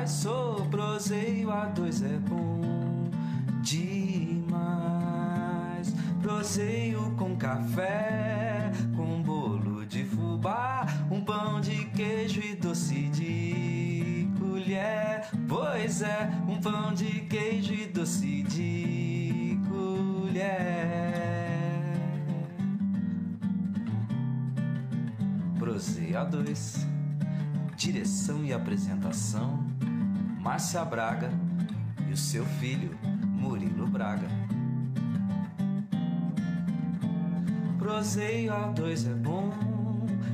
Demais. Sou proseio, A2 é bom demais. Proseio com café, com bolo de fubá, um pão de queijo e doce de colher. Pois é, um pão de queijo e doce de colher. Proseio A2. Direção e apresentação: Márcia Braga e o seu filho, Murilo Braga. Proseio A2 é bom,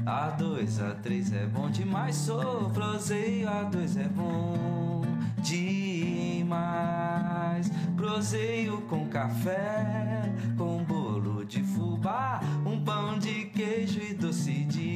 A2, A3 é bom demais. Sou proseio A2 é bom demais. Proseio com café, com bolo de fubá, um pão de queijo e doce de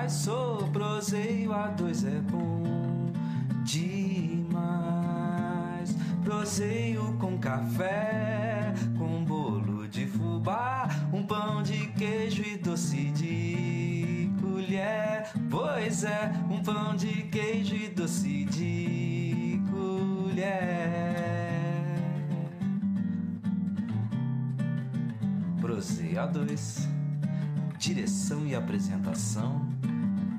Demais. Sou proseio, A2 é bom demais. Proseio com café, com bolo de fubá, um pão de queijo e doce de colher. Pois é, um pão de queijo e doce de colher. Proseio A2. Direção e apresentação: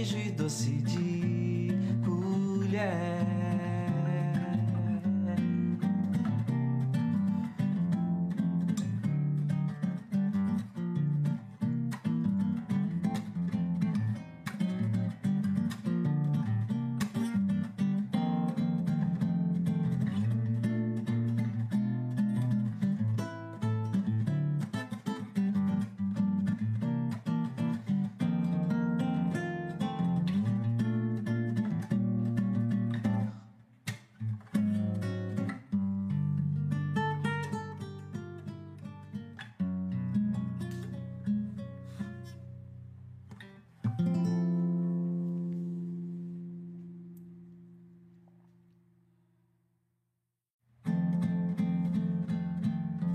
queijo e doce de colher.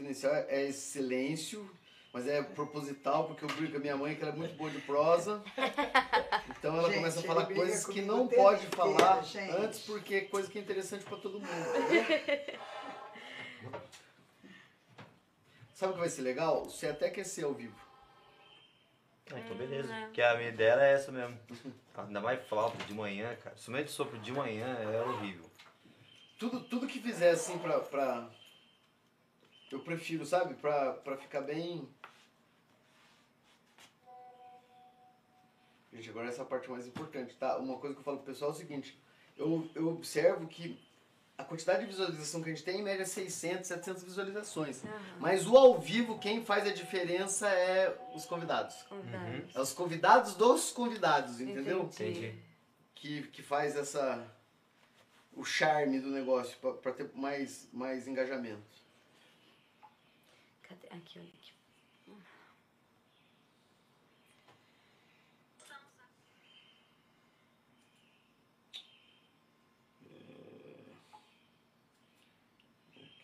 Iniciais é esse silêncio, mas é proposital, porque eu brigo com a minha mãe, que ela é muito boa de prosa. Então ela Gente, começa a falar coisas que não pode inteiro, falar gente. antes, porque é coisa que é interessante pra todo mundo, entendeu? Sabe o que vai ser legal? Você até quer ser ao vivo. Ah, então beleza. Porque a minha ideia era essa mesmo. Ainda mais flauta de manhã, cara. Somente sopro de manhã é horrível. Tudo, tudo que fizer assim pra, pra. Eu prefiro, sabe? Pra, pra ficar bem. Gente, agora essa é a parte mais importante, tá? Uma coisa que eu falo pro pessoal é o seguinte: eu, eu observo que a quantidade de visualização que a gente tem, em média, é 600, 700 visualizações. Mas o ao vivo, quem faz a diferença é os convidados. Convidados. É os convidados dos convidados, entendeu? Entendi. que, que faz essa o charme do negócio para ter mais, mais engajamento. Aqui, olha aqui.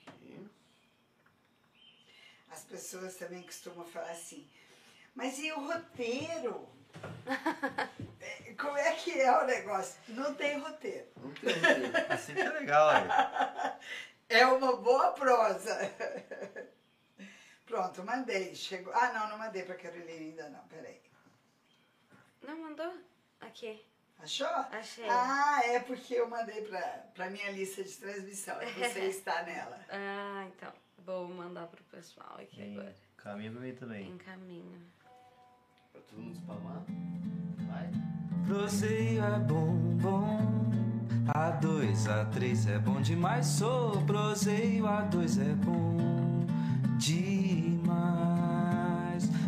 Aqui. As pessoas também costumam falar assim, mas e o roteiro? É, Como é que é o negócio? Não tem roteiro. Não tem roteiro. Assim que é legal, aí. É uma boa prosa. Pronto, mandei. Chegou. Ah, não, não mandei pra Carolina ainda não. Peraí. Não mandou? Aqui. Achou? Achei. Ah, é porque eu mandei pra, pra minha lista de transmissão. e Você está nela. Ah, então. Vou mandar pro pessoal aqui Tem agora. caminho pra mim também. Em caminho. Pra todo mundo spamar. Vai. Proseio é bom, bom. A dois, a três é bom demais. Sou proseio, a dois é bom demais.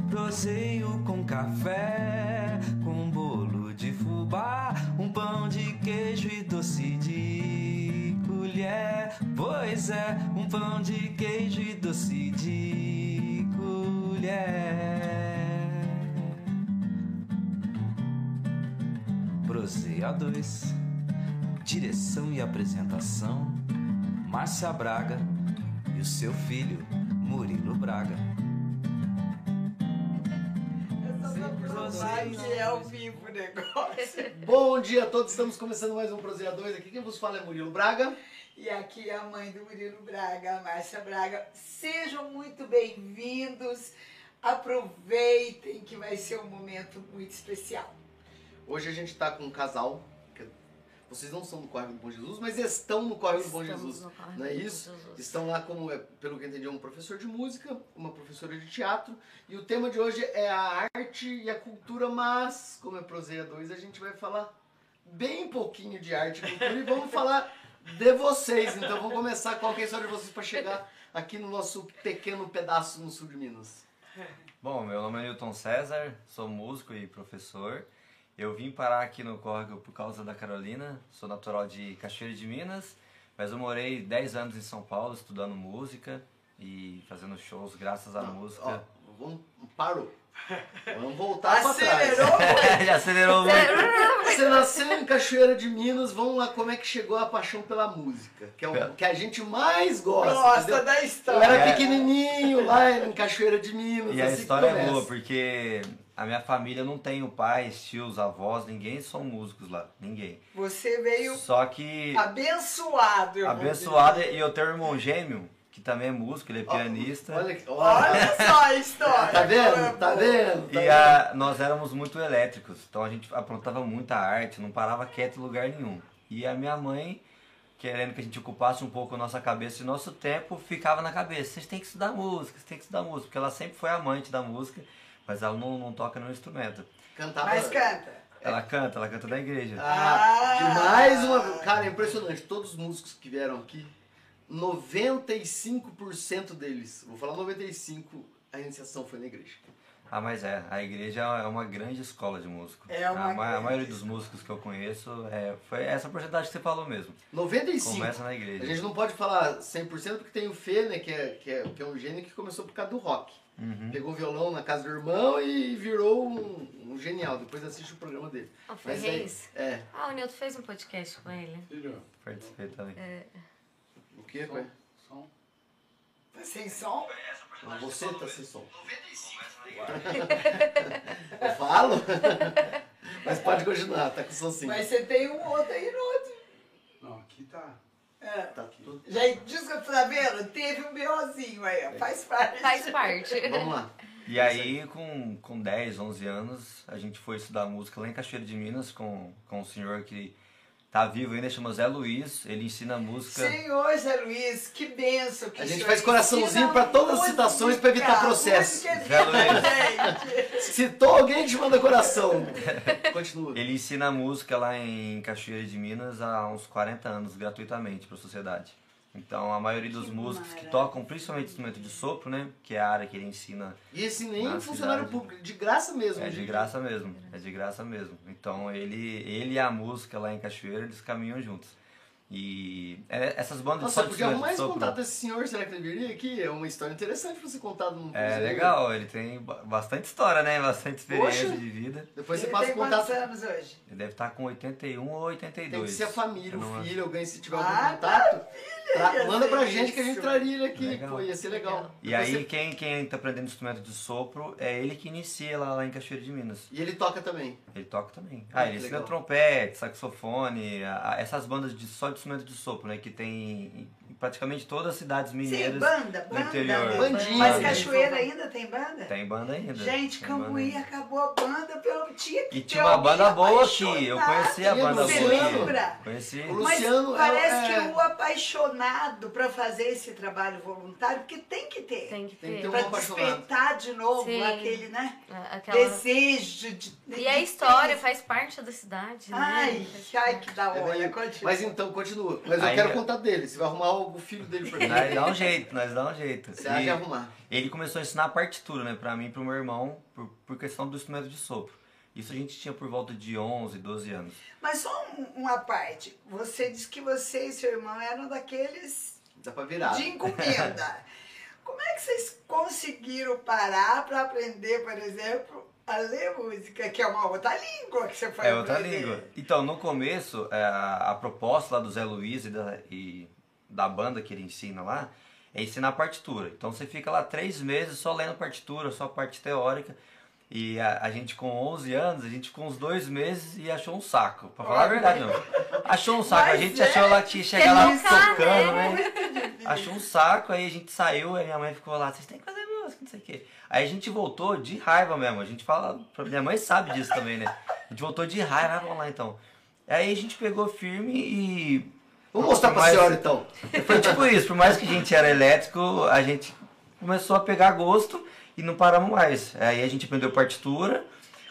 Proseio com café, com bolo de fubá, um pão de queijo e doce de colher. Pois é, um pão de queijo e doce de colher. Proseio a dois. Direção e apresentação: Márcia Braga e o seu filho, Murilo Braga. É ao vivo o negócio. Bom dia a todos, estamos começando mais um Proseia 2 aqui. Quem vos fala é Murilo Braga. E aqui é a mãe do Murilo Braga, a Márcia Braga. Sejam muito bem-vindos. Aproveitem que vai ser um momento muito especial. Hoje a gente tá com um casal. Vocês não são do Córrego do Bom Jesus, mas estão no Córrego do Bom Estamos Jesus. Não é isso? Jesus. Estão lá como, é, pelo que eu entendi, um professor de música, uma professora de teatro. E o tema de hoje é a arte e a cultura, mas, como é Proseia 2, a gente vai falar bem pouquinho de arte e cultura e vamos falar de vocês. Então vamos começar. Qual que é a história de vocês para chegar aqui no nosso pequeno pedaço no sul de Minas? Bom, meu nome é Newton César, sou músico e professor. Eu vim parar aqui no Córrego por causa da Carolina, sou natural de Cachoeira de Minas, mas eu morei 10 anos em São Paulo estudando música e fazendo shows graças à Não, música. ó, vamos, parou. Vamos voltar para Acelerou trás. Já acelerou muito. Você nasceu em Cachoeira de Minas, vamos lá como é que chegou a paixão pela música, que é o que a gente mais gosta. Gosta entendeu? da Eu história. era É. pequenininho lá em Cachoeira de Minas. E a assim que história é boa, porque a minha família não tem pais, tios, avós, ninguém são músicos lá, ninguém. Você veio Só que abençoado. eu vou abençoada e eu tenho um irmão gêmeo, que também é músico, ele é pianista. Olha, olha. Olha só a história. Tá vendo? Tá vendo? Tá E a- nós éramos muito elétricos, então a gente aprontava muita arte, não parava quieto em lugar nenhum. E a minha mãe, querendo que a gente ocupasse um pouco a nossa cabeça e nosso tempo, ficava na cabeça: vocês têm que estudar música, vocês têm que estudar música, porque ela sempre foi amante da música, mas ela não, não toca no instrumento. Cantava. Mas canta. Ela canta, ela canta na igreja. Ah, Ah. demais uma. Cara, é impressionante. Todos os músicos que vieram aqui, 95% deles, vou falar 95%, a iniciação foi na igreja. Ah, mas é, a igreja é uma grande escola de músico. É uma a, ma- a maioria dos músicos que eu conheço é, foi essa porcentagem que você falou mesmo. 95%. Começa na A igreja. gente não pode falar 100% porque tem o Fê, né, que é, que, é, que é um gênio que começou por causa do rock. Uhum. Pegou o violão na casa do irmão e virou um, um genial. Depois assiste o programa dele. Ah, foi Mas aí- Reis? É. Ah, o Nilton fez um podcast com ele. Participei também. O quê? Pai? Tá sem som? Ah, Você tá sem som. Eu falo? Mas pode continuar, tá com som sim. Mas você tem um outro aí no outro. Não, aqui tá. É. Tá tudo. Já diz que tá vendo? Teve um BOzinho aí, ó. Faz parte. Faz parte. Vamos lá. E aí, com, com 10, 11 anos, a gente foi estudar música lá em Cachoeira de Minas com, com um senhor que tá vivo ainda, chama Zé Luiz. Ele ensina música. Senhor Zé Luiz, que benção que A gente faz coraçãozinho pra todas as citações pra evitar processo. Zé Luiz. Citou alguém, a gente manda coração. Continua. Ele ensina música lá em Cachoeira de Minas há uns 40 anos, gratuitamente para a sociedade. Então, a maioria dos Que músicos que tocam, principalmente instrumento de sopro, né? Que é a área que ele ensina, E esse nem funcionário cidade. público, de graça mesmo. é de graça mesmo. É de graça mesmo. Então, ele, ele e a música lá em Cachoeira, eles caminham juntos. E é, essas bandas Nossa, só eu de podia instrumento arrumar de esse sopro... contato desse senhor, será que ele viria aqui? É uma história interessante pra ser contada num É legal, ele tem ba- bastante história, né? Bastante experiência Poxa. de vida. Depois você Ele passa o contato. quantos anos hoje? Ele deve estar com 81 ou 82. Tem que ser a família, o filho, alguém se tiver algum Ah, contato. Tra- manda ser pra gente que a gente isso. traria ele aqui. Legal. Pô, ia ser legal. E Depois aí, você- quem, quem tá aprendendo instrumento de sopro é ele que inicia lá, lá em Cachoeira de Minas. E ele toca também. Ele toca também. Ah, Ah, ele ensina trompete, saxofone, a- a- essas bandas de, só de instrumento de sopro, né? Que tem em praticamente todas as cidades Sim, mineiras. banda, do banda. interior. né? Bandinha. Mas Banda. Cachoeira ainda tem banda? Tem banda ainda. Gente, banda Cambuí acabou a banda pelo tinha que E tinha uma banda boa aqui. Eu conheci a banda você boa lembra? aqui. Conheci. O Mas Luciano é- parece é- que o apaixonado para fazer esse trabalho voluntário, porque tem que ter. Tem que Tem que ter. um Para apaixonado. despertar de novo Sim. aquele, né? Aquela... Desejo de. E a história faz parte da cidade, né? Ai, Faz ai, que da É hora. continua. Mas então, continua. Mas eu Aí- quero contar dele. Você vai arrumar o filho dele pra mim. Nós dá um jeito, nós dá um jeito. Você arrumar. ele começou a ensinar a partitura, né? Pra mim e pro meu irmão, por, por questão do instrumento de sopro. Isso a gente tinha por volta de 11, 12 anos. Mas só um- uma parte. Você disse que você e seu irmão eram daqueles Dá pra virar. de encomenda. Como é que vocês conseguiram parar para aprender, por exemplo, a ler música, que é uma outra língua que você foi É outra aprender? língua. Então, no começo, é, a, a proposta lá do Zé Luiz e da, e da banda que ele ensina lá é ensinar partitura. Então você fica lá três meses só lendo partitura, só parte teórica. E a, a gente com 11 anos, a gente ficou uns dois meses e achou um saco. Pra falar a verdade, não. Achou um saco. A Mas gente é, achou lá que ia chegar lá tocando, né? né? Achou um saco, aí a gente saiu, aí minha mãe ficou lá, vocês têm que fazer música, não sei o quê. Aí a gente voltou de raiva mesmo, a gente fala, minha mãe sabe disso também, né? A gente voltou de raiva, ah, vamos lá então. Aí a gente pegou firme e. Vamos mostrar pra Mas- senhora então. Foi tipo isso, por mais que a gente era elétrico, a gente começou a pegar gosto e não paramos mais. Aí a gente aprendeu partitura,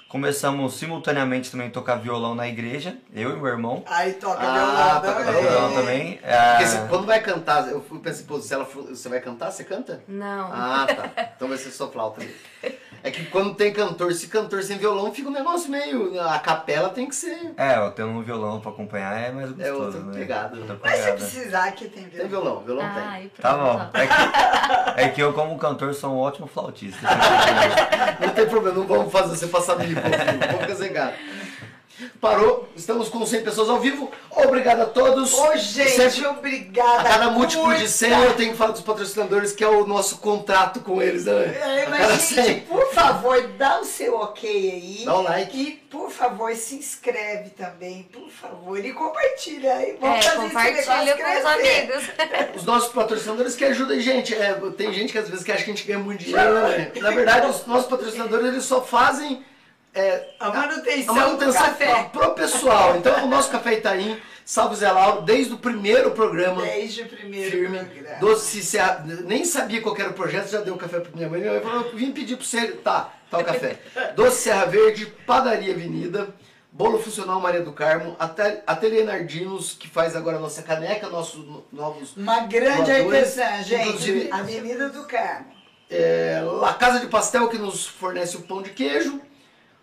começamos simultaneamente também a tocar violão na igreja, eu e meu irmão. Aí toca Ah, violão toca também. Toca violão também. Porque Ah, você- quando vai cantar, eu fui- pensei, pô, se ela for- você vai cantar, você canta? Não. Ah, tá. Então vai ser só flauta mesmo. É que quando tem cantor, se cantor sem violão, fica um negócio meio. A capela tem que ser. É, eu tendo um violão pra acompanhar é mais gostoso, É outra né? pegada. Outra Mas se precisar que tem Tem violão. violão, violão Ah, pronto. Tá bom. É que, é que eu, como cantor, sou um ótimo flautista. tem. Não tem problema, não vamos fazer você passar milho, vamos ficar zengado. Parou, estamos com 100 pessoas ao vivo. Obrigado a todos. Ô, gente, Sempre- obrigada. A cada múltiplo de Muita- 100 eu tenho que falar dos patrocinadores, que é o nosso contrato com eles. Né? É, mas, 100. gente, por favor, dá o seu ok aí. Dá o like. E, por favor, se inscreve também, por favor. E compartilha aí. Vamos É, fazer esse compartilha negócio com os amigos. Os nossos patrocinadores que ajudam a gente. É, tem gente que às vezes que acha que a gente ganha muito dinheiro, né? Na verdade, os nossos patrocinadores eles só fazem é, A manutenção, a manutenção do café. pro, pro pessoal. Então, o nosso Café Itaim, salve Zé Lauro, desde o primeiro programa. Desde o primeiro Firme, programa. doce, se nem sabia qual era o projeto, já deu café pra minha mãe. Minha mãe falou, vim pedir pra você. Tá, tá o café. Doce Serra Verde, Padaria Avenida, Bolo Funcional Maria do Carmo, Atel- Ateliê Nardinos, que faz agora a nossa caneca, nossos no- novos Uma grande artesã, gente. Avenida do Carmo. É, La Casa de Pastel, que nos fornece o pão de queijo.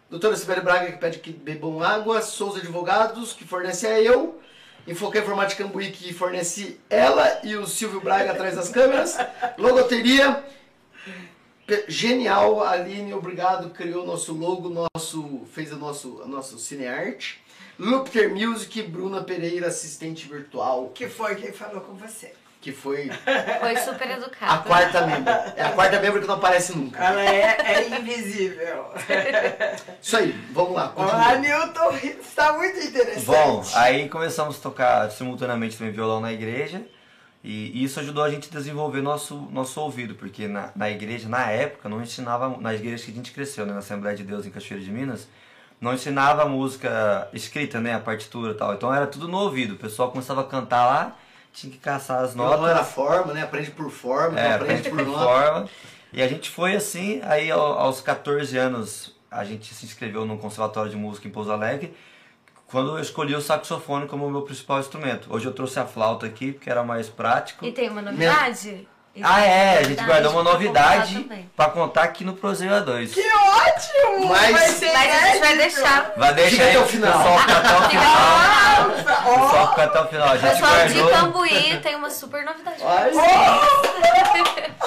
Doutora Sibeli Braga, que pede que bebam água. Souza Advogados, que fornece a eu. Infoca Informática Cambuí, que fornece ela e o Silvio Braga atrás das câmeras. Logoteria. Genial, Aline, obrigado, criou o nosso logo, nosso, fez o nosso, a nosso cinearte. Lupter Music, Bruna Pereira, assistente virtual, Que foi quem falou com você. Que foi Foi super a educado. quarta membro. É a quarta membro que não aparece nunca. Ela é, é invisível. Isso aí, vamos lá. Olá, continua. Newton, está muito interessante. Bom, aí começamos a tocar simultaneamente também violão na igreja. E isso ajudou a gente a desenvolver nosso, nosso ouvido, porque na, na igreja, na época, não ensinava, na igreja que a gente cresceu, né, na Assembleia de Deus em Cachoeira de Minas, não ensinava música escrita, né, a partitura e tal. Então era tudo no ouvido. O pessoal começava a cantar lá, tinha que caçar as notas. era forma, né? Aprende por forma, É, não aprende aprende por por nota. forma. E a gente foi assim, aí ao- aos 14 anos a gente se inscreveu no Conservatório de Música em Pouso Alegre, quando eu escolhi o saxofone como meu principal instrumento. Hoje eu trouxe a flauta aqui, porque era mais prático. E tem uma novidade? Ah é, a gente guardou uma novidade pra contar aqui no Proseio A2. Que ótimo! Mas- vai ser Mas a gente vai deixar. Vai deixar até o final. ficar até o final. O pessoal ó, ficar até o final. A gente pessoal de guardou, Cambuí tem uma super novidade.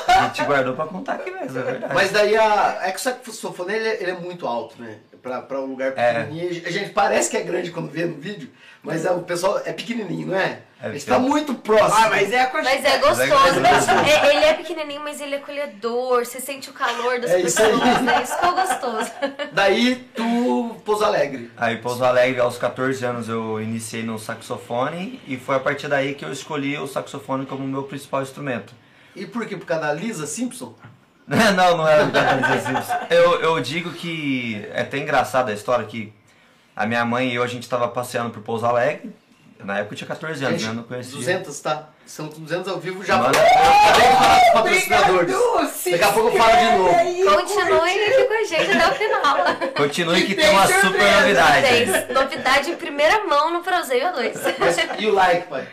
A gente guardou pra contar aqui mesmo, é verdade. Mas daí a. É que o saxofone ele, é- ele é muito alto, né? Pra, pra um lugar É. pequenininho. A gente parece que é grande quando vê no vídeo, mas é, o pessoal é pequenininho, não é? É a gente tá muito próximo. Ah, mas é aconchegante. Mas é gostoso. Mas é É- ele é pequenininho, mas ele é acolhedor. Você sente o calor das É isso aí. pessoas, né? Isso é gostoso. Daí tu, Pouso Alegre. Aí, Pouso Alegre, aos 14 anos, eu iniciei no saxofone e foi a partir daí que eu escolhi o saxofone como meu principal instrumento. E por quê? Por causa da Lisa Simpson? não, não era brincadeira assim. Eu, eu digo que é até engraçada a história que a minha mãe e eu, a gente estava passeando por Pouso Alegre. Na época eu tinha 14 anos, né? Eu não conhecia. 200, tá? São 200 ao vivo já. Com os patrocinadores. Obrigado, Daqui a pouco eu falo de novo. Continuem aqui com a gente até o final. Continue que Que tem uma surpresa. super novidade. Tem novidade em primeira mão no Proseio A2. Mas, e o like, pai?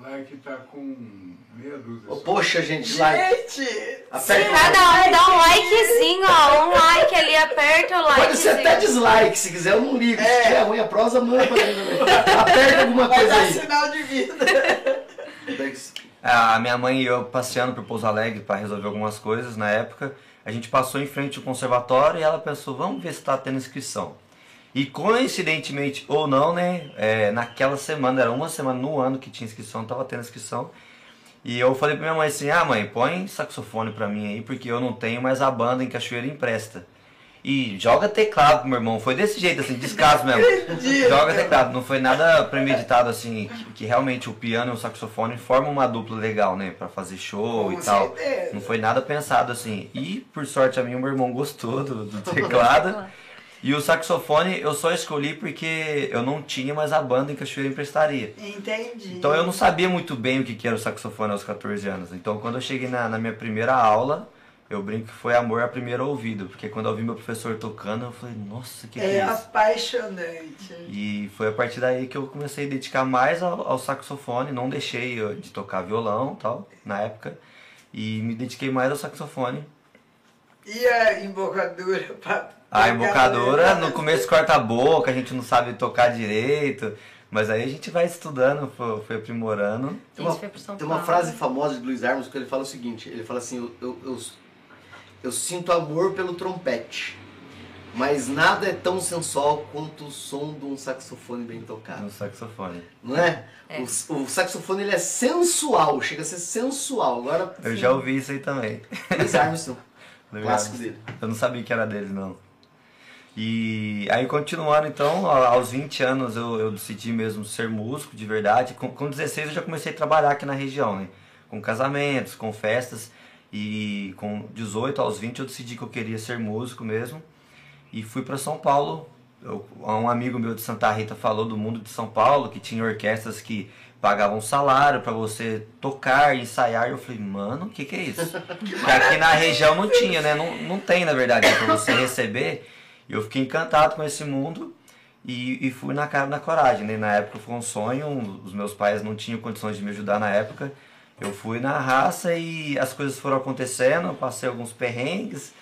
Like tá com meia dúzia. Só. poxa, gente, like. Gente, Aperta o Cada um dá um likezinho, ó. Um like ali, aperta o Pode ser até dislike, se quiser, eu não ligo. É. Se tiver ruim a prosa, manda pra mim. Aperta alguma vai coisa dar aí. sinal de vida. A minha mãe e eu passeando por Pouso Alegre para resolver algumas coisas na época. A gente passou em frente ao conservatório e ela pensou, vamos ver se está tendo inscrição. E coincidentemente ou não, né, é, naquela semana, era uma semana no ano que tinha inscrição, tava tendo inscrição. E eu falei pra minha mãe assim, ah mãe, põe saxofone pra mim aí, porque eu não tenho mais a banda em Cachoeira empresta. E joga teclado pro meu irmão, foi desse jeito assim, descaso mesmo. joga teclado, não foi nada premeditado assim, que, que realmente o piano e o saxofone formam uma dupla legal, né, pra fazer show Com e tal. certeza. Não foi nada pensado assim. E por sorte a mim, o meu irmão gostou do, do teclado. E o saxofone eu só escolhi porque eu não tinha mais a banda em Cachoeira emprestaria. Entendi. Então eu não sabia muito bem o que que era o saxofone aos 14 anos. Então quando eu cheguei na, na minha primeira aula, eu brinco que foi amor a primeiro ouvido. Porque quando eu vi meu professor tocando, eu falei, nossa, que que É é isso? apaixonante. E foi a partir daí que eu comecei a dedicar mais ao, ao saxofone. Não deixei eu, de tocar violão tal, na época. E me dediquei mais ao saxofone. E a embocadura pra A o- no começo corta a boca, a gente não sabe tocar direito. Mas aí a gente vai estudando, foi, foi aprimorando. A gente foi pro São Tem uma frase famosa de Luiz Armos que ele fala o seguinte: ele fala assim, eu, eu, eu, eu sinto amor pelo trompete, mas nada é tão sensual quanto o som de um saxofone bem tocado. No saxofone. Não é? É. O, o saxofone ele é sensual, chega a ser sensual. Agora, Eu já ouvi isso aí também. Luiz Armstrong, clássico Armstrong. dele. Eu não sabia que era deles, não. E aí, continuando, então, aos 20 anos eu, eu decidi mesmo ser músico de verdade. Com, com 16 eu já comecei a trabalhar aqui na região, né? Com casamentos, com festas. E com 18 aos 20 eu decidi que eu queria ser músico mesmo. E fui para São Paulo. Eu- um amigo meu de Santa Rita falou do mundo de São Paulo, que tinha orquestras que pagavam salário para você tocar, ensaiar. Eu falei, mano, o que, que é isso? Porque aqui na região não tinha, né? Não, não tem, na verdade, para você receber. E eu fiquei encantado com esse mundo. E, e fui na cara na coragem, né? Na época foi um sonho, um- os meus pais não tinham condições de me ajudar na época. Eu fui na raça e as coisas foram acontecendo, eu passei alguns perrengues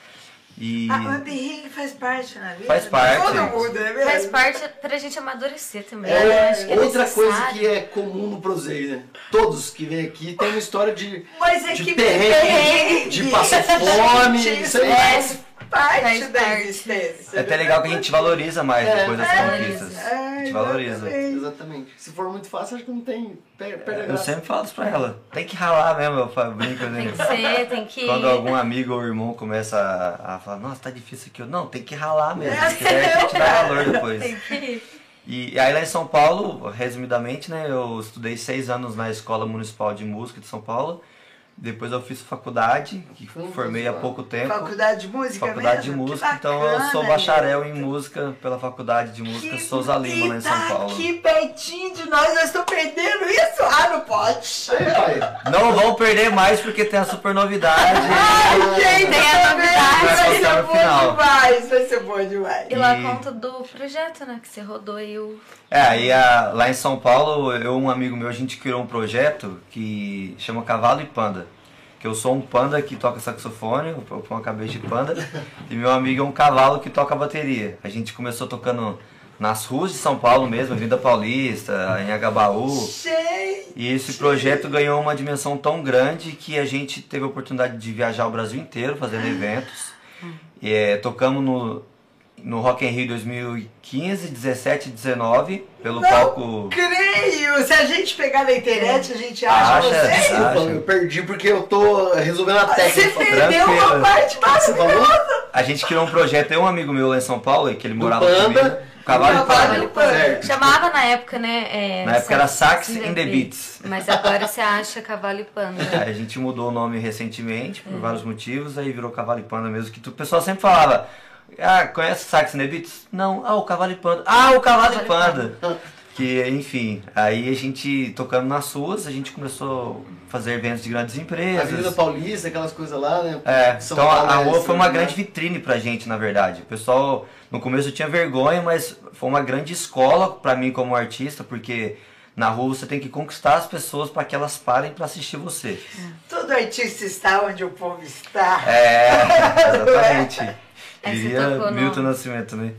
e Ah, mas perrengue faz parte na vida. Faz de parte. Todo mundo, é mesmo? Faz parte pra gente amadurecer também. né? É, Acho que é outra coisa necessário. que é comum no Prozeio, né? Todos que vêm aqui têm uma história de, Mas é de que perrengue, de passar fome, isso aí. faz parte Faz da parte. existência. é até legal que a gente valoriza mais É. depois das É, conquistas. A gente valoriza. exatamente. Exatamente. Se for muito fácil, acho que não tem. Perde a Eu graça. sempre falo isso pra ela. Tem que ralar mesmo, eu brinco, né? Tem que ser, tem que. Quando algum amigo ou irmão começa a, a falar, nossa, tá difícil aqui. Eu, não, tem que ralar mesmo. É, Se quiser, a gente dá valor depois. Tem que. E, e aí lá em São Paulo, resumidamente, né, eu estudei seis anos na Escola Municipal de Música de São Paulo. Depois eu fiz faculdade, que Hum, formei há legal. pouco tempo. Faculdade de música Faculdade de mesmo? Que Música, então eu sou bacharel em música pela Faculdade de Música Que- Souza Lima, lá em e São tá Paulo. aqui pertinho de nós, nós estamos perdendo isso. Ah, não pode. Não vão perder mais porque tem a super novidade. Ai, gente, Tem a novidade. Vai ser bom final. demais, vai ser bom demais. E lá E- conta do projeto, né? Que você rodou aí o. É, aí a- lá em São Paulo, eu e um amigo meu, a gente criou um projeto que chama Cavalo e Panda. Que eu sou um panda que toca saxofone, eu ponho uma cabeça de panda, e meu amigo é um cavalo que toca bateria. A gente começou tocando nas ruas de São Paulo mesmo, Avenida Paulista, em Agabaú. Gente, E esse projeto ganhou uma dimensão tão grande que a gente teve a oportunidade de viajar o Brasil inteiro fazendo eventos. E, é, tocamos no, no Rock in Rio 2015, 17 e 19, pelo Não palco... creio! Se a gente pegar na internet, a gente acha, Acha, você. Desculpa, acha. eu perdi porque eu tô resolvendo a Você técnica. perdeu uma Tranquilo. parte Você maravilhosa. A gente criou um projeto, eu e um amigo meu lá em São Paulo, que ele morava Panda. comigo. Cavalo e Panda. Cavalo e. Chamava na época, né? é, Na época era Sax and the Beats. Mas agora você acha cavalo e panda. Aí a gente mudou o nome recentemente, por vários motivos, aí virou Cavalo e Panda mesmo, que tu- o pessoal sempre falava, ah, conhece o Sax and the Beats? Não, ah, o Cavalo e Panda. Ah, o Cavalo e Panda! Que, enfim, aí a gente tocando nas ruas, a gente começou a fazer eventos de grandes Avenida empresas. Paulista, aquelas coisas lá, né? É, São então a, Paulo a é rua foi uma assim, né? grande vitrine pra gente, na verdade. O pessoal, no começo tinha vergonha, mas foi uma grande escola pra mim como artista, porque na rua você tem que conquistar as pessoas para que elas parem pra assistir você. Todo artista está onde o povo está. É, exatamente. Diria no- Milton Nascimento, né?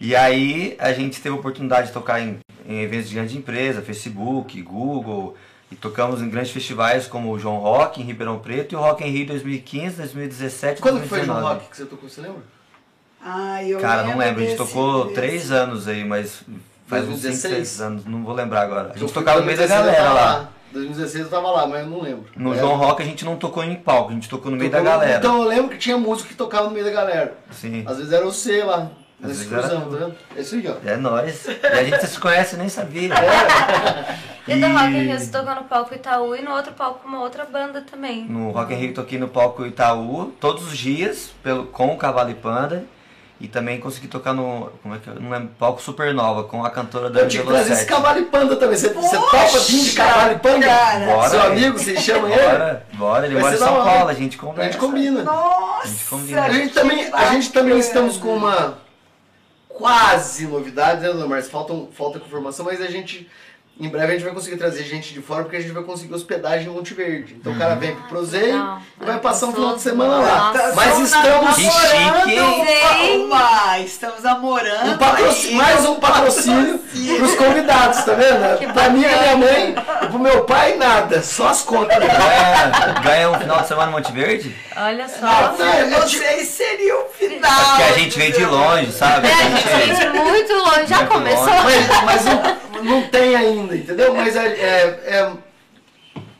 E aí a gente teve a oportunidade de tocar em, em eventos de grande empresa, Facebook, Google, e tocamos em grandes festivais como o João Rock em Ribeirão Preto e o Rock in Rio 2015, 2017 Quando que foi no 2019. rock que você tocou, você lembra? Ai, eu Cara, não lembro, a gente tocou desse- três anos aí, mas faz uns 5, 2016? 6 anos, não vou lembrar agora. A gente tocava em no meio da 2016, galera tava lá. 2016 eu tava lá, mas eu não lembro. No É. João Rock a gente não tocou em palco, a gente tocou no meio da Tocou- galera. Então eu lembro que tinha músico que tocava no meio da galera. Sim. Às vezes era lá, nesse vezes era cruzão, tu. tá vendo? É isso aí, ó. É nóis. E a gente se conhece nem sabia. E do Rock in Rio você tocou no palco Itaú e no outro palco uma outra banda também. No Rock in Rio toquei no palco Itaú todos os dias pelo, com o Cavalo e Panda. E também consegui tocar no. Como é que eu não lembro? Palco Supernova com a cantora Eu Dani tinha que trazer esse cavalo e panda também. Você, você topa vir de cavalo e panda? cara. Bora, Seu amigo, você chama ele? Bora, bora, ele Vai mora em São da. Paulo, a gente A conversa. gente combina. Nossa! A gente combina. A gente também, a gente também estamos com uma quase novidade, né, Márcia? Faltam, falta confirmação, mas a gente, em breve, a gente vai conseguir trazer gente de fora, porque a gente vai conseguir hospedagem em Monte Verde. Então o cara vem pro Prozeio Legal. e vai É passar um final de semana lá. Nossa. Mas Estamos? Sim. Calma, estamos namorando. Um patrocínio, aí, mais um patrocínio pros convidados, tá vendo? Que pra mim, pra minha mãe e pro meu pai, nada. Só as contas. Ganha, ganha um final de semana em Monte Verde? Olha só. Ah, Eu não sei se seria o final. É porque a gente veio de longe, sabe? É, A gente gente- veio de muito longe. Já Muito começou? longe. Mas, mas não, não tem ainda, entendeu? Mas é, é- é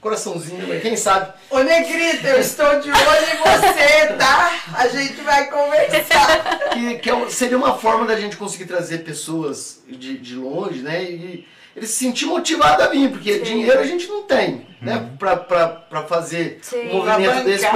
coraçãozinho, mas quem sabe? Ô Negrita, eu estou de olho em você, tá? A gente vai conversar. Que, que é seria uma forma da gente conseguir trazer pessoas de, de longe, né? E eles se sentir motivados a vir, porque dinheiro a gente não tem, né? Pra, pra, pra fazer Sim. um movimento Pra desse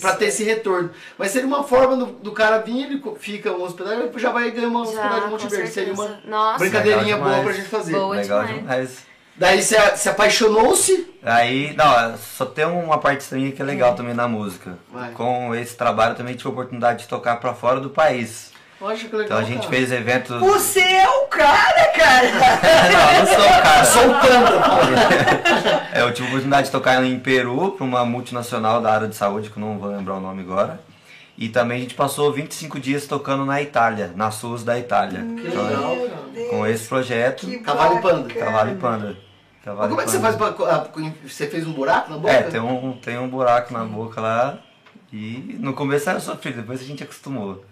pra ter esse retorno. Mas seria uma forma do, do cara vir, ele fica um hospedagem, já vai ganhar uma hospedagem Monte Verde. Seria uma Nossa. brincadeirinha boa pra gente fazer. Boa. Legal demais. demais. Daí você se apaixonou-se. Aí, não, só tem uma partezinha que é legal também na música. Vai. Com esse trabalho também tive a oportunidade de tocar pra fora do país. Poxa, que legal. Então a gente cara. fez eventos. Você é o cara, cara. não, não sou o cara. Sou o panda. É, eu tive a oportunidade de tocar em Peru para uma multinacional da área de saúde, que eu não vou lembrar o nome agora. E também a gente passou 25 dias tocando na Itália, nas ruas da Itália. Que Então, legal, cara. Com esse projeto, que Cavalo e panda. Cavalo e Panda. Cavalo Mas como é que você faz pra. Você fez um buraco na boca? É, tem um, tem um buraco na boca lá. E no começo era sofrido, depois a gente acostumou.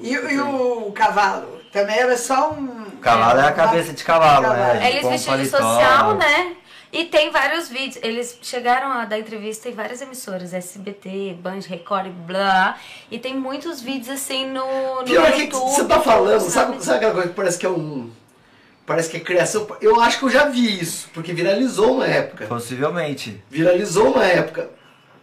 E, e o cavalo? Também era só um. O cavalo é a cabeça de cavalo, né? Cavalo. Gente Eles vestidos de social, né? E tem vários vídeos. Eles chegaram a dar entrevista em várias emissoras, SBT, Band, Record, blá. E tem muitos vídeos assim no, no Pior que YouTube. você tá falando, sabe, sabe aquela coisa que parece que é um. Parece que é criação. Eu acho que eu já vi isso, porque viralizou uma época. Possivelmente. Viralizou uma época.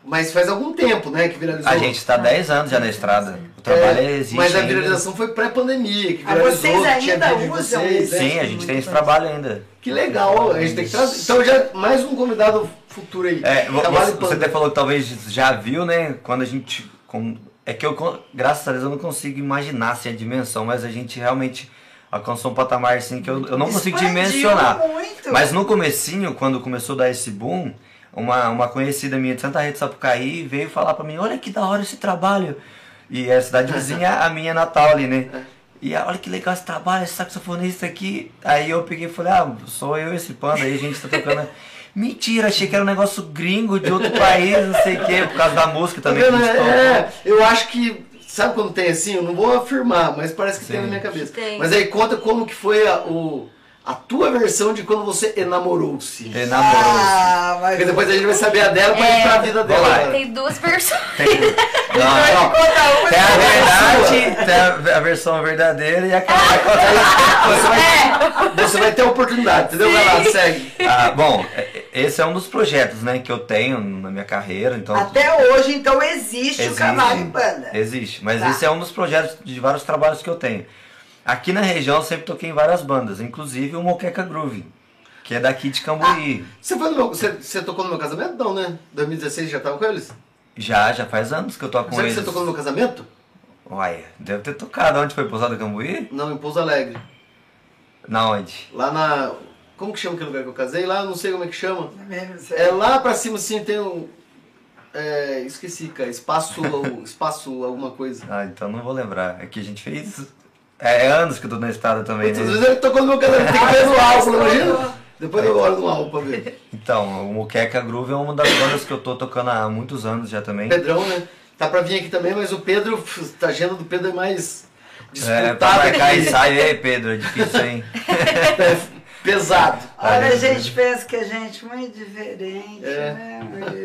Mas faz algum tempo, né, que viralizou. A gente tá 10 anos já na estrada. O trabalho É, existe. Mas a ainda. viralização foi pré-pandemia, que Ah, viralizou, vocês que tinha ainda usam vocês, né? Sim, a gente tem esse trabalho ainda. Que legal, a gente tem que trazer. Então já mais um convidado futuro aí. É, você, você até falou que talvez já viu, né? Quando a gente. com- é que eu, graças a Deus, eu não consigo imaginar assim, a dimensão, mas a gente realmente alcançou um patamar assim que eu, eu não consigo dimensionar. Muito. Mas no comecinho, quando começou a dar esse boom, uma, uma conhecida minha de Santa Rita de Sapucaí veio falar pra mim, olha que da hora esse trabalho. E é a cidade vizinha, a minha natal ali, né? E ah, olha que legal esse trabalho, esse saxofonista aqui. Aí eu peguei e falei, ah, sou eu esse panda aí, a gente tá tocando. Mentira, achei que era um negócio gringo de outro país, não sei o quê, por causa da música Tá também que a vendo? gente toca. É, eu acho que. Sabe quando tem assim? Eu não vou afirmar, mas parece que tem Sim. na minha cabeça. Tem. Mas aí conta como que foi a, o, a tua versão de quando você enamorou-se. Ele namorou. Ah, mas. Porque depois a gente vai saber a dela pra É, ir pra vida dela. Tem duas versões. Tem, não, não. Conta uma Tem a verdade, tem a, a versão verdadeira e aquela que vai contar Você vai, você vai ter a oportunidade, entendeu? Vai lá, segue. Ah, bom, é- esse é um dos projetos, né, que eu tenho na minha carreira, então Até hoje, então, existe, o Existe. cavalo e banda. existe. Mas Tá. esse é um dos projetos de vários trabalhos que eu tenho. Aqui na região eu sempre toquei em várias bandas, inclusive o Moqueca Groove, que é daqui de Cambuí. Você, foi no meu, você, você tocou no meu casamento? Não, né? 2016 já tava com eles? Já, já faz anos que eu toco com Será que eles. você tocou no meu casamento? Uai, deve ter tocado. Onde foi Pousada Cambuí? Não, em Pouso Alegre. Na onde? Lá na. Como que chama aquele lugar que eu casei? Lá, não sei como é que chama. Sei. É lá pra cima assim tem um. É, esqueci, cara. Espaço. espaço alguma coisa. Ah, então não vou lembrar. É que a gente fez. É anos que eu tô na estrada também, Muitas né? vezes ele tocou no meu casamento. Tem que ver no álbum, imagina? Depois eu olho no álbum pra ver. Então, o Moqueca Groove é uma das bandas que eu tô tocando há muitos anos já também. Pedrão, né? Tá pra vir aqui também, mas o Pedro. A agenda do Pedro é mais. É, pra Disputada marcar ensaio aí, Pedro, é difícil, hein? É pesado. Olha, a gente pensa que a gente é muito diferente, É. né?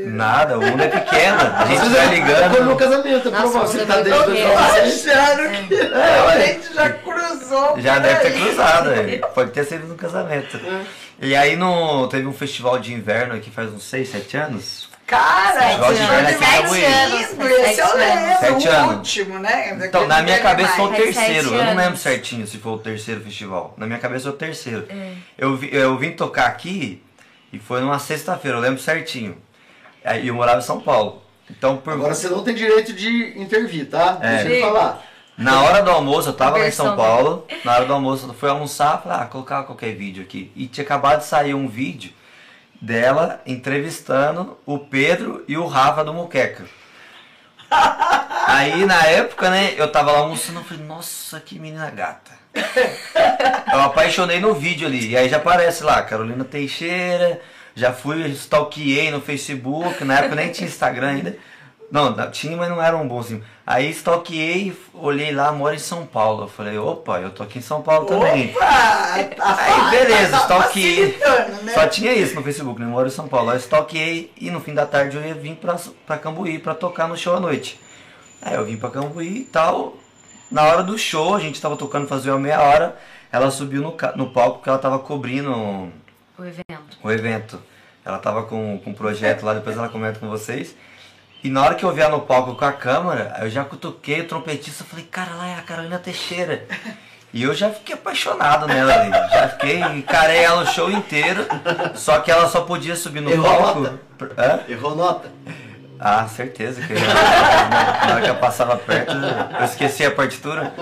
Nada, o mundo é pequeno. A gente Às vai vezes ele tocou no ligando. casamento, é Nossa, o Você tá é desde muito 2016. Achando que É, a gente já cruzou. Já deve ter cruzado, pode ter sido no casamento. É. E aí no, teve um festival de inverno aqui faz uns 6, 7 anos. Cara, Festival de em Sete Cambuí. anos. esse eu Sete lembro, Sete o anos. último, né? Então, na minha cabeça foi o terceiro. Eu não lembro certinho se foi o terceiro festival. Na minha cabeça foi o terceiro. Eu, vi- eu vim tocar aqui e foi numa sexta-feira, eu lembro certinho. Aí eu morava em São Paulo. Então, por, Agora você não tem direito de intervir, tá? É. Deixa eu falar. na hora do almoço, eu tava lá em São Paulo. Na hora do almoço, eu fui almoçar, falei, ah, colocar qualquer vídeo aqui. E tinha acabado de sair um vídeo dela entrevistando o Pedro e o Rafa do Moqueca. Aí na época, né, eu tava lá almoçando, eu falei, nossa, que menina gata. Eu apaixonei no vídeo ali. E aí já aparece lá, Carolina Teixeira, já fui, stalkeei no Facebook, na época nem tinha Instagram ainda. Não, tinha, mas não era um bom assim. Aí stalkeei, olhei lá, moro em São Paulo. Eu falei, opa, eu tô aqui em São Paulo também. Opa! Tá Aí beleza, tá stalkeei. facilitando, né? Só tinha isso no Facebook, né? Moro em São Paulo. Aí eu stalkeei e no fim da tarde eu ia vir pra, pra Cambuí pra tocar no show à noite. Aí eu vim pra Cambuí e tal. Na hora do show, a gente tava tocando fazia uma meia hora. Ela subiu no, ca- no palco porque ela tava cobrindo O evento. o evento. Ela tava com, com um projeto lá, depois ela comenta com vocês. E na hora que eu vi ela no palco com a câmera, eu já cutuquei o trompetista e falei, cara, lá é a Carolina Teixeira. E eu já fiquei apaixonado nela ali. Já fiquei, encarei ela o show inteiro. Só que ela só podia subir no Errou palco. nota? Hã? Errou nota. Ah, certeza que eu, na hora que eu passava perto, eu esqueci a partitura.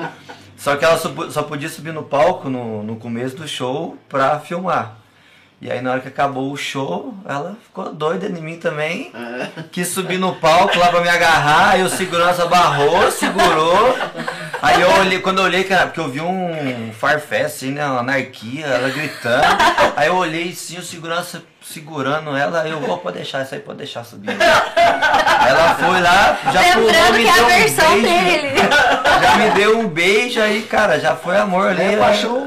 Só que ela só podia subir no palco no, no começo do show pra filmar. E aí na hora que acabou o show, ela ficou doida em mim também. Quis subir no palco lá pra me agarrar, aí o segurança barrou, segurou. Aí eu olhei, quando eu olhei, cara, porque eu vi um farfé, assim, né? Uma anarquia, ela gritando. Aí eu olhei assim, o segurança segurando ela, eu vou pode deixar, isso aí pode deixar subir. Ela foi lá, já pulou, Lembrando me que é deu a um versão beijo. dele. Já me deu um beijo aí, cara, já foi amor ali. É,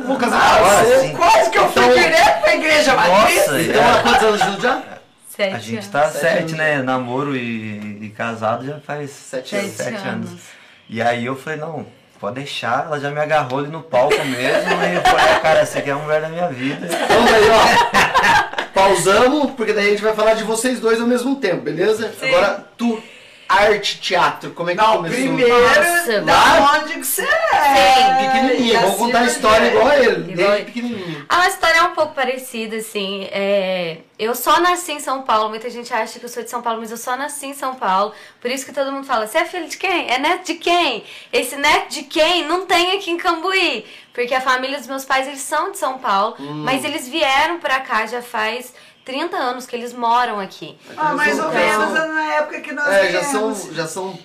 vou casar Na com hora, você. assim. Quase que eu fui Então- direto pra igreja. Nossa, Então, é. há quantos anos juntos já? Sete A gente anos. tá Sete sete, anos. né? Namoro e, e casado já faz Sete Sete anos. sete anos. anos. E aí eu falei, não, pode deixar, ela já me agarrou ali no palco mesmo. e eu falei, cara, essa aqui é a mulher da minha vida. Então daí, ó. Pausamos, porque daí a gente vai falar de vocês dois ao mesmo tempo, beleza? Sim. Agora, tu, arte, teatro, como é que Não, começou? primeiro, Nossa, da onde que você é? Pequenininho, E vamos contar a história igual a ele, Igual desde ele. pequenininho. A história é um pouco parecida, assim. É, Eu só nasci em São Paulo. Muita gente acha que eu sou de São Paulo, mas eu só nasci em São Paulo. Por isso que todo mundo fala: você é filho de quem? É neto de quem? Esse neto de quem não tem aqui em Cambuí. Porque a família dos meus pais, eles são de São Paulo, Hum. mas eles vieram pra cá já faz 30 anos que eles moram aqui. Ah, mais ou Então- menos na época que nós É, já são, já são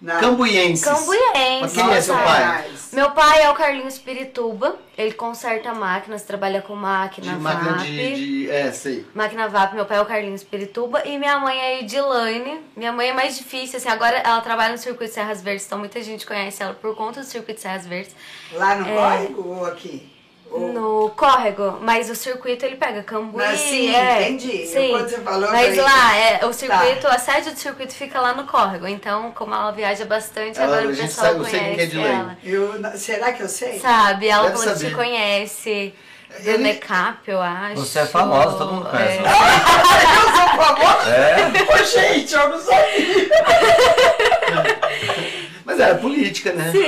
Não. cambuienses. Cambuiense. Mas quem é seu pai? Meu pai é o Carlinhos Pirituba. Ele conserta máquinas, trabalha com máquina, De máquina VAP. de, de. É, sei. Máquina VAP, meu pai é o Carlinhos Pirituba e minha mãe é a Edilane. Minha mãe é mais difícil, assim, agora ela trabalha no Circuito Serras Verdes, então muita gente conhece ela por conta do Circuito Serras Verdes. Lá no É. córrego ou aqui? Ou- No córrego, mas o circuito ele pega Cambuí, Mas sim, é, entendi. Sim. Quando você falou, mas falei, lá, é, o circuito, a sede do circuito fica lá no córrego, então como ela viaja bastante, Ela- agora o pessoal sabe- eu sei é conhece ela. Eu, não- será que eu sei? Sabe, ela Deve falou que saber. te conhece. Do Ele- Necap, eu acho. Você é famosa, todo mundo conhece. É. Eu sou famosa? É, Ô, gente, eu não sabia. Mas é política, né? Sim,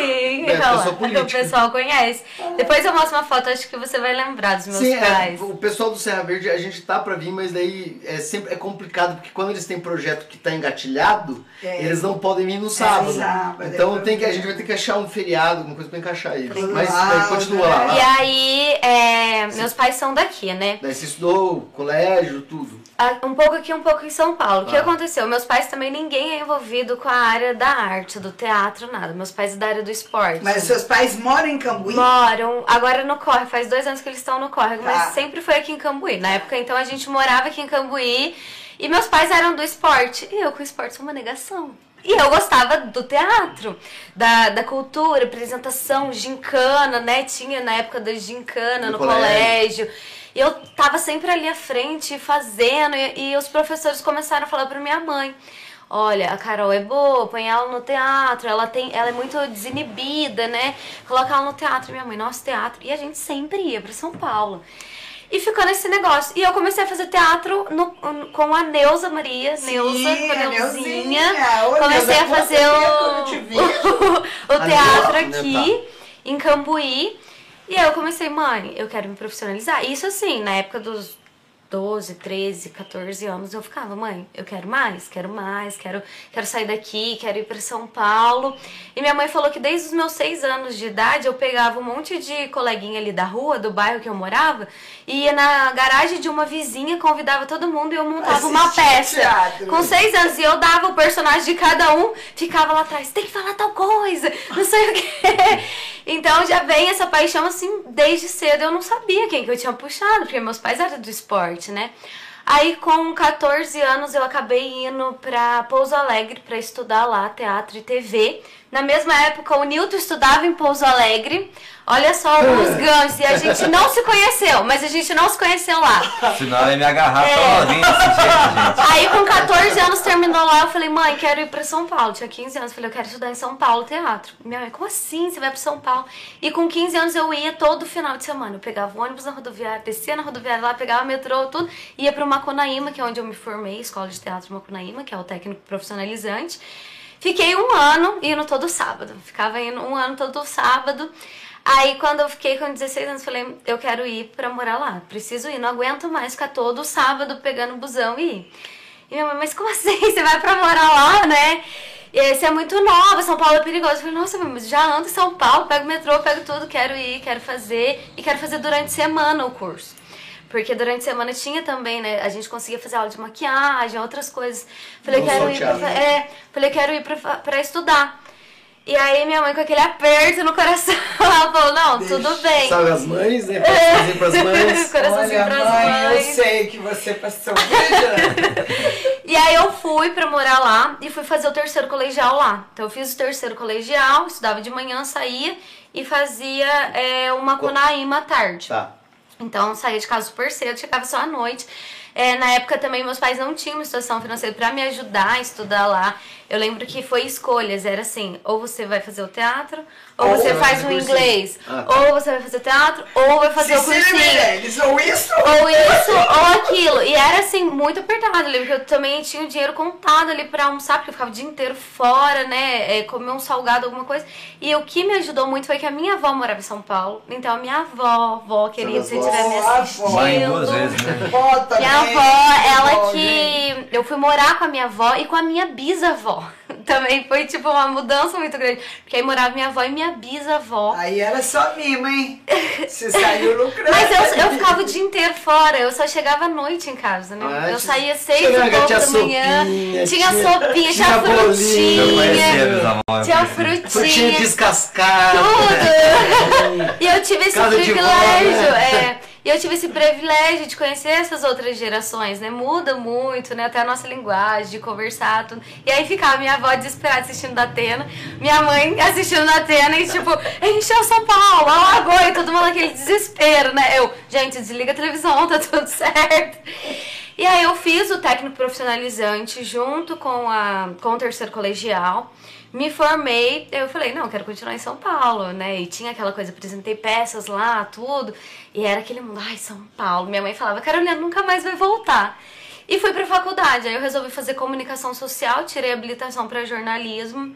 É, então, o política. pessoal conhece. Depois eu mostro uma foto, acho que você vai lembrar dos meus Sim, é, pais. o pessoal do Serra Verde, a gente tá pra vir, mas daí é sempre é complicado, porque quando eles têm projeto que tá engatilhado, É. eles não podem vir no sábado. sábado, então é tem que, a gente vai ter que achar um feriado, alguma coisa pra encaixar eles. Claro, Mas daí continua lá. né? E lá. aí, é, meus pais são daqui, né? Daí você estudou colégio, tudo. Ah, Um pouco aqui, um pouco em São Paulo. O que Ah. aconteceu? Meus pais também, ninguém é envolvido com a área da arte, do teatro, nada. Meus pais é da área do esporte. Mas seus pais moram em Cambuí? Moram, agora no Córrego, faz dois anos que eles estão no Tá. mas sempre foi aqui em Cambuí. Na época, então, a gente morava aqui em Cambuí e meus pais eram do esporte. E eu com esporte sou uma negação. E eu gostava do teatro, da, da cultura, apresentação, gincana, né? Tinha na época da gincana No no, colégio. colégio. E eu tava sempre ali à frente, fazendo, e, e os professores começaram a falar pra minha mãe. Olha, a Carol é boa, põe ela no teatro, ela tem, ela é muito desinibida, né? Coloca ela no teatro, minha mãe, nosso teatro. E a gente sempre ia pra São Paulo. E ficou nesse negócio. E eu comecei a fazer teatro no- com a Neuza Maria, Neuza, Sim, com a Neuzinha. Neuzinha. Ô, Comecei Neuza, a fazer o, o A teatro Neuza, aqui, em Cambuí. E aí eu comecei, mãe, eu quero me profissionalizar. Isso assim, na época dos 12, 13, 14 anos, eu ficava, mãe, eu quero mais, quero mais, quero, quero sair daqui, quero ir para São Paulo. E minha mãe falou que desde os meus 6 anos de idade eu pegava um monte de coleguinha ali da rua, do bairro que eu morava, e ia na garagem de uma vizinha, convidava todo mundo e eu montava uma Assistir peça. teatro. Com seis anos, e eu dava o personagem de cada um, ficava lá atrás, tem que falar tal coisa, não sei o quê. Então já vem essa paixão assim, desde cedo eu não sabia quem que eu tinha puxado, porque meus pais eram do esporte, né? Aí com 14 anos eu acabei indo pra Pouso Alegre pra estudar lá teatro e TV. Na mesma época o Nilton estudava em Pouso Alegre. Olha só os ganchos, e a gente não se conheceu, mas a gente não se conheceu lá. senão ela ia me agarrar É. tão novinha desse jeito, gente. Aí com 14 anos terminou lá, eu falei, mãe, quero ir pra São Paulo. Tinha 15 anos, falei, eu quero estudar em São Paulo teatro. Minha mãe, como assim? Você vai pra São Paulo? E com 15 anos eu ia todo final de semana. Eu pegava o ônibus na rodoviária, descia na rodoviária lá, pegava metrô, tudo, ia pro Macunaíma, que é onde eu me formei, Escola de Teatro Macunaíma, que é o técnico profissionalizante. Fiquei um ano indo todo sábado. Ficava indo um ano todo sábado. Aí quando eu fiquei com 16 anos, falei, eu quero ir pra morar lá. Preciso ir, não aguento mais ficar todo sábado pegando busão e ir. E minha mãe, mas como assim? Você vai pra morar lá, né? E você é muito nova, São Paulo é perigoso. Eu falei, nossa, mas já ando em São Paulo, pego metrô, pego tudo, quero ir, quero fazer. E quero fazer durante semana o curso. Porque durante a semana tinha também, né? A gente conseguia fazer aula de maquiagem, outras coisas. Falei, Não quero ir pra, é, falei, quero ir pra, pra estudar. E aí minha mãe com aquele aperto no coração, ela falou, não, tudo bem. Sabe as mães, né? Coraçãozinho pras mães. Coraçãozinho Olha, pras mãe, mães. eu sei que você passou vida. E aí eu fui pra morar lá e fui fazer o terceiro colegial lá. Então eu fiz o terceiro colegial, estudava de manhã, saía e fazia é, uma conaíma à tarde. Tá. Então saía de casa super cedo, chegava só à noite. É, na época também meus pais não tinham uma situação financeira pra me ajudar a estudar lá. Eu lembro que foi escolhas, era assim, ou você vai fazer o teatro, ou, Ou você faz o cursinho. inglês, Ah, tá. ou você vai fazer teatro, ou vai fazer o Cecília cursinho. Meirelles, ou isso Ou isso, ou aquilo. E era assim, muito apertado. Eu lembro que eu também tinha o dinheiro contado ali pra almoçar, porque eu ficava o dia inteiro fora, né? É, comer um salgado, alguma coisa. E o que me ajudou muito foi que a minha avó morava em São Paulo. Então a minha avó, avó querida, se estiver me assistindo. Mãe duas vezes, né? Vó também. Minha avó, ela que. Eu fui morar com a minha avó e com a minha bisavó. Também foi tipo uma mudança muito grande. Porque aí morava minha avó e minha bisavó. Aí era só mima, hein? Você saiu lucrando. Mas eu, eu ficava o dia inteiro fora, eu só chegava à noite em casa, né? Ah, eu saía seis e pouco da manhã. sopinha, tinha tinha- sopinha, tinha, frutinha. Tinha Frutinha frutinha. descascada. Tudo! E eu tive esse Casa privilégio, né? é. E eu tive esse privilégio de conhecer essas outras gerações, né? Muda muito, né? Até a nossa linguagem, de conversar, tudo. E aí ficava minha avó desesperada assistindo da Atena, minha mãe assistindo da Atena e tipo, encheu São Paulo, alagou e todo mundo naquele desespero, né? Eu, gente, desliga a televisão, tá tudo certo. E aí eu fiz o técnico profissionalizante junto com, a, com o terceiro colegial. Me formei, eu falei, não, quero continuar em São Paulo, né? E tinha aquela coisa, apresentei peças lá, tudo. E era aquele mundo, ai, São Paulo. Minha mãe falava, Carolina, nunca mais vai voltar. E fui pra faculdade. Aí eu resolvi fazer comunicação social, tirei habilitação para jornalismo.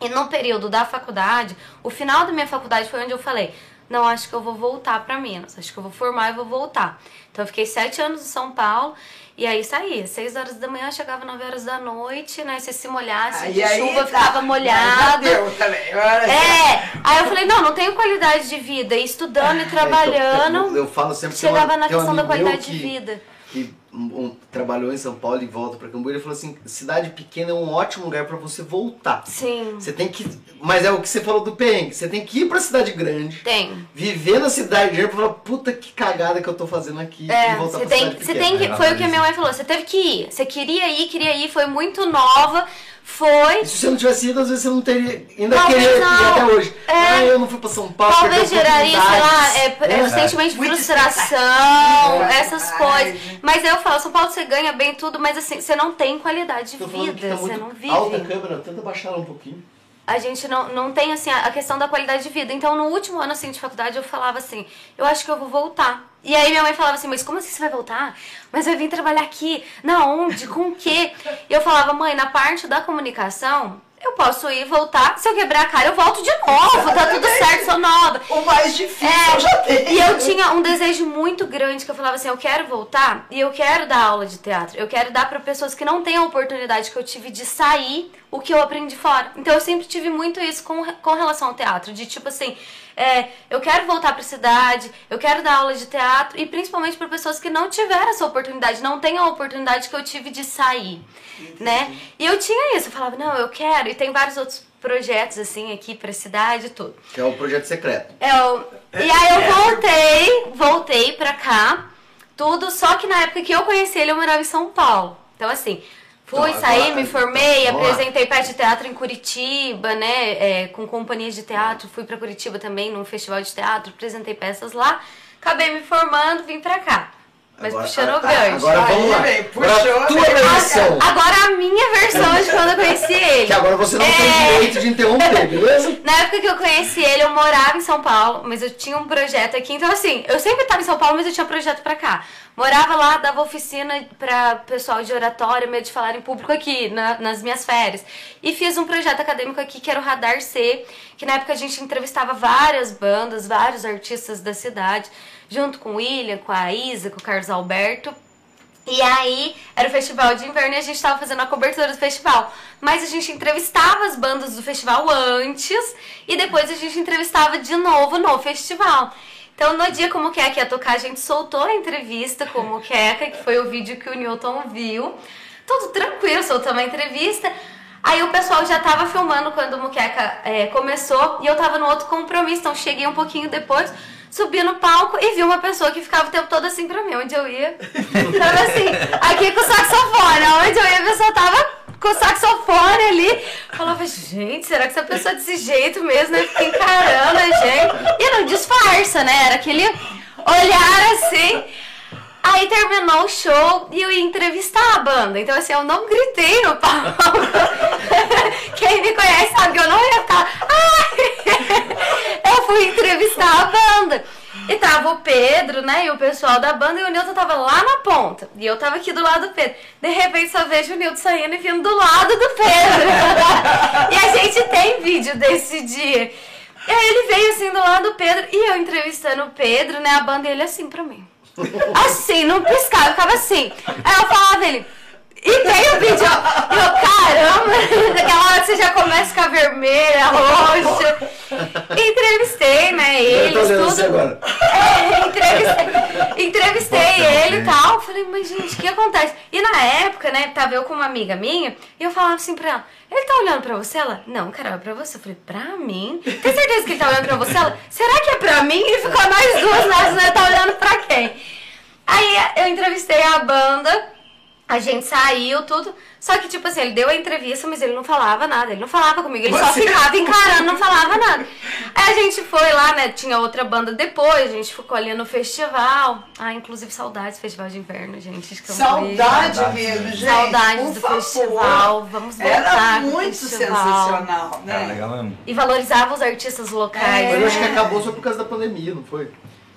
E no período da faculdade, o final da minha faculdade foi onde eu falei: não, acho que eu vou voltar pra Minas, acho que eu vou formar e vou voltar. Então eu fiquei sete anos em São Paulo e aí saía. Seis horas da manhã, chegava nove horas da noite, né? Se se molhasse, Aí, de chuva, tá. ficava molhado. deu também. É, aí eu falei, não, não tenho qualidade de vida. E estudando e trabalhando, Eu, eu falo sempre chegava uma- na questão da qualidade de que- vida. Que um- trabalhou em São Paulo e volta pra Cambuí, ele falou assim, cidade pequena é um ótimo lugar pra você voltar. Sim, Você tem que, mas é o que você falou do perrengue, você tem que ir pra cidade grande, tem. viver na cidade grande pra falar, puta que cagada que eu tô fazendo aqui e É, voltar você pra tem, cidade você pequena. tem que. Foi o que a minha mãe falou, você teve que ir. Você queria ir, queria ir, foi muito nova, foi. E se você não tivesse ido, às vezes você não teria, ainda Talvez queria ir não. até hoje. É. Ah, eu não fui pra São Paulo, Talvez geraria, sei lá, é, é, É. sentimento de frustração, essas coisas. Mas eu falo, São Paulo você ganha bem tudo, mas assim, você não tem qualidade de vida, tá você não vive. alta a câmera, tenta baixar ela um pouquinho. a gente não, não tem assim a questão da qualidade de vida. Então, no último ano assim de faculdade, eu falava assim, eu acho que eu vou voltar. E aí minha mãe falava assim, mas como assim você vai voltar? Mas vai vir trabalhar aqui? Na onde? Com o quê? E eu falava, mãe, na parte da comunicação, eu posso ir e voltar. Se eu quebrar a cara, eu volto de novo. Tá tudo certo, sou nova. O mais difícil É, eu já tenho. E eu tinha um desejo muito grande que eu falava assim, eu quero voltar e eu quero dar aula de teatro. Eu quero dar para pessoas que não têm a oportunidade que eu tive de sair o que eu aprendi fora. Então eu sempre tive muito isso com, com relação ao teatro, de tipo assim, é, eu quero voltar para cidade, eu quero dar aula de teatro e principalmente para pessoas que não tiveram essa oportunidade, não têm a oportunidade que eu tive de sair, né? E eu tinha isso, eu falava, não, eu quero e tem vários outros projetos assim aqui para cidade e tudo. Que é o projeto secreto. Eu, e aí eu voltei, voltei pra cá, tudo, só que na época que eu conheci ele, eu morava em São Paulo. Então, assim, fui, Então, saí, agora- me formei, vamos lá. apresentei peça de teatro em Curitiba, né, é, com companhias de teatro, fui pra Curitiba também, num festival de teatro, apresentei peças lá, acabei me formando, vim pra cá. Mas Agora- puxando o tá, gancho. Agora vamos lá. bem, puxou, a tua bem. Versão. Agora a minha versão de quando eu conheci ele. Que agora você não É. tem direito de interromper, beleza? Na época que eu conheci ele, eu morava em São Paulo, mas eu tinha um projeto aqui. Então, assim, eu sempre estava em São Paulo, mas eu tinha projeto pra cá. Morava lá, dava oficina pra pessoal de oratório, medo de falar em público aqui, na- nas minhas férias. E fiz um projeto acadêmico aqui, que era o Radar C, que na época a gente entrevistava várias bandas, vários artistas da cidade, junto com o William, com a Isa, com o Carlos Alberto. E aí, era o festival de inverno e a gente tava fazendo a cobertura do festival. Mas a gente entrevistava as bandas do festival antes e depois a gente entrevistava de novo no festival. Então, no dia como que é que ia tocar, a gente soltou a entrevista com o Muqueca, que foi o vídeo que o Newton viu. Tudo tranquilo, soltamos a entrevista. Aí o pessoal já tava filmando quando o Muqueca é, começou e eu tava no outro compromisso, então cheguei um pouquinho depois, subi no palco e vi uma pessoa que ficava o tempo todo assim pra mim, onde eu ia. Tava assim, aqui com o saxofone, onde eu ia a pessoa tava com o saxofone ali. Falava, gente, será que essa pessoa é desse jeito mesmo, né? Fica encarando a gente. E não disfarça, né? Era aquele olhar assim. Aí terminou o show e eu ia entrevistar a banda. Então, assim, eu não gritei no palco. Quem me conhece sabe que eu não ia ficar. Ai! Eu fui entrevistar a banda. E tava o Pedro, né? E o pessoal da banda, e o Nilton tava lá na ponta. E eu tava aqui do lado do Pedro. De repente só vejo o Nilton saindo e vindo do lado do Pedro. e a gente tem vídeo desse dia. E aí ele veio assim do lado do Pedro e eu entrevistando o Pedro, né? A banda e ele assim pra mim. Assim, não piscava, eu ficava assim. Aí eu falava ele. E tem o vídeo, ó. Eu, caramba, naquela hora que você já começa a ficar vermelha, roxa. Entrevistei, né, eles, tudo. agora. É, entrevistei, entrevistei ele e tal. Falei, mas gente, o que acontece? E na época, né, tava eu com uma amiga minha e eu falava assim pra ela: ele tá olhando pra você? Ela, não, cara, é pra você. Eu falei, pra mim? Tem certeza que ele tá olhando pra você? Ela, será que é pra mim? E ficou nós duas nessa, né? Tá olhando pra quem? Aí eu entrevistei a banda. A gente saiu, tudo. Só que, tipo assim, ele deu a entrevista, mas ele não falava nada. Ele não falava comigo, ele só ficava encarando, não falava nada. Aí a gente foi lá, né? Tinha outra banda depois, a gente ficou ali no festival. Ah, inclusive saudades do festival de inverno, gente. Saudade Saudade. mesmo, gente. Saudades por do favor. festival. Vamos voltar. Era muito festival. sensacional, Era né? legal mesmo. E valorizava os artistas locais. É. Mas eu acho que né? acabou só por causa da pandemia, não foi?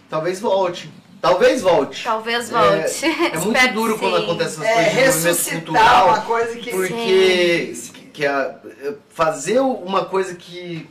Talvez volte. Talvez volte. Talvez volte. É, é muito duro quando sim. acontece essas É, coisas de movimento cultural. uma coisa que... Porque que a- fazer uma coisa que.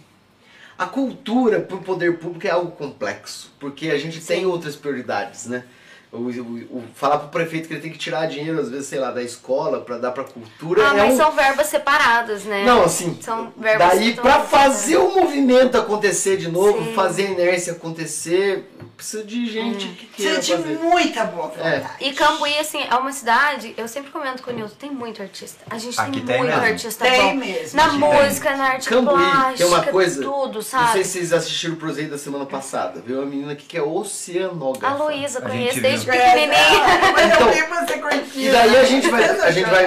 A cultura pro poder público é algo complexo. Porque a gente tem outras prioridades, né? O, o- o- falar pro prefeito que ele tem que tirar dinheiro, às vezes, sei lá, da escola pra dar pra cultura Ah, é mas um. são verbas separadas, né? Não, assim, São verbas daí estão- fazer o movimento acontecer de novo, Sim. fazer a inércia acontecer, precisa de gente que queira Precisa de fazer. muita boa É. vontade. E Cambuí, assim, é uma cidade, eu sempre comento com o Nilton, tem muito artista. A gente Aqui tem, tem muito mesmo. artista Tem bom. mesmo, Na música, na arte Cambuí plástica, tem uma coisa. tudo, Não sabe? sei se vocês assistiram o Prozeio da semana passada, viu? Uma menina aqui que é oceanógrafa. A Luísa, A conheço desde viu. pequenininha. Mas Então. E daí a gente vai, a gente vai,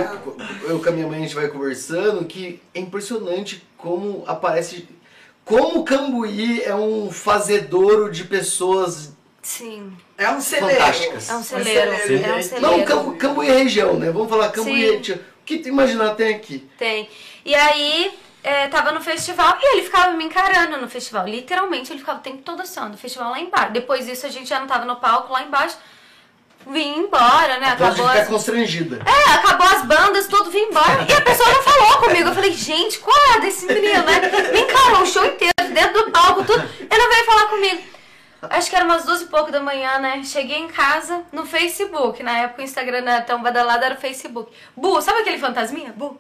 eu com a minha mãe a gente vai conversando que é impressionante como aparece, como Cambuí é um fazedouro de pessoas. Sim, É um celeiro. Fantásticas. é um celeiro, celeiro. é um Não, celeiro. Não, Cambu, Cambuí é região, né? Vamos falar Cambuí. Sim. é. O que tu imaginar tem aqui? Tem. E aí, é, tava no festival e ele ficava me encarando no festival. Literalmente, ele ficava o tempo todo assim, ó, no festival lá embaixo. Depois disso, a gente já não tava no palco lá embaixo. Vim embora, né? Acabou ficar as... constrangida. É, acabou as bandas, tudo, vim embora. E a pessoa não falou comigo. Eu falei, gente, qual é desse menino, né? Me encarou o show inteiro, dentro do palco, tudo. Ele não veio falar comigo. Acho que era umas duas e pouco da manhã, né? Cheguei em casa no Facebook. Na época o Instagram não era tão badalado, era o Facebook. Bu, sabe aquele fantasminha? Bu.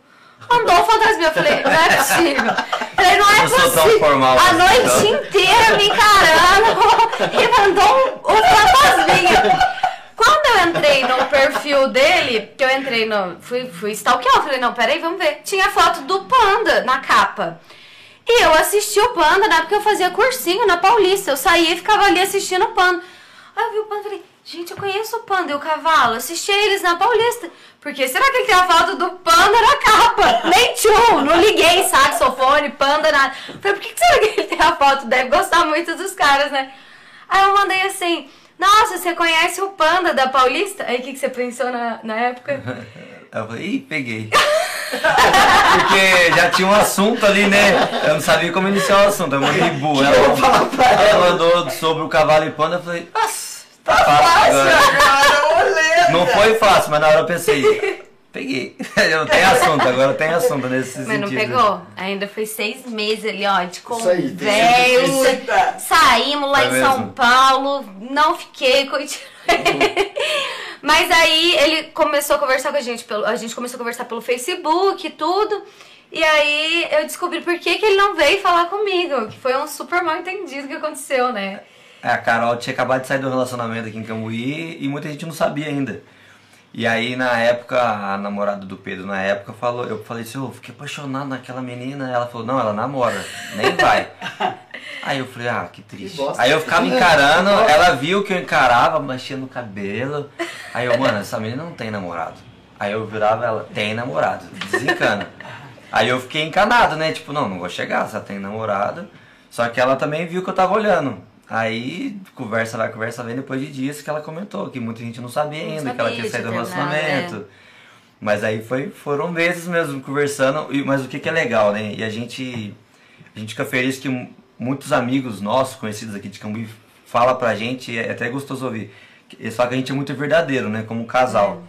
Mandou o fantasminha. Eu falei, não é possível. Falei, não é possível. formal A assim, noite não. inteira me encarando e mandou um, um fantasminha. Quando eu entrei no perfil dele, que eu entrei no. Fui, fui stalkear, eu falei, não, peraí, vamos ver. Tinha foto do panda na capa. E eu assisti o panda, na época eu fazia cursinho na Paulista. Eu saía e ficava ali assistindo o panda. Aí eu vi o panda e falei, gente, eu conheço o panda e o cavalo. Assisti eles na Paulista. Porque será que ele tem a foto do panda na capa? Nem tchum, não liguei saxofone, panda, nada. Falei, por que será que ele tem a foto? Deve gostar muito dos caras, né? Aí eu mandei assim, nossa, você conhece o panda da Paulista? Aí o que, que você pensou na, na época? Eu falei, ih, peguei. Porque já tinha um assunto ali, né? Eu não sabia como iniciar o assunto. Eu mandei bu. que eu vou falar pra ela ela? mandou sobre o cavalo e panda. Eu falei, nossa, tá fácil agora. Agora, Não foi fácil, mas na hora eu pensei, peguei. Eu tenho assunto, agora tenho assunto nesse Mas sentido. não pegou? Ainda foi seis meses ali, ó, de Isso aí, tem conversa. Saímos lá É em São mesmo? Paulo, não fiquei, continuei. Mas aí ele começou a conversar com a gente, pelo, a gente começou a conversar pelo Facebook e tudo. E aí eu descobri por que, que ele não veio falar comigo, que foi um super mal entendido que aconteceu, né? É, a Carol tinha acabado de sair do relacionamento aqui em Cambuí e muita gente não sabia ainda. E aí na época, a namorada do Pedro na época falou, eu falei assim, eu fiquei apaixonado naquela menina. Ela falou, não, ela namora, nem vai. Aí eu falei, ah, que triste. Que aí eu ficava encarando, ela viu que eu encarava, mexia no cabelo. Aí eu, mano, essa menina não tem namorado. Aí eu virava ela, tem namorado, desencana. Aí eu fiquei encanado, né? Tipo, não, não vou chegar, ela tem namorado. Só que ela também viu que eu tava olhando. Aí, conversa vai, conversa vem, depois de dias que ela comentou, que muita gente não sabia Não ainda, que sabia, ela tinha saído do tinha terminado, relacionamento. Mas aí foi, foram meses mesmo conversando, mas o que, que é legal, né? E a gente, a gente fica feliz que mu- muitos amigos nossos, conhecidos aqui de Cambuí, falam pra gente, é até gostoso ouvir. que Eles falam que a gente é muito verdadeiro, né? Como casal.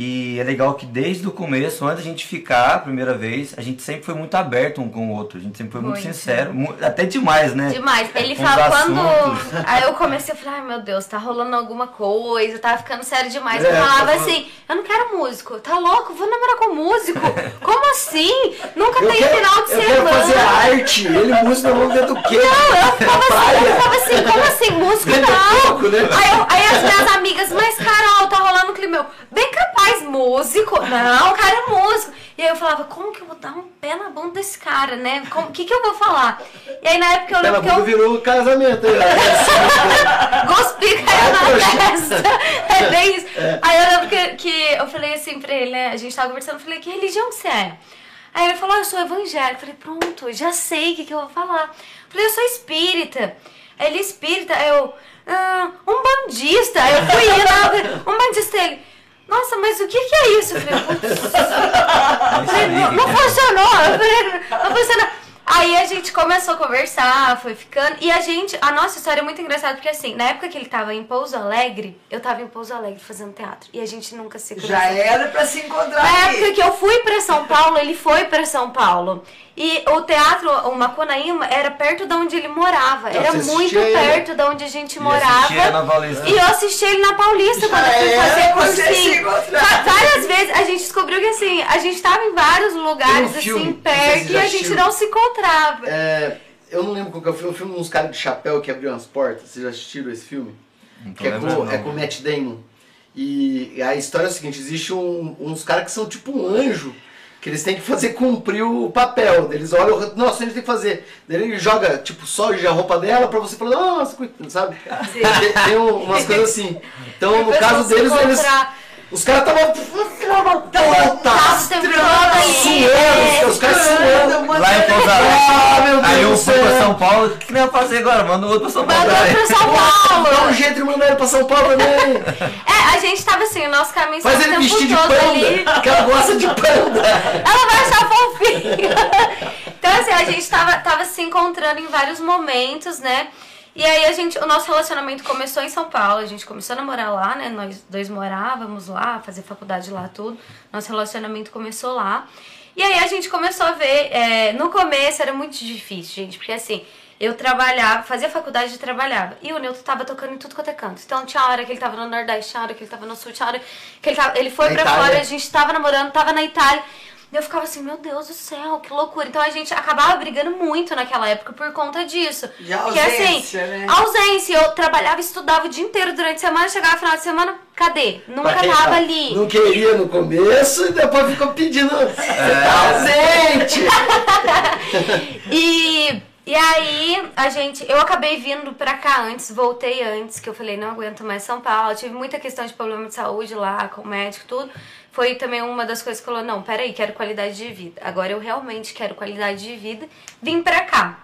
E é legal que desde o começo, antes da gente ficar a primeira vez, a gente sempre foi muito aberto um com o outro. A gente sempre foi muito, Muito. sincero, até demais, né? Demais. Ele os fala quando. assuntos. Aí eu comecei a falar, ai meu Deus, tá rolando alguma coisa, tá ficando sério demais. É, eu falava assim, eu não quero músico, tá louco? Vou namorar com músico? Como assim? Nunca Eu tem quero, final de eu semana. quero fazer arte. Ele música, vamos ver do quê? Não, eu ficava assim, eu ficava assim, como assim, músico Venda não? pouco, né? Aí, eu- aí as minhas amigas, mas Carol, tá rolando clima meu, bem capaz, músico? Não, o cara é músico. E aí eu falava, como que eu vou dar um pé na bunda desse cara, né? O que que eu vou falar? E aí na época eu lembro que eu virou casamento. aí, ó. Gospi caiu na testa. É bem isso. Aí eu lembro que, que eu falei assim pra ele, né? A gente tava conversando, eu falei, que religião que você é? Aí ele falou, ah, eu sou evangélico. Eu falei, pronto, já sei o que, que eu vou falar. Eu falei, eu sou espírita. Aí ele, espírita, aí eu, ah, um bandista. Eu fui indo, um bandista ele. Nossa, mas o que, que é isso? Eu falei, não, não funcionou. Falei, não funcionou. Aí a gente começou a conversar, foi ficando. E a gente, a nossa história é muito engraçada, porque assim, na época que ele tava em Pouso Alegre, eu tava em Pouso Alegre fazendo teatro. E a gente nunca se cruzou. Já era pra se encontrar Na aqui. época que eu fui pra São Paulo, ele foi pra São Paulo. E o teatro, o Macunaíma, era perto de onde ele morava. Então, era muito ele? perto de onde a gente morava. E eu assisti ele na Paulista Já quando eu fui fazer cursinho. Várias vezes a gente descobriu que assim, a gente tava em vários lugares um filme, assim, perto, e a gente não se encontrava. É, eu não lembro qual que é o filme. O filme de uns caras de chapéu que abriam as portas. Vocês já assistiram esse filme? Que é lembrando, com, não. é com o Matt Damon. E a história é a seguinte: existe um- uns caras que são tipo um anjo, que eles têm que fazer cumprir o papel. Eles olham, nossa, a gente tem que fazer. Daí ele joga, tipo, soja a roupa dela pra você falar, nossa, coitado", sabe? Sim. Tem, tem um- umas coisas assim. Então, no caso deles, eles. Os caras estavam. Tava o tempo todo ali. Suando, os caras suando. Lá em Pouso Alegre. Ah, meu Deus Aí eu fui pra São Paulo, o que nem ia fazer agora? Manda o outro pra São Paulo. Mandou Aí. pra São Dá um Paulo. jeito de mandar ele pra São Paulo também. É, a gente tava assim, o nosso caminho Faz ele vestir de todo ali. panda, que ela gosta de panda. Ela vai achar fofinho. então, assim, a gente tava, tava se encontrando em vários momentos, né? E aí a gente, o nosso relacionamento começou em São Paulo, a gente começou a namorar lá, né? Nós dois morávamos lá, fazer faculdade lá, tudo. Nosso relacionamento começou lá. E aí a gente começou a ver, é, no começo era muito difícil, gente, porque assim, eu trabalhava, fazia faculdade e trabalhava. E o Nilton tava tocando em tudo quanto é canto. Então tinha hora que ele tava no Nordeste, tinha hora que ele tava no Sul, tinha hora que ele tava. Ele foi Na pra Itália. fora, a gente tava namorando, tava na Itália. E eu ficava assim, meu Deus do céu, que loucura. Então a gente acabava brigando muito naquela época por conta disso. De Porque ausência, assim, né? ausência, eu trabalhava, estudava o dia inteiro durante a semana, chegava no final de semana, cadê? Nunca quem tava tá- ali. Não queria no começo e depois ficou pedindo. Você É. tá ausente! E, e aí, a gente, eu acabei vindo pra cá antes, voltei antes, que eu falei, não aguento mais São Paulo. Tive muita questão de problema de saúde lá, com o médico, tudo. Foi também uma das coisas que falou, não, peraí, quero qualidade de vida. Agora eu realmente quero qualidade de vida. Vim pra cá.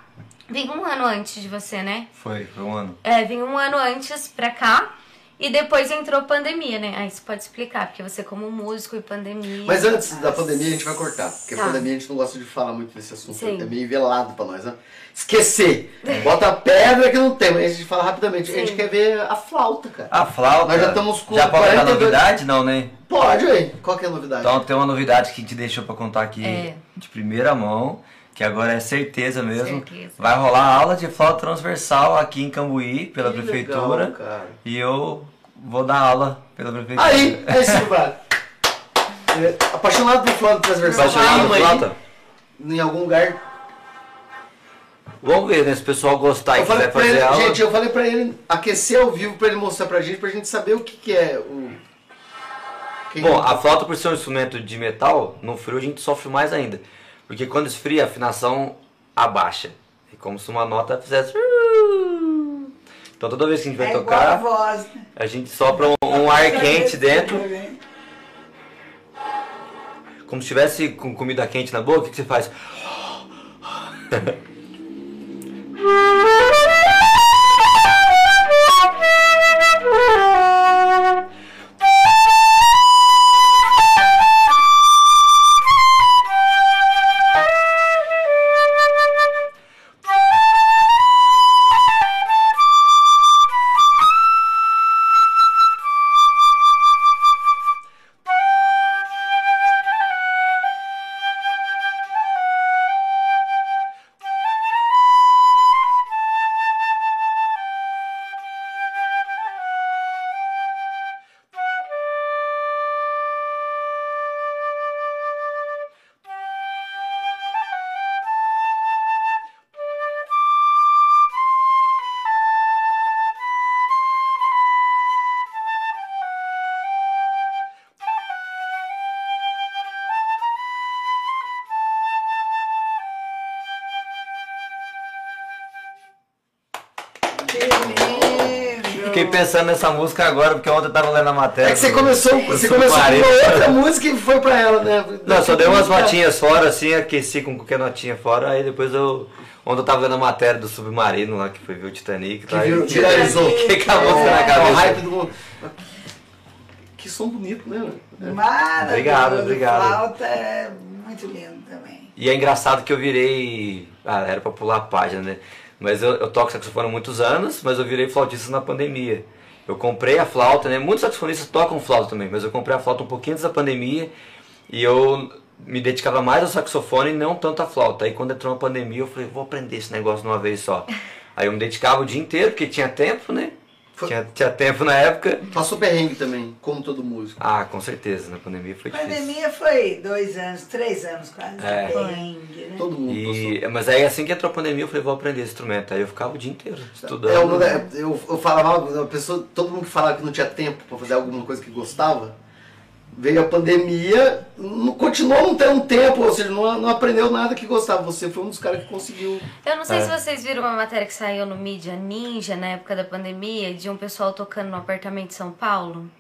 Vim um ano antes de você, né? Foi, foi um ano. É, vim um ano antes pra cá. E depois entrou pandemia, né? Aí você pode explicar, porque você como músico e pandemia. Mas antes da pandemia a gente vai cortar, porque a Tá. pandemia a gente não gosta de falar muito desse assunto, Sim. é meio velado pra nós, né? Esquecer! Bota pedra que não tem, mas a gente fala rapidamente. A gente Sim. quer ver a flauta, cara. A flauta. Nós já estamos com Já pode dar 42. novidade? Não, né? Pode, aí. Qual que é a novidade? Então tem uma novidade que a gente deixou pra contar aqui É. de primeira mão, que agora é certeza mesmo. Certeza. Vai rolar aula de flauta transversal aqui em Cambuí, pela Que prefeitura. legal, cara. E eu vou dar aula pela prefeitura. Aí, é isso. É, Apaixonado por flauta transversal. Apaixonado por Aí, flauta? Em algum lugar. Vamos ver, né? Se o pessoal gostar e Eu quiser fazer ele, aula. gente, eu falei pra ele aquecer ao vivo pra ele mostrar pra gente, pra gente saber o que, que é o. que Bom, que- a flauta por ser um instrumento de metal, no frio a gente sofre mais ainda. Porque quando esfria, a afinação abaixa. É como se uma nota fizesse. Então toda vez que a gente vai É igual a tocar, voz, né? a gente sopra um, um ar quente dentro, como se estivesse com comida quente na boca, o que você faz? Fiquei pensando nessa música agora, porque ontem eu tava lendo a matéria. É que você do- começou, do você começou com uma outra música e foi pra ela, né? Não, só dei umas notinhas fora, assim, aqueci com qualquer notinha fora, aí depois eu. Ontem eu tava lendo a matéria do Submarino lá, que foi ver o Titanic. Que tá? Aí- viralizou. Fiquei com a música É, na o cabeça. hype do. Que som bonito, né? Maravilhoso. Obrigado, obrigado. Flauta é muito lindo também. E é engraçado que eu virei. Ah, era pra pular a página, né? Mas eu, eu toco saxofone há muitos anos, mas eu virei flautista na pandemia. Eu comprei a flauta, né? Muitos saxofonistas tocam flauta também, mas eu comprei a flauta um pouquinho antes da pandemia e eu me dedicava mais ao saxofone e não tanto à flauta. Aí quando entrou a pandemia eu falei, vou aprender esse negócio de uma vez só. Aí eu me dedicava o dia inteiro, porque tinha tempo, né? Foi- Tinha, tinha tempo na época. Passou perrengue também, como todo músico. Ah, com certeza, na pandemia foi A difícil. pandemia foi dois anos, três anos quase É. de perrengue, né? Todo mundo E, mas aí assim que entrou a pandemia eu falei, vou aprender esse instrumento. Aí eu ficava o dia inteiro estudando. É, da- eu, eu falava, a pessoa, todo mundo que falava que não tinha tempo pra fazer alguma coisa que gostava, veio a pandemia, não, continuou não tendo tempo, ou seja, não, não aprendeu nada que gostava. Você foi um dos caras que conseguiu. Eu não sei É. se vocês viram uma matéria que saiu no Mídia Ninja na época da pandemia de um pessoal tocando no apartamento de São Paulo.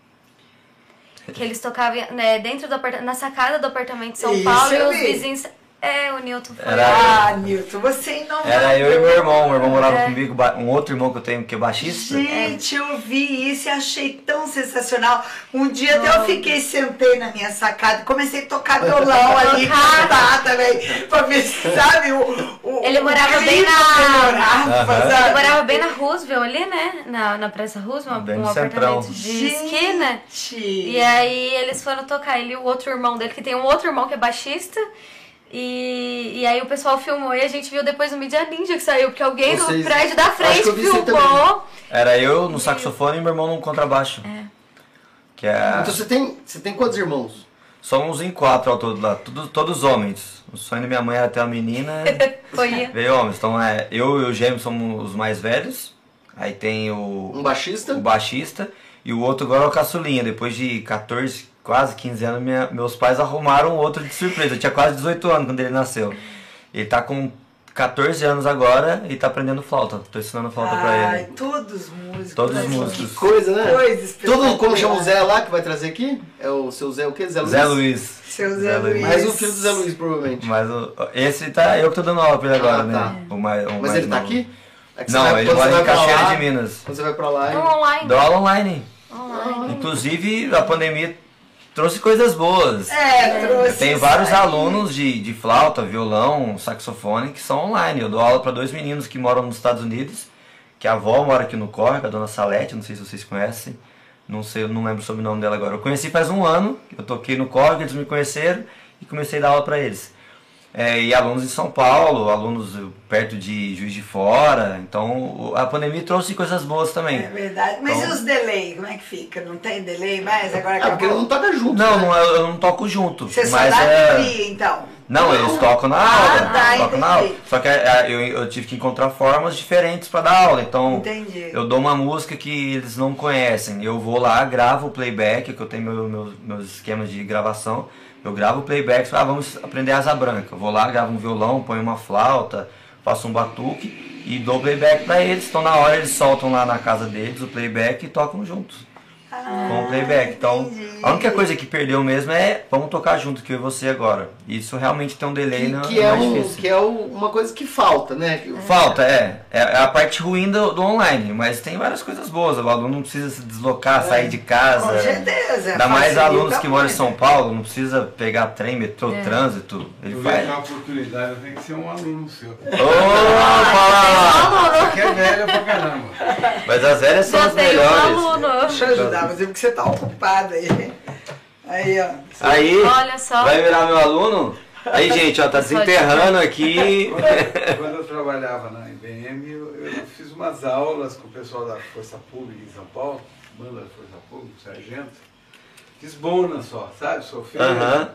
Que eles tocavam né, dentro do apartamento, na sacada do apartamento de São Isso Paulo e os vi. vizinhos. É, o Newton foi. Era- lá. Ah, Nilton, você não Era eu e meu irmão, meu irmão morava É. comigo, um outro irmão que eu tenho que é baixista. Gente, eu vi isso e achei tão sensacional. Um dia até eu fiquei, sentei na minha sacada e comecei a tocar violão ali, cantar também, pra ver se, sabe, o, o Ele o morava bem na- sabe? Ele morava bem na Roosevelt ali, né? Na, na Praça Roosevelt, Bem um apartamento de esquina. Gente. E aí eles foram tocar, ele e o outro irmão dele, que tem um outro irmão que é baixista. E, e aí o pessoal filmou e a gente viu depois no Mídia Ninja que saiu, porque alguém Vocês- no prédio da frente filmou. Era eu no saxofone e meu irmão no contrabaixo. É. Que é. Então você tem, você tem quantos irmãos? Somos em quatro ao todo lá, tudo, todos homens. O sonho da minha mãe era ter uma menina, Foi. veio homens. Então é, eu e o Gêmeo somos os mais velhos. Aí tem o, Um baixista? o baixista e o outro agora é o caçulinha. Depois de 14, quase 15 anos, minha- meus pais arrumaram outro de surpresa. Eu tinha quase 18 anos quando ele nasceu. Ele tá com 14 anos agora e tá aprendendo flauta. Tô ensinando flauta pra Ai, ele. todos músicos. Todos né? músicos. Que coisa, né? Coisa Todo, como chama o. Zé lá que vai trazer aqui? É o seu Zé o quê? Zé Luiz? Zé Luiz. Seu Zé, Zé Luiz. Luiz. Mais um filho do Zé Luiz, provavelmente. Mas o, esse tá. Eu que tô dando aula pra ele agora, Ah, tá. né? O mais, o Mas mais ele tá novo. aqui? É Não, vai- ele mora em pra lá- de Minas. Quando você vai pra lá... Online. Dou aula online. Online. Inclusive, a pandemia trouxe coisas boas. É, trouxe. Eu tenho isso vários aí. alunos de, de flauta, violão, saxofone que são online. Eu dou aula para dois meninos que moram nos Estados Unidos, que a avó mora aqui no Córrego, a dona Salete, não sei se vocês conhecem. Não sei, não lembro sobre o nome dela agora. Eu conheci faz um ano, eu toquei no Córrego, eles me conheceram e comecei a dar aula para eles. É, e alunos em São Paulo, alunos perto de Juiz de Fora. Então a pandemia trouxe coisas boas também. É verdade. Mas Então- e os delay? Como é que fica? Não tem delay mais? Agora É, porque acabou. não toca junto. Não, né? não, eu eu não toco junto. Você só mas dá é... alegria, então. Não, eles tocam na Ah, aula. tá, tocam na aula. entendi. Só que é, eu, eu tive que encontrar formas diferentes para dar aula. Então, Entendi. eu dou uma música que eles não conhecem. Eu vou lá, gravo o playback, que eu tenho meu, meu- meus esquemas de gravação. Eu gravo playback, ah, vamos aprender asa branca. Eu vou lá, gravo um violão, ponho uma flauta, faço um batuque e dou playback para eles. Então, na hora, eles soltam lá na casa deles o playback e tocam juntos com o playback. Então, Ah, entendi. a única coisa que perdeu mesmo é vamos tocar junto que eu e você agora. Isso realmente tem um delay Que, no, que é, mais um, difícil. que é o- uma coisa que falta, né? Que- Falta, é. é. é a parte ruim do, do online, mas tem várias coisas boas. O aluno não precisa se deslocar, sair de casa. Com certeza. Ainda mais alunos que moram em. São Paulo, não precisa pegar trem, metrô, É. trânsito. Ele Eu faz. oportunidade, tem que ser um aluno seu. Que é velho pra caramba. Mas as velhas são Já as tem um melhores. aluno. Deixa eu ajudar, mas é porque você tá ocupado aí. Aí, ó. Aí, Olha só. vai virar meu aluno? Aí, gente, ó, tá desenterrando aqui. Quando, quando eu trabalhava na IBM, eu, eu fiz umas aulas com o pessoal da Força Pública em São Paulo, banda da Força Pública, sargento. Fiz bona só, sabe? Sofia. Aham.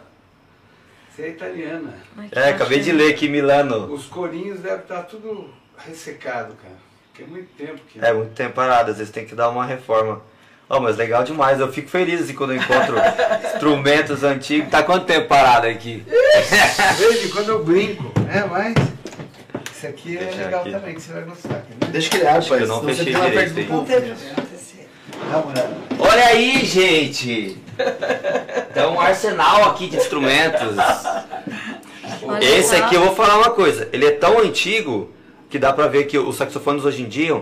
Você é italiana. Ai, É, acabei de ler aqui Milano. Os corinhos devem estar tudo ressecado, cara. Porque é muito tempo que. É muito tempo parado, às vezes tem que dar uma reforma. Ó, mas legal demais, eu fico feliz assim, quando eu encontro instrumentos antigos. Tá quanto tempo parado aqui? De vez em quando eu brinco, né? Mas. Isso aqui é Deixa legal aqui. também, que você vai gostar. Ver? Deixa que ele abre, que eu pai. não fechei direito Não tem. Olha aí, gente! Tem um arsenal aqui de instrumentos. Esse aqui eu vou falar uma coisa, ele é tão antigo que dá pra ver que os saxofones hoje em dia,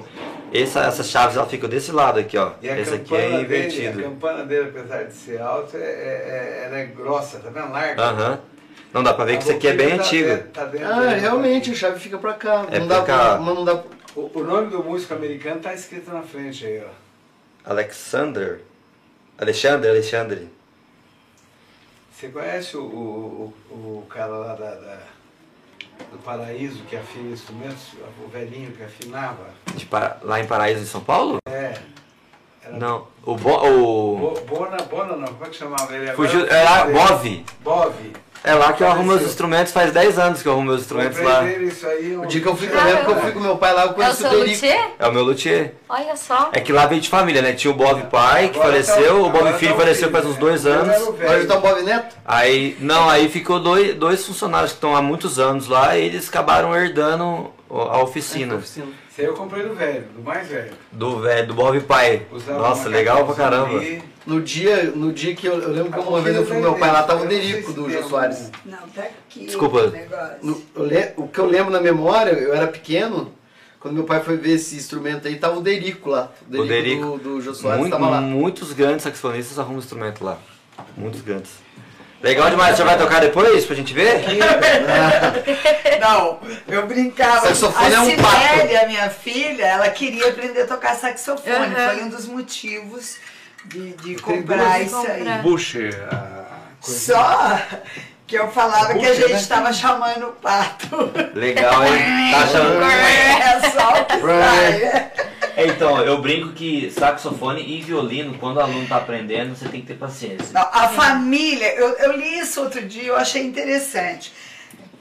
essa, essas chaves ela ficam desse lado aqui, ó. E Esse aqui é dele, invertido. a campana dele, apesar de ser alta, é, é- ela é grossa, tá vendo? Larga. Aham. Não dá pra ver A que isso aqui é bem tá antigo. dentro- tá dentro Ah, dele. realmente, a chave fica pra cá. É não pra dá cá. pra. Mas não dá. O, o nome do músico americano tá escrito na frente aí, ó. Alexander. Alexandre, Alexandre. Você conhece o, o, o, o cara lá da, da- do Paraíso que afina instrumentos? O velhinho que afinava? De Pa- lá em Paraíso, em São Paulo? É. Era Não. O, Bo, o Bo- Bona, Bona não, como é que chamava ele? Agora fugiu, eu é. Bove. Bove. É lá que eu arrumo meus instrumentos, faz 10 anos que eu arrumo meus instrumentos lá. aí. um- O dia que eu fui, eu lembro que eu fui com meu pai lá, eu É o conheci seu o luthier? É o meu luthier. Olha só. É que lá veio de família, né? Tinha o Bob pai, que Agora faleceu, tá- o Bob filho tá faleceu filho, faz uns dois Eu era anos. Agora tá o Bob Neto? Aí, não, aí ficou dois, dois funcionários que estão há muitos anos lá e eles acabaram herdando a oficina Oficina. Esse aí eu comprei do velho, do mais velho. do velho, do Bob pai. Usava Nossa, legal pra caramba. ali. No dia, no dia que eu, eu lembro que uma vez eu fui com meu pai lá, tava o Derico do Jô Soares. Não, tá aqui. Desculpa. o. No- eu le- o que eu lembro na memória, eu era pequeno, quando meu pai foi ver esse instrumento aí, tava o Derico lá. O Derico, Derico. do, do Jô Soares Muito- tava lá. muitos grandes saxofonistas arrumam instrumento lá. Muitos grandes. Legal demais, você vai tocar depois pra gente ver? Não, eu brincava. Saxofone a é um Cibele, a minha filha, ela queria aprender a tocar saxofone. Aham. Foi um dos motivos de, de comprar isso aí. Busher, a coisa. Só que eu falava que a Puxa, gente né? estava chamando o pato. Legal, hein? Tá achando... É só o que sai. É, então, eu brinco que saxofone e violino, quando o aluno tá aprendendo, você tem que ter paciência. Não, a família, eu, eu li isso outro dia, eu achei interessante.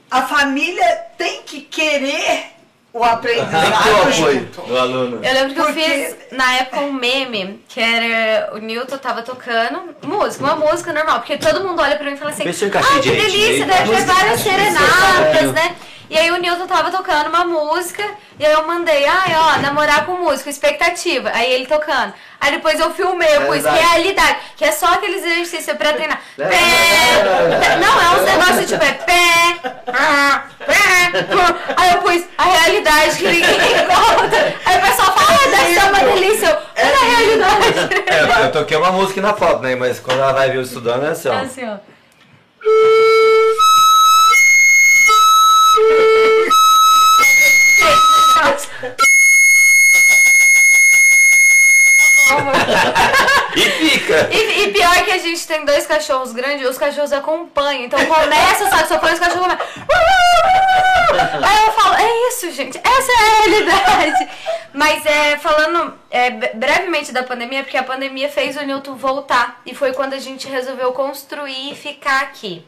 A família tem que querer o aprendizado junto. Do aluno. Eu lembro que Porque- eu fiz, na época, um meme, que era o Newton tava tocando música, uma música normal, porque todo mundo olha pra mim e fala assim, ah, que delícia, deve ter várias serenatas, né? E aí o Newton tava tocando uma música, e aí eu mandei, ai, ó, namorar com músico, expectativa. Aí ele tocando. Aí depois eu filmei, eu pus Verdade. realidade, que é só aqueles exercícios pra treinar. É, Pé, é, pé. Não, é uns negócios tipo, é pé, ah, Aí eu pus a realidade que ninguém encontra. Aí o pessoal fala, ah, deve ser uma delícia. Eu, Olha a realidade. É, eu toquei uma música na foto, né? Mas quando ela vai ver eu estudando é assim, ó. É assim, ó. E fica! E, e pior que a gente tem dois cachorros grandes, os cachorros acompanham. Então começa o saxofone, os cachorros começam. Aí eu falo, é isso, gente, essa é a realidade. Mas é, falando é, bre- brevemente da pandemia, porque a pandemia fez o Newton voltar. E foi quando a gente resolveu construir e ficar aqui.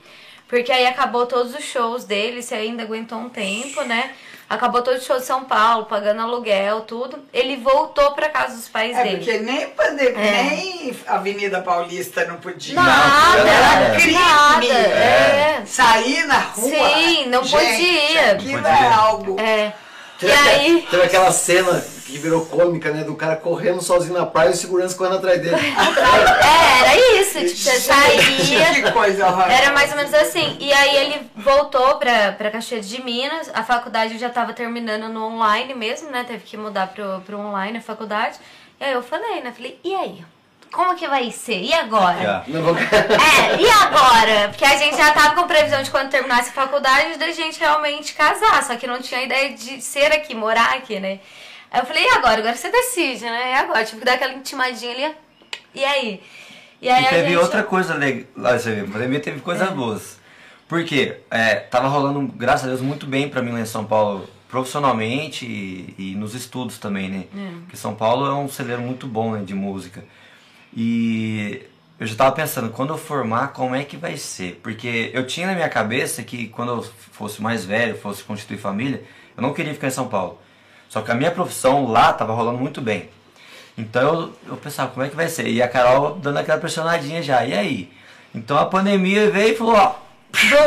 Porque aí acabou todos os shows dele, você ainda aguentou um tempo, né? Acabou todos os shows de São Paulo, pagando aluguel, tudo. Ele voltou pra casa dos pais É, dele. porque nem pandemia, É. nem Avenida Paulista não podia. Nada, Era crime. nada, é. Sair na rua. Sim, não gente, podia. Aquilo Podia. é algo. É. E Teve, aí. teve aquela cena que virou cômica, né? Do cara correndo sozinho na praia e o segurança correndo atrás dele. É, era isso. Tipo, você saía. Que coisa horrorosa. Era mais ou menos assim. E aí ele voltou pra, pra Caxias de Minas. A faculdade já tava terminando no online mesmo, né? Teve que mudar pro, pro online a faculdade. E aí eu falei, né? Falei, e aí? Como que vai ser? E agora? Não vou- É, e agora? Porque a gente já tava com previsão de quando terminasse a faculdade da gente realmente casar, só que não tinha ideia de ser aqui, morar aqui, né? Aí eu falei, e agora? Agora você decide, né? E agora? Tive que dar aquela intimadinha ali. E aí? E aí E a teve gente... outra coisa legal, pandemia teve coisas boas. Por quê? É, tava rolando, graças a Deus, muito bem pra mim lá em São Paulo, profissionalmente e, e nos estudos também, né? Porque São Paulo é um celeiro muito bom né, de música. E eu já tava pensando, quando eu formar, como é que vai ser? Porque eu tinha na minha cabeça que quando eu fosse mais velho, fosse constituir família, eu não queria ficar em São Paulo. Só que a minha profissão lá tava rolando muito bem. Então eu, eu pensava, como é que vai ser? E a Carol dando aquela pressionadinha já, e aí? Então a pandemia veio e falou, ó,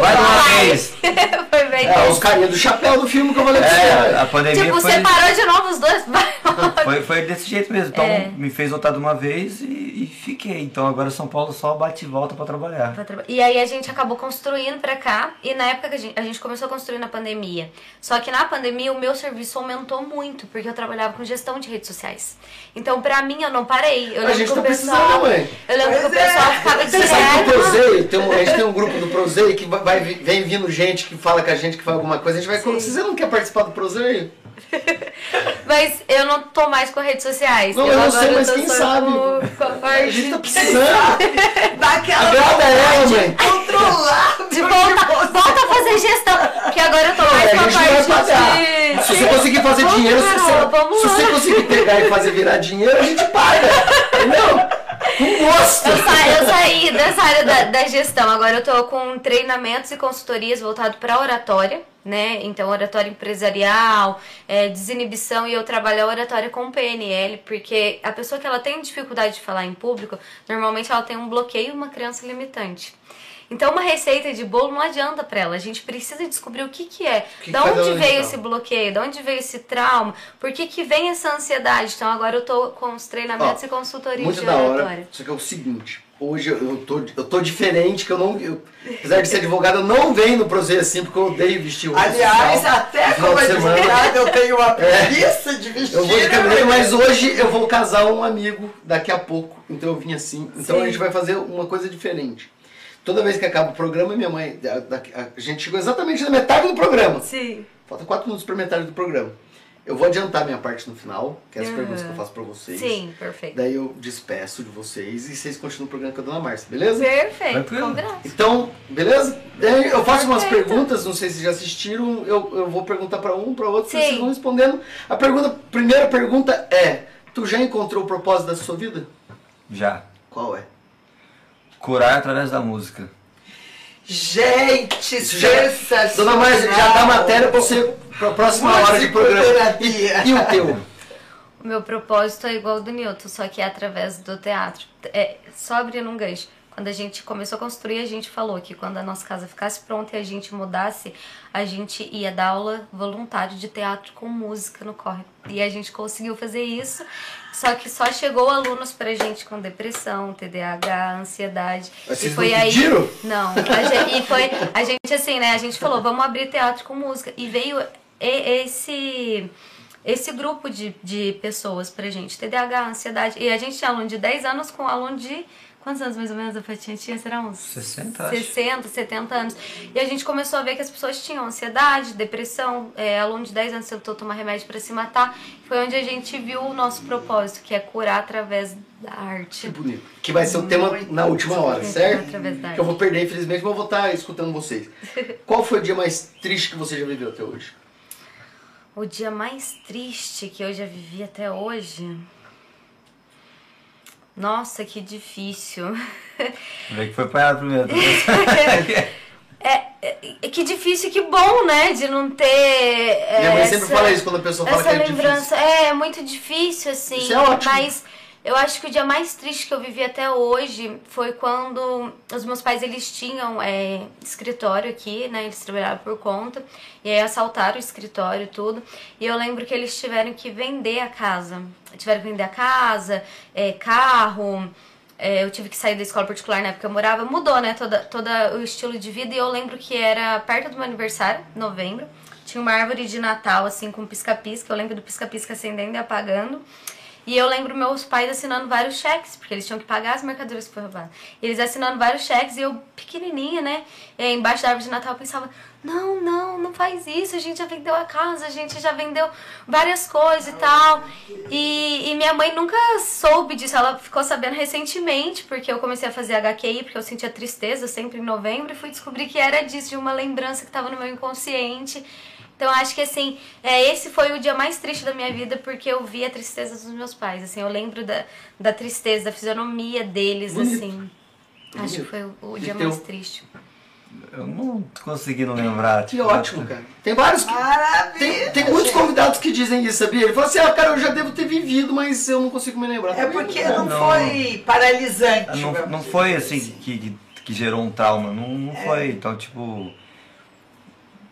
vai de uma Vai. vez. Foi bem É, os carinha do chapéu do filme que eu falei pra É, você. a pandemia Tipo, foi, separou de novo os dois. Vai. foi, foi desse jeito mesmo. Então É. me fez voltar de uma vez e, e fiquei. Então agora São Paulo só bate e volta pra trabalhar. Pra traba- E aí a gente acabou construindo pra cá. E na época que a gente, a gente começou a construir na pandemia. Só que na pandemia o meu serviço aumentou muito, porque eu trabalhava com gestão de redes sociais. Então pra mim eu não parei. Eu A gente que tá o pessoal. precisando, mãe. Eu lembro que o é. pessoal ficava Você sabe que o. Prozei, tem um, a gente tem um grupo do Prozei que vai, vai- vem vindo gente que fala com a gente que faz alguma coisa. A gente vai. Sim. Você não quer participar do Prozei? Mas eu não tô mais com redes sociais. Não, eu não agora sei, mas tô quem só sabe? Com, com a A gente tá precisando. Daquela Agrada ela, mãe. controlar. de volta, volta a fazer gestão. Porque agora eu tô mais É, com a a gente vai parte pagar. de. Se você conseguir fazer Vamos, dinheiro, se Carol, você, vamos se lá. você conseguir pegar e fazer virar dinheiro, a gente paga. Entendeu? Com gosto. Eu, eu saí dessa área da, da gestão. Agora eu tô com treinamentos e consultorias voltado para oratória, né? Então, oratória empresarial, é, desinibição e eu trabalho a oratória com PNL, porque a pessoa que ela tem dificuldade de falar em público, normalmente ela tem um bloqueio uma criança limitante. Então, uma receita de bolo não adianta pra ela. A gente precisa descobrir o que que é. que da que onde veio esse bloqueio? Da onde veio esse trauma? Por que que vem essa ansiedade? Então, agora eu tô com os treinamentos Ó, e consultorias Muito de da hora. oratória. Só que é o seguinte, hoje eu, tô, eu tô diferente, que eu não. eu- apesar de ser advogado, eu não venho no Prozeio assim, porque eu odeio vestir roupa Aliás, até como advogado eu tenho uma preguiça de vestir. Eu vou de né, mãe? mas hoje eu vou casar um amigo daqui a pouco. Então eu vim assim. Então Sim. a gente vai fazer uma coisa diferente. Toda vez que acaba o programa, minha mãe. A, a- a gente chegou exatamente na metade do programa. Sim. Falta quatro minutos para metade do programa. Eu vou adiantar minha parte no final, que é as Uhum. perguntas que eu faço para vocês. Sim, perfeito. Daí eu despeço de vocês e vocês continuam o programa com a dona Márcia, beleza? Perfeito, combinado. Então, beleza? Daí eu faço umas Perfeito. perguntas, não sei se já assistiram, eu, eu vou perguntar para um, para outro, Sim. vocês vão respondendo. A pergunta, primeira pergunta é: tu já encontrou o propósito da sua vida? Já. Qual é? Curar através da música. Gente, Isso já- sensacional. Dona Márcia, já dá matéria para você para a próxima hora de programa. E, e o teu? O meu propósito é igual ao do Newton, só que é através do teatro. É, só abrindo um gancho. Quando a gente começou a construir, a gente falou que quando a nossa casa ficasse pronta e a gente mudasse, a gente ia dar aula voluntário de teatro com música no corre. E a gente conseguiu fazer isso, só que só chegou alunos pra gente com depressão, TDAH, ansiedade. Mas e foi não aí. pediram? Não, a gente, e foi a gente assim, né? A gente falou, vamos abrir teatro com música. E veio esse esse grupo de, de pessoas pra gente, TDAH, ansiedade. E a gente tinha aluno de 10 anos com aluno de Quantos anos mais ou menos a Fatinha tinha? Será uns 60, acho. 60, 70 anos. E a gente começou a ver que as pessoas tinham ansiedade, depressão. É, aluno de 10 anos tentou tomar remédio para se matar. Foi onde a gente viu o nosso propósito, que é curar através da Que arte. bonito. Que vai ser o tema Muito na última hora, certo? Através da Que eu vou perder, infelizmente, mas eu vou estar escutando vocês. Qual foi o dia mais triste que você já viveu até hoje? O dia mais triste que eu já vivi até hoje. Nossa, que difícil. Vê que foi apanhado primeiro. É, que difícil e que bom, né? De não ter. é, Minha mãe sempre essa- fala isso quando a pessoa fala que é lembrança difícil. é muito difícil, assim. Isso é ótimo. Mas eu acho que o dia mais triste que eu vivi até hoje foi quando os meus pais eles tinham é, escritório aqui, né? Eles trabalhavam por conta. E aí assaltaram o escritório e tudo. E eu lembro que eles tiveram que vender a casa. Tiveram que vender a casa, é, carro. É, eu tive que sair da escola particular na época que eu morava. Mudou, né? Toda, todo o estilo de vida. E eu lembro que era perto do meu aniversário, novembro. Tinha uma árvore de Natal, assim, com pisca-pisca. Eu lembro do pisca-pisca acendendo e apagando. E eu lembro meus pais assinando vários cheques, porque eles tinham que pagar as mercadorias que foram roubadas. Eles assinando vários cheques e eu, pequenininha, né, eh, embaixo da árvore de Natal, pensava: não, não, não faz isso, a gente já vendeu a casa, a gente já vendeu várias coisas e tal. E, e minha mãe nunca soube disso, ela ficou sabendo recentemente, porque eu comecei a fazer HQI, porque eu sentia tristeza sempre em novembro, e fui descobrir que era disso, de uma lembrança que estava no meu inconsciente. Então acho que assim, é, esse foi o dia mais triste da minha vida porque eu vi a tristeza dos meus pais. Assim, eu lembro da, da tristeza, da fisionomia deles, Bonito. assim. Acho que foi o, o dia mais triste. Eu não consegui não lembrar. Que tipo, ótimo, cara. Tem vários que... Maravilha. Tem, tem muitos convidados que dizem isso, sabia? Ele falou assim, ah, cara, eu já devo ter vivido, mas eu não consigo me lembrar. É porque não, Não. foi paralisante. Não, não foi assim que, que, que gerou um trauma, não, não foi. Então, tipo.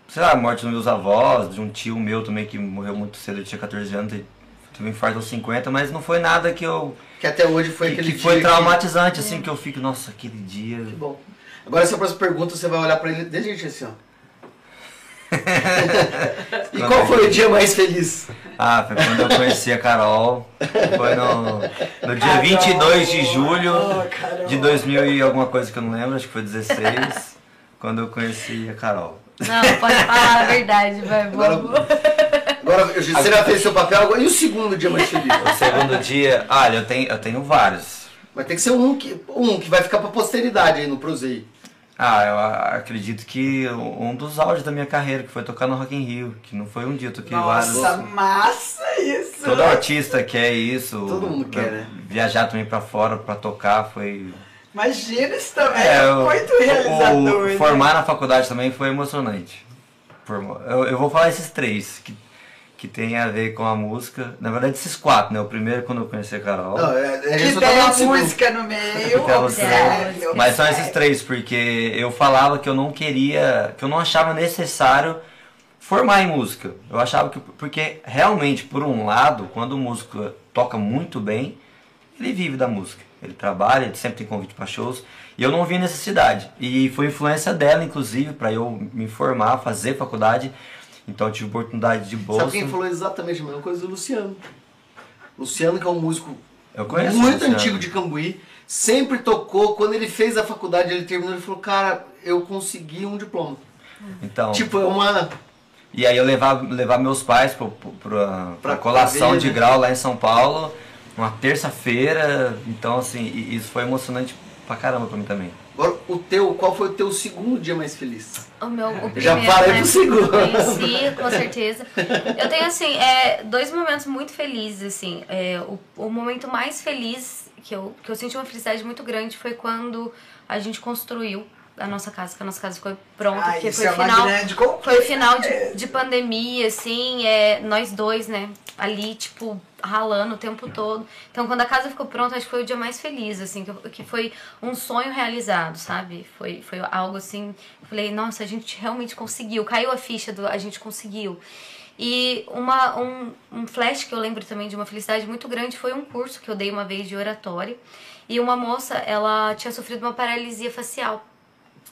Sei lá, a morte dos meus avós, de um tio meu também que morreu muito cedo, ele tinha 14 anos, e teve um infarto aos 50, mas não foi nada que eu. Que até hoje foi que, aquele que foi traumatizante, assim, que eu fico, nossa, aquele dia. Que bom. Agora essa próxima pergunta você vai olhar pra ele desse jeito assim, ó. e qual foi o dia mais feliz? Ah, foi quando eu conheci a Carol. Foi no, no dia 22 de julho Oh, Carol. de 2000 e alguma coisa que eu não lembro, acho que foi 16, quando eu conheci a Carol. Não, pode falar a verdade, vai, Agora, agora você já fez seu papel, agora, e o segundo dia mais feliz? O segundo dia, olha, eu tenho, eu tenho vários. Vai ter que ser um que, um que vai ficar pra posteridade aí no Prosei. Ah, eu a- acredito que um dos auges da minha carreira, que foi tocar no Rock in Rio, que não foi um dia, eu toquei Nossa, vários. massa isso. Todo artista quer isso. Todo mundo quer, né? Viajar também pra fora pra tocar foi. Imagina isso também, é, o- muito o- realizador. o né? formar na faculdade também foi emocionante. Eu, eu vou falar esses três, que, que tem a ver com a música. Na verdade, esses quatro, né? O primeiro quando eu conheci a Carol. Não, é, é, Que tem a no segundo. música no meio, observe, Mas são esses três, porque eu falava que eu não queria, que eu não achava necessário formar em música. Eu achava que, porque realmente, por um lado, quando o músico toca muito bem, ele vive da música. Ele trabalha, ele sempre tem convite para shows. E eu não vi necessidade. E foi influência dela, inclusive, para eu me formar, fazer faculdade. Então eu tive oportunidade de bolsa. Sabe quem falou exatamente a mesma coisa? O Luciano. Luciano, que é um músico muito antigo de Cambuí, sempre tocou. Quando ele fez a faculdade, ele terminou, ele falou, cara, eu consegui um diploma. Então, Tipo, é uma... E aí eu levar, levar meus pais pra, pra, Pra- pra colação ver, de né? grau lá em São Paulo, uma terça-feira. Então, assim, isso foi emocionante pra caramba pra mim também. Agora, o teu, qual foi o teu segundo dia mais feliz? O meu o primeiro, Já falei né, pro segundo. que eu conheci, com certeza. Eu tenho, assim, é, dois momentos muito felizes, assim. É, o, o momento mais feliz, que eu, que eu senti uma felicidade muito grande, foi quando a gente construiu a nossa casa, que a nossa casa ficou pronta, Ah, porque isso foi é final... Foi final de, de pandemia, assim, é, nós dois, né, ali, tipo, ralando o tempo todo. Então, quando a casa ficou pronta, acho que foi o dia mais feliz, assim, que, que foi um sonho realizado, sabe? Foi, foi algo assim, falei, nossa, a gente realmente conseguiu, caiu a ficha do a gente conseguiu. E uma, um, um flash que eu lembro também de uma felicidade muito grande foi um curso que eu dei uma vez de oratória. E uma moça, ela tinha sofrido uma paralisia facial.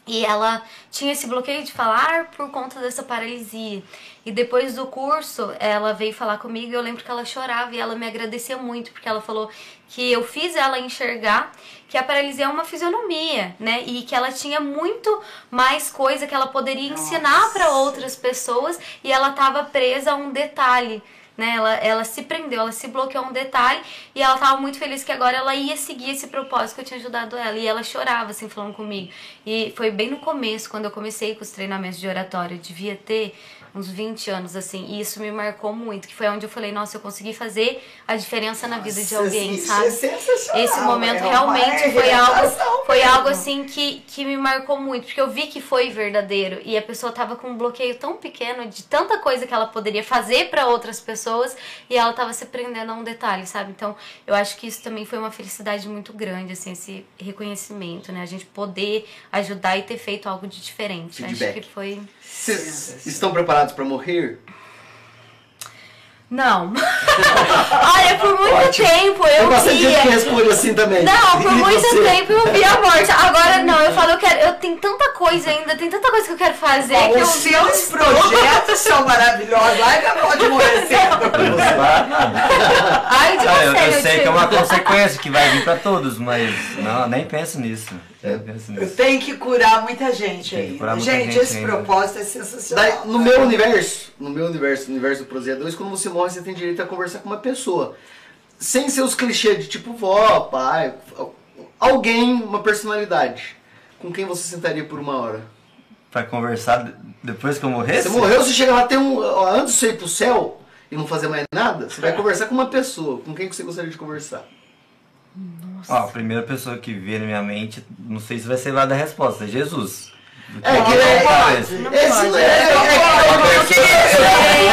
E ela tinha esse bloqueio de falar por conta dessa paralisia. E depois do curso, ela veio falar comigo e eu lembro que ela chorava e ela me agradecia muito, porque ela falou que eu fiz ela enxergar que a paralisia é uma fisionomia, né? E que ela tinha muito mais coisa que ela poderia ensinar para outras pessoas e ela estava presa a um detalhe né? Ela, ela se prendeu, ela se bloqueou um detalhe e ela tava muito feliz que agora ela ia seguir esse propósito que eu tinha ajudado ela. E ela chorava, assim, falando comigo. E foi bem no começo, quando eu comecei com os treinamentos de oratório. Eu devia ter uns 20 anos, assim, e isso me marcou muito, que foi onde eu falei, nossa, eu consegui fazer a diferença na vida de alguém, isso sabe? É sensacional, Esse momento é realmente foi algo, foi mesmo. algo assim que, que me marcou muito, porque eu vi que foi verdadeiro e a pessoa tava com um bloqueio tão pequeno de tanta coisa que ela poderia fazer para outras pessoas e ela tava se prendendo a um detalhe, sabe? Então, eu acho que isso também foi uma felicidade muito grande, assim, esse reconhecimento, né? A gente poder ajudar e ter feito algo de diferente. Feedback. Acho que foi Vocês estão preparados pra morrer? Não. Olha, por muito tempo eu Tem bastante gente que via. responde assim também. Não, por E muito você? tempo eu vi a morte. Agora não, eu falo, eu quero. Eu tenho tanta coisa ainda, tem tanta coisa que eu quero fazer que eu Os seus projetos são maravilhosos. Ai, não pode morrer cedo. Ai, de Ah, eu, você, eu meu sei que é uma consequência que vai vir pra todos, mas não, nem penso nisso. Nisso. Tem que curar muita gente aí. muita Gente, gente esse ainda. propósito é sensacional. Daí, no meu universo, no meu universo, no universo do Prozeia 2, quando você morre, você tem direito a conversar com uma pessoa. Sem ser os clichês de tipo vó, pai, alguém, uma personalidade. Com quem você sentaria por uma hora? Pra conversar de- depois que eu morresse? Você morreu, você chega lá, tem um. ó, Antes de você ir pro céu e não fazer mais nada, você vai conversar com uma pessoa. Com quem que você gostaria de conversar? Ó, a primeira pessoa que vier na minha mente, não sei se vai ser lá da resposta, é Jesus. É, que é. Talvez. Esse não é. é, é,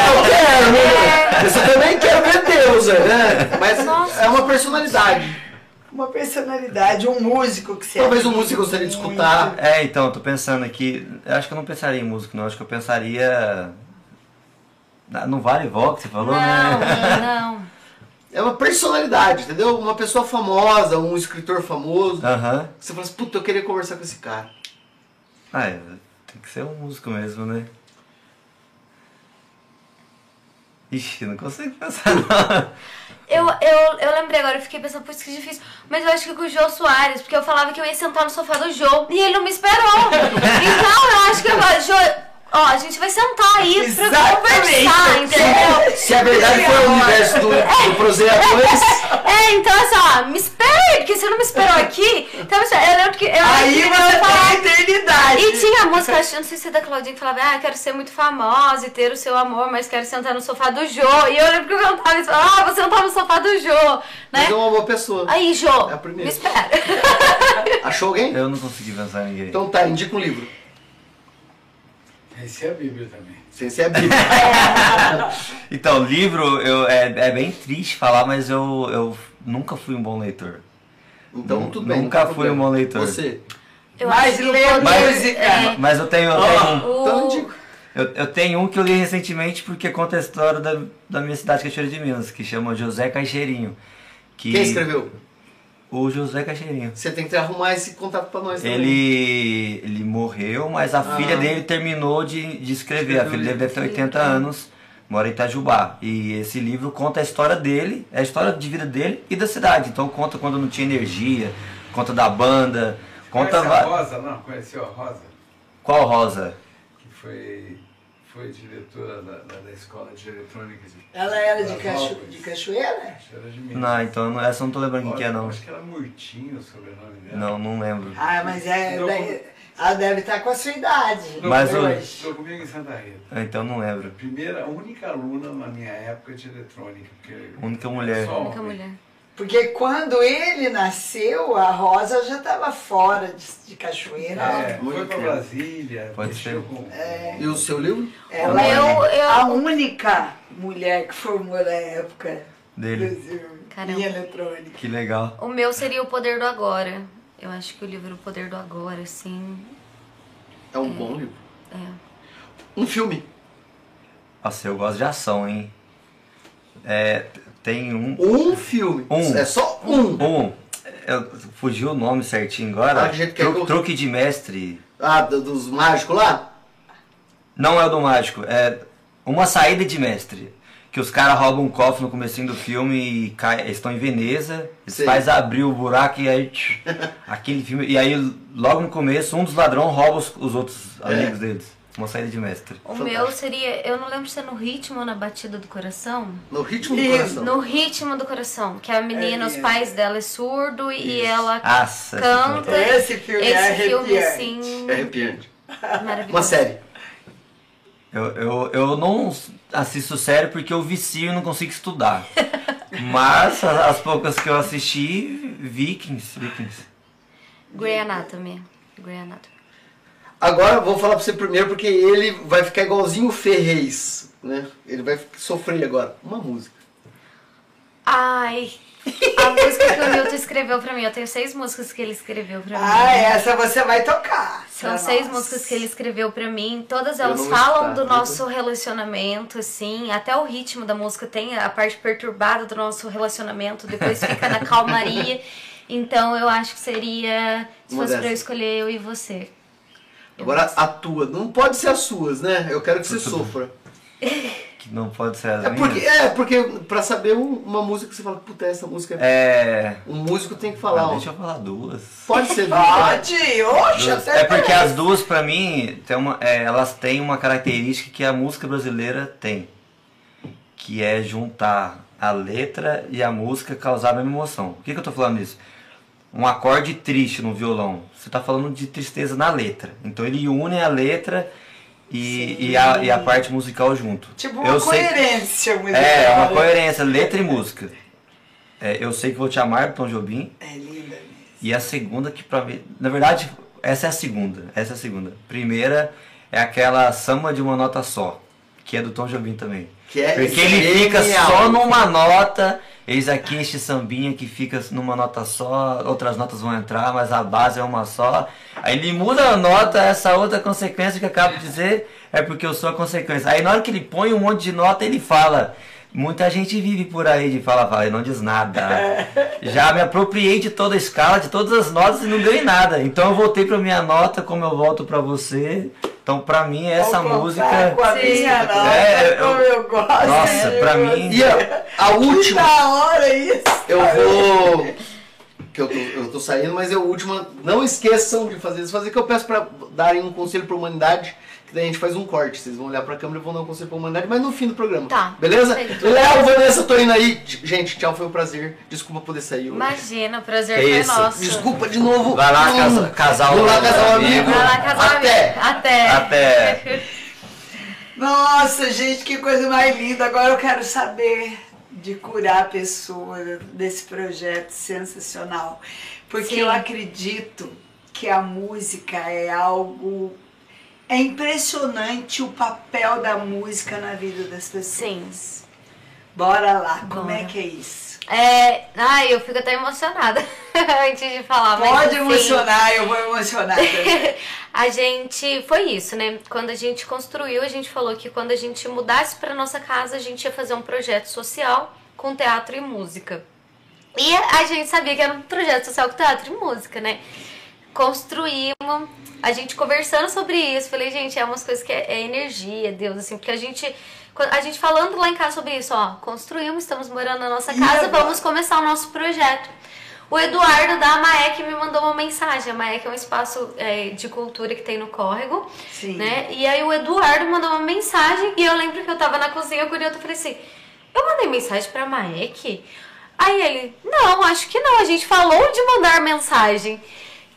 eu quero, né? Você também quer ver Deus, né? Mas Nossa. é uma personalidade. Uma personalidade, um músico que você Talvez um músico gostaria de escutar. É, então, eu tô pensando aqui. Eu acho que eu não pensaria em música, não. Acho que eu pensaria. No Vale Vox, você falou, Não, né? não. É uma personalidade, entendeu? Uma pessoa famosa, um escritor famoso. Aham. Você fala assim, puta, eu queria conversar com esse cara. Ah, é, tem que ser um músico mesmo, né? Ixi, não consigo pensar não. Eu, eu, eu lembrei agora, eu fiquei pensando, putz, que difícil. Mas eu acho que com o Jô Soares, porque eu falava que eu ia sentar no sofá do Jô e ele não me esperou. então eu acho que eu. Jô, ó, a gente vai sentar aí pra conversar, entendeu? Se a verdade for o universo do, do Prozeia 2, É, então assim, ó, me espera aí, porque você não me esperou aqui. Então, assim, eu lembro que. Eu Aí que você falava- tem a eternidade. E tinha a música, acho que não sei se é da Claudinha, que falava, ah, quero ser muito famosa e ter o seu amor, mas quero sentar no sofá do Jô. E eu lembro que eu cantava isso, ah, vou sentar no sofá do Jô, mas né? é uma boa pessoa. Aí, Jô, É a primeira. me espera. Achou alguém? Eu não consegui pensar em ninguém. Então tá, indica um livro. Esse é a Bíblia também. Sem ser a Bíblia. Então, livro, eu, é, é bem triste falar, mas eu, eu nunca fui um bom leitor. Então tudo bem. nunca fui um bom leitor. Você. Eu Mas lê música. é, Mas eu tenho, eu tenho, um- Então o- indica. eu, eu tenho um que eu li recentemente porque conta a história da, da minha cidade, Cachoeira de Minas, que chama José Caixeirinho. Que Quem escreveu? O José Caixeirinho. Você tem que arrumar esse contato pra nós também. Ele, ele morreu, mas a Ah. filha dele terminou de, de escrever. A Escreveu filha dele deve ter livro. 80 anos, mora em Itajubá. E esse livro conta a história dele, a história de vida dele e da cidade. Então conta quando não tinha energia, conta da banda, conta... Conhece a Rosa? Não, conheceu a Rosa? Qual Rosa? Que foi, foi diretora da, da, da escola de eletrônica de Ela era de, cacho... De cachoeira? Era de Minas. Não, então não- essa eu não tô lembrando quem que é não. Acho que era Murtinho o sobrenome dela. Não, não lembro. Ah, mas é. Não. daí- Ela deve estar com a sua idade. Mas hoje. Estou comigo em Santa Rita. Ah, Então não lembro. A primeira, a única aluna na minha época de eletrônica. Porque Única mulher. só Única mulher. Porque quando ele nasceu, a Rosa já estava fora de, de cachoeira. É, Muito foi pra incrível. Brasília, Pode ser. com. E o seu livro? Ela Eu- é eu- a única mulher que formou na época Dele. Brasil Caramba. em eletrônica. Que legal. O meu seria o poder do agora. Eu acho que o livro O Poder do Agora, assim. É um bom livro. É. Um filme. Nossa, eu gosto de ação, hein? É, tem um. Um filme. Um. É só um. Um. Eu, fugiu o nome certinho agora. Ah, que jeito que é Tru- truque de mestre. Ah, do- dos mágicos lá? Não é o do mágico, é uma saída de mestre. Que os caras roubam um cofre no comecinho do filme e cai, estão em Veneza, eles fazem abrir o buraco e aí. tch, aquele filme. E aí, logo no começo, um dos ladrões rouba os, os outros É. amigos deles. Uma saída de mestre. O Fantástico. meu seria, eu não lembro se é no ritmo ou na batida do coração. No ritmo do Isso. coração. No ritmo do coração, que a menina, É os mesmo. pais dela é surdo e ela Nossa, canta. Esse filme é Esse filme, arrepiante. assim, É arrepiante. maravilhoso. Uma série. Eu, eu, eu não assisto série porque eu vicio e não consigo estudar. Mas a- as poucas que eu assisti, Vikings. Vikings. Grey Anatomy. Grey Anatomy. Agora vou falar pra você primeiro porque ele vai ficar igualzinho o Ferrez, né? Ele vai sofrer agora. Uma música. Ai, a música que o Newton escreveu pra mim. Eu tenho seis músicas que ele escreveu pra mim. Ah, essa você vai tocar. São seis nós. músicas que ele escreveu pra mim. Todas elas falam do tá? nosso relacionamento, assim. Até o ritmo da música tem a parte perturbada do nosso relacionamento. Depois fica na calmaria. Então eu acho que seria. Se Uma fosse pra eu escolher eu e você. Agora a tua. Não pode ser as suas, né? Eu quero que você sofra. Que não pode ser as É minhas. porque, é, porque pra saber um- uma música que você fala, puta, essa música é. É. Um músico tem que Ah, falar. ó. deixa eu falar duas. Pode ser duas. Pode, oxe, Duas. até É porque parece. as duas, pra mim, tem uma, é, elas têm uma característica que a música brasileira tem. Que é juntar a letra e a música causar a mesma emoção. Por que, que eu tô falando isso? Um acorde triste no violão. Você tá falando de tristeza na letra. Então ele une a letra e, e, a, e a parte musical junto. Tipo uma eu sei, coerência musical. É, uma né? coerência, letra e música. É, eu sei que vou te amar, Tom Jobim. É linda mesmo. E a segunda que pra mim. Na verdade, essa é a segunda. Essa é a segunda. Primeira é aquela samba de uma nota só. Que é do Tom Jobim também. É Porque ele fica genial. só numa nota. Eis aqui este sambinha que fica numa nota só, outras notas vão entrar, mas a base é uma só. Aí ele muda a nota, essa outra consequência que eu acabo de dizer é porque eu sou a consequência. Aí na hora que ele põe um monte de nota, ele fala. Muita gente vive por aí de fala, fala, e não diz nada. Já me apropriei de toda a escala, de todas as notas e não em nada. Então eu voltei pra minha nota, como eu volto pra você. Então pra mim essa Vou música. Com a Sim. minha nota, É, eu- como eu gosto. Nossa, pra mim. E a, a Que última. da hora isso. Eu vou. Que eu tô, eu tô saindo, mas a última. Não esqueçam de fazer isso. Fazer que eu peço pra darem um conselho pra humanidade. Daí a gente faz um corte. Vocês vão olhar pra câmera e vão dar um conselho pra humanidade, mas no fim do programa. Tá, Beleza? perfeito. Léo, Vanessa, tô indo aí. Gente, tchau, foi um prazer. Desculpa poder sair hoje. Imagina, o prazer É foi isso. nosso. Desculpa de novo. Vai lá, Hum. casa- casar Vou lá um amigo. Vai lá casar Até. amigo. Até. Até. Nossa, gente, que coisa mais linda. Agora eu quero saber de curar a pessoa desse projeto sensacional. Porque Sim. eu acredito que a música é algo. É impressionante o papel da música na vida das pessoas. Sim. Bora lá, como Bora. é que é isso? É, ai, eu fico até emocionada antes de falar. mas, Pode assim, emocionar, eu vou emocionar também. a gente foi isso, né? Quando a gente construiu, a gente falou que quando a gente mudasse para nossa casa, a gente ia fazer um projeto social com teatro e música. E a gente sabia que era um projeto social com teatro e música, né? Construímos, a gente conversando sobre isso, falei, gente, é umas coisas que é, é energia, Deus, assim, porque a gente, a gente falando lá em casa sobre isso, ó, construímos, estamos morando na nossa casa, vamos começar o nosso projeto. O Eduardo da Maek me mandou uma mensagem. A Maek é um espaço é, de cultura que tem no córrego, Sim. né? E aí o Eduardo mandou uma mensagem e eu lembro que eu tava na cozinha com o Nilton e falei assim, eu mandei mensagem pra Maek? Aí ele, não, acho que não, a gente falou de mandar mensagem.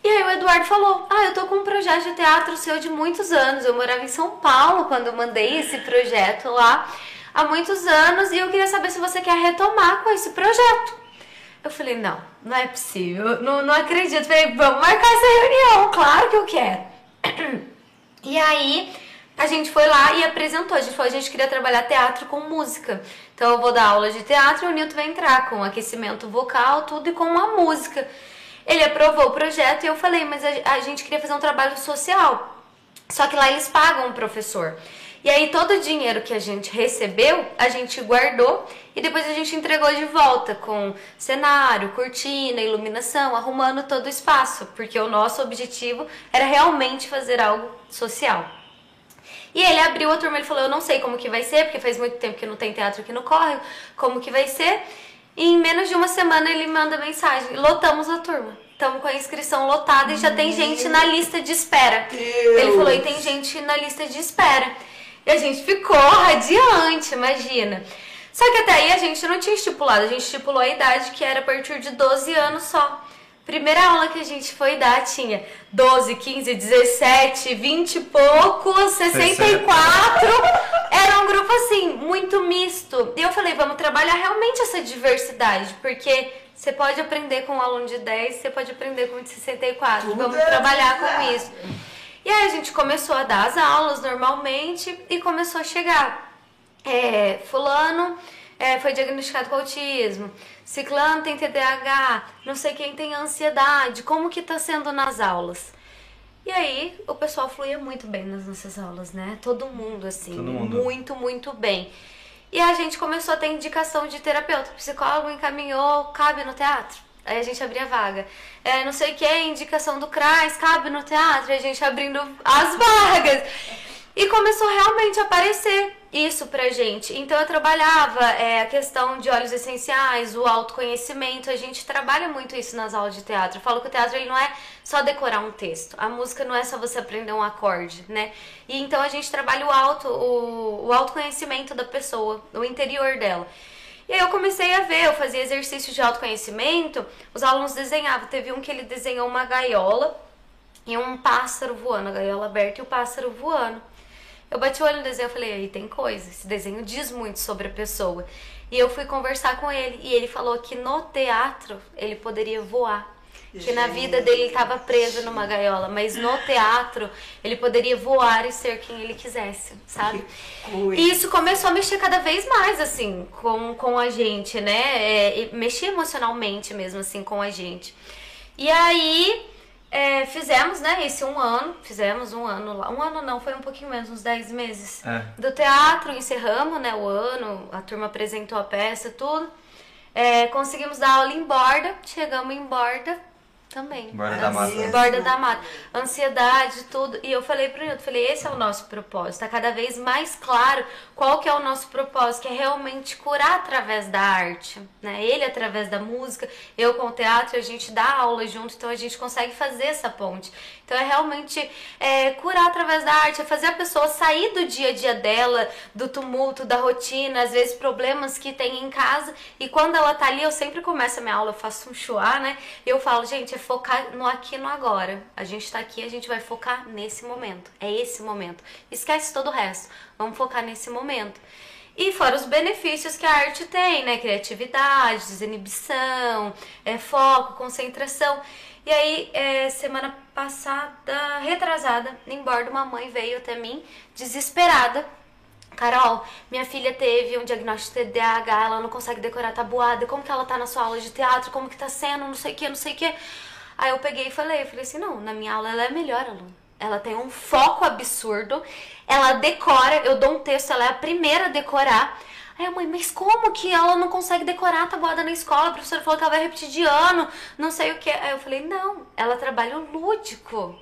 E aí o Eduardo falou, ah, eu tô com um projeto de teatro seu de muitos anos. Eu morava em São Paulo quando eu mandei esse projeto lá há muitos anos e eu queria saber se você quer retomar com esse projeto. Eu falei, não, não é possível, não, não acredito. Falei, vamos marcar essa reunião, claro que eu quero. E aí a gente foi lá e apresentou. A gente falou, a gente queria trabalhar teatro com música. Então eu vou dar aula de teatro e o Nilton vai entrar com aquecimento vocal, tudo e com a música. Ele aprovou o projeto e eu falei, mas a, a gente queria fazer um trabalho social. Só que lá eles pagam um professor. E aí todo o dinheiro que a gente recebeu, a gente guardou e depois a gente entregou de volta com cenário, cortina, iluminação, arrumando todo o espaço, porque o nosso objetivo era realmente fazer algo social. E ele abriu a turma, ele falou: "Eu não sei como que vai ser, porque faz muito tempo que não tem teatro aqui no Córrego, como que vai ser?" E em menos de uma semana ele manda mensagem: "Lotamos a turma." Estamos com a inscrição lotada e já tem gente na lista de espera. Ele falou, e tem gente na lista de espera. E a gente ficou radiante, imagina. Só que até aí a gente não tinha estipulado, a gente estipulou a idade que era a partir de 12 anos só. Primeira aula que a gente foi dar tinha 12, 15, 17, 20 e poucos, 64. Era um grupo assim, muito misto. E eu falei, vamos trabalhar realmente essa diversidade, porque você pode aprender com um aluno de 10, você pode aprender com um de 64. Tudo Vamos é trabalhar com isso. E aí a gente começou a dar as aulas normalmente e começou a chegar. É, fulano é, foi diagnosticado com autismo, ciclano tem TDAH, não sei quem tem ansiedade, como que tá sendo nas aulas? E aí o pessoal fluía muito bem nas nossas aulas, né? Todo mundo, assim, Todo mundo. muito, muito bem. E a gente começou a ter indicação de terapeuta. O psicólogo encaminhou, cabe no teatro. Aí a gente abria vaga. É, não sei o que, indicação do CRAS, cabe no teatro. E a gente abrindo as vagas. E começou realmente a aparecer isso pra gente. Então eu trabalhava é, a questão de óleos essenciais, o autoconhecimento. A gente trabalha muito isso nas aulas de teatro. Eu falo que o teatro ele não é só decorar um texto. A música não é só você aprender um acorde, né? E então a gente trabalha o auto, o, o autoconhecimento da pessoa, o interior dela. E aí eu comecei a ver, eu fazia exercícios de autoconhecimento, os alunos desenhavam. Teve um que ele desenhou uma gaiola e um pássaro voando, a gaiola aberta e o pássaro voando. Eu bati o olho no desenho e falei, aí tem coisa, esse desenho diz muito sobre a pessoa. E eu fui conversar com ele e ele falou que no teatro ele poderia voar. Que na vida dele ele estava preso numa gaiola, mas no teatro ele poderia voar e ser quem ele quisesse, sabe? E isso começou a mexer cada vez mais, assim, com, com a gente, né? É, mexer emocionalmente mesmo, assim, com a gente. E aí, é, fizemos, né, esse um ano, fizemos um ano lá. Um ano não, foi um pouquinho menos, uns 10 meses. É. Do teatro, encerramos, né, o ano, a turma apresentou a peça, tudo. É, conseguimos dar aula em borda, chegamos em borda também. Borda da Mata. Borda da mata. Ansiedade, tudo. E eu falei pro Nilton, falei, esse é o nosso propósito. Tá cada vez mais claro qual que é o nosso propósito, que é realmente curar através da arte. Né? Ele através da música, eu com o teatro, a gente dá aula junto, então a gente consegue fazer essa ponte. Então é realmente é, curar através da arte, é fazer a pessoa sair do dia a dia dela, do tumulto, da rotina, às vezes problemas que tem em casa. E quando ela tá ali, eu sempre começo a minha aula, eu faço um chuá, né? E eu falo, gente, é focar no aqui no agora. A gente tá aqui, a gente vai focar nesse momento. É esse momento. Esquece todo o resto. Vamos focar nesse momento. E fora os benefícios que a arte tem, né? Criatividade, desinibição, é, foco, concentração. E aí, é, semana passada, retrasada, em bordo, uma mãe veio até mim, desesperada. Carol, minha filha teve um diagnóstico de TDAH, ela não consegue decorar tabuada, como que ela tá na sua aula de teatro, como que tá sendo, não sei o que, não sei o que. Aí eu peguei e falei, eu falei assim, não, na minha aula ela é melhor aluna. Ela tem um foco absurdo, ela decora, eu dou um texto, ela é a primeira a decorar. Aí a mãe, mas como que ela não consegue decorar a tabuada na escola? A professora falou que ela vai repetir de ano, não sei o que. Aí eu falei, não, ela trabalha o lúdico.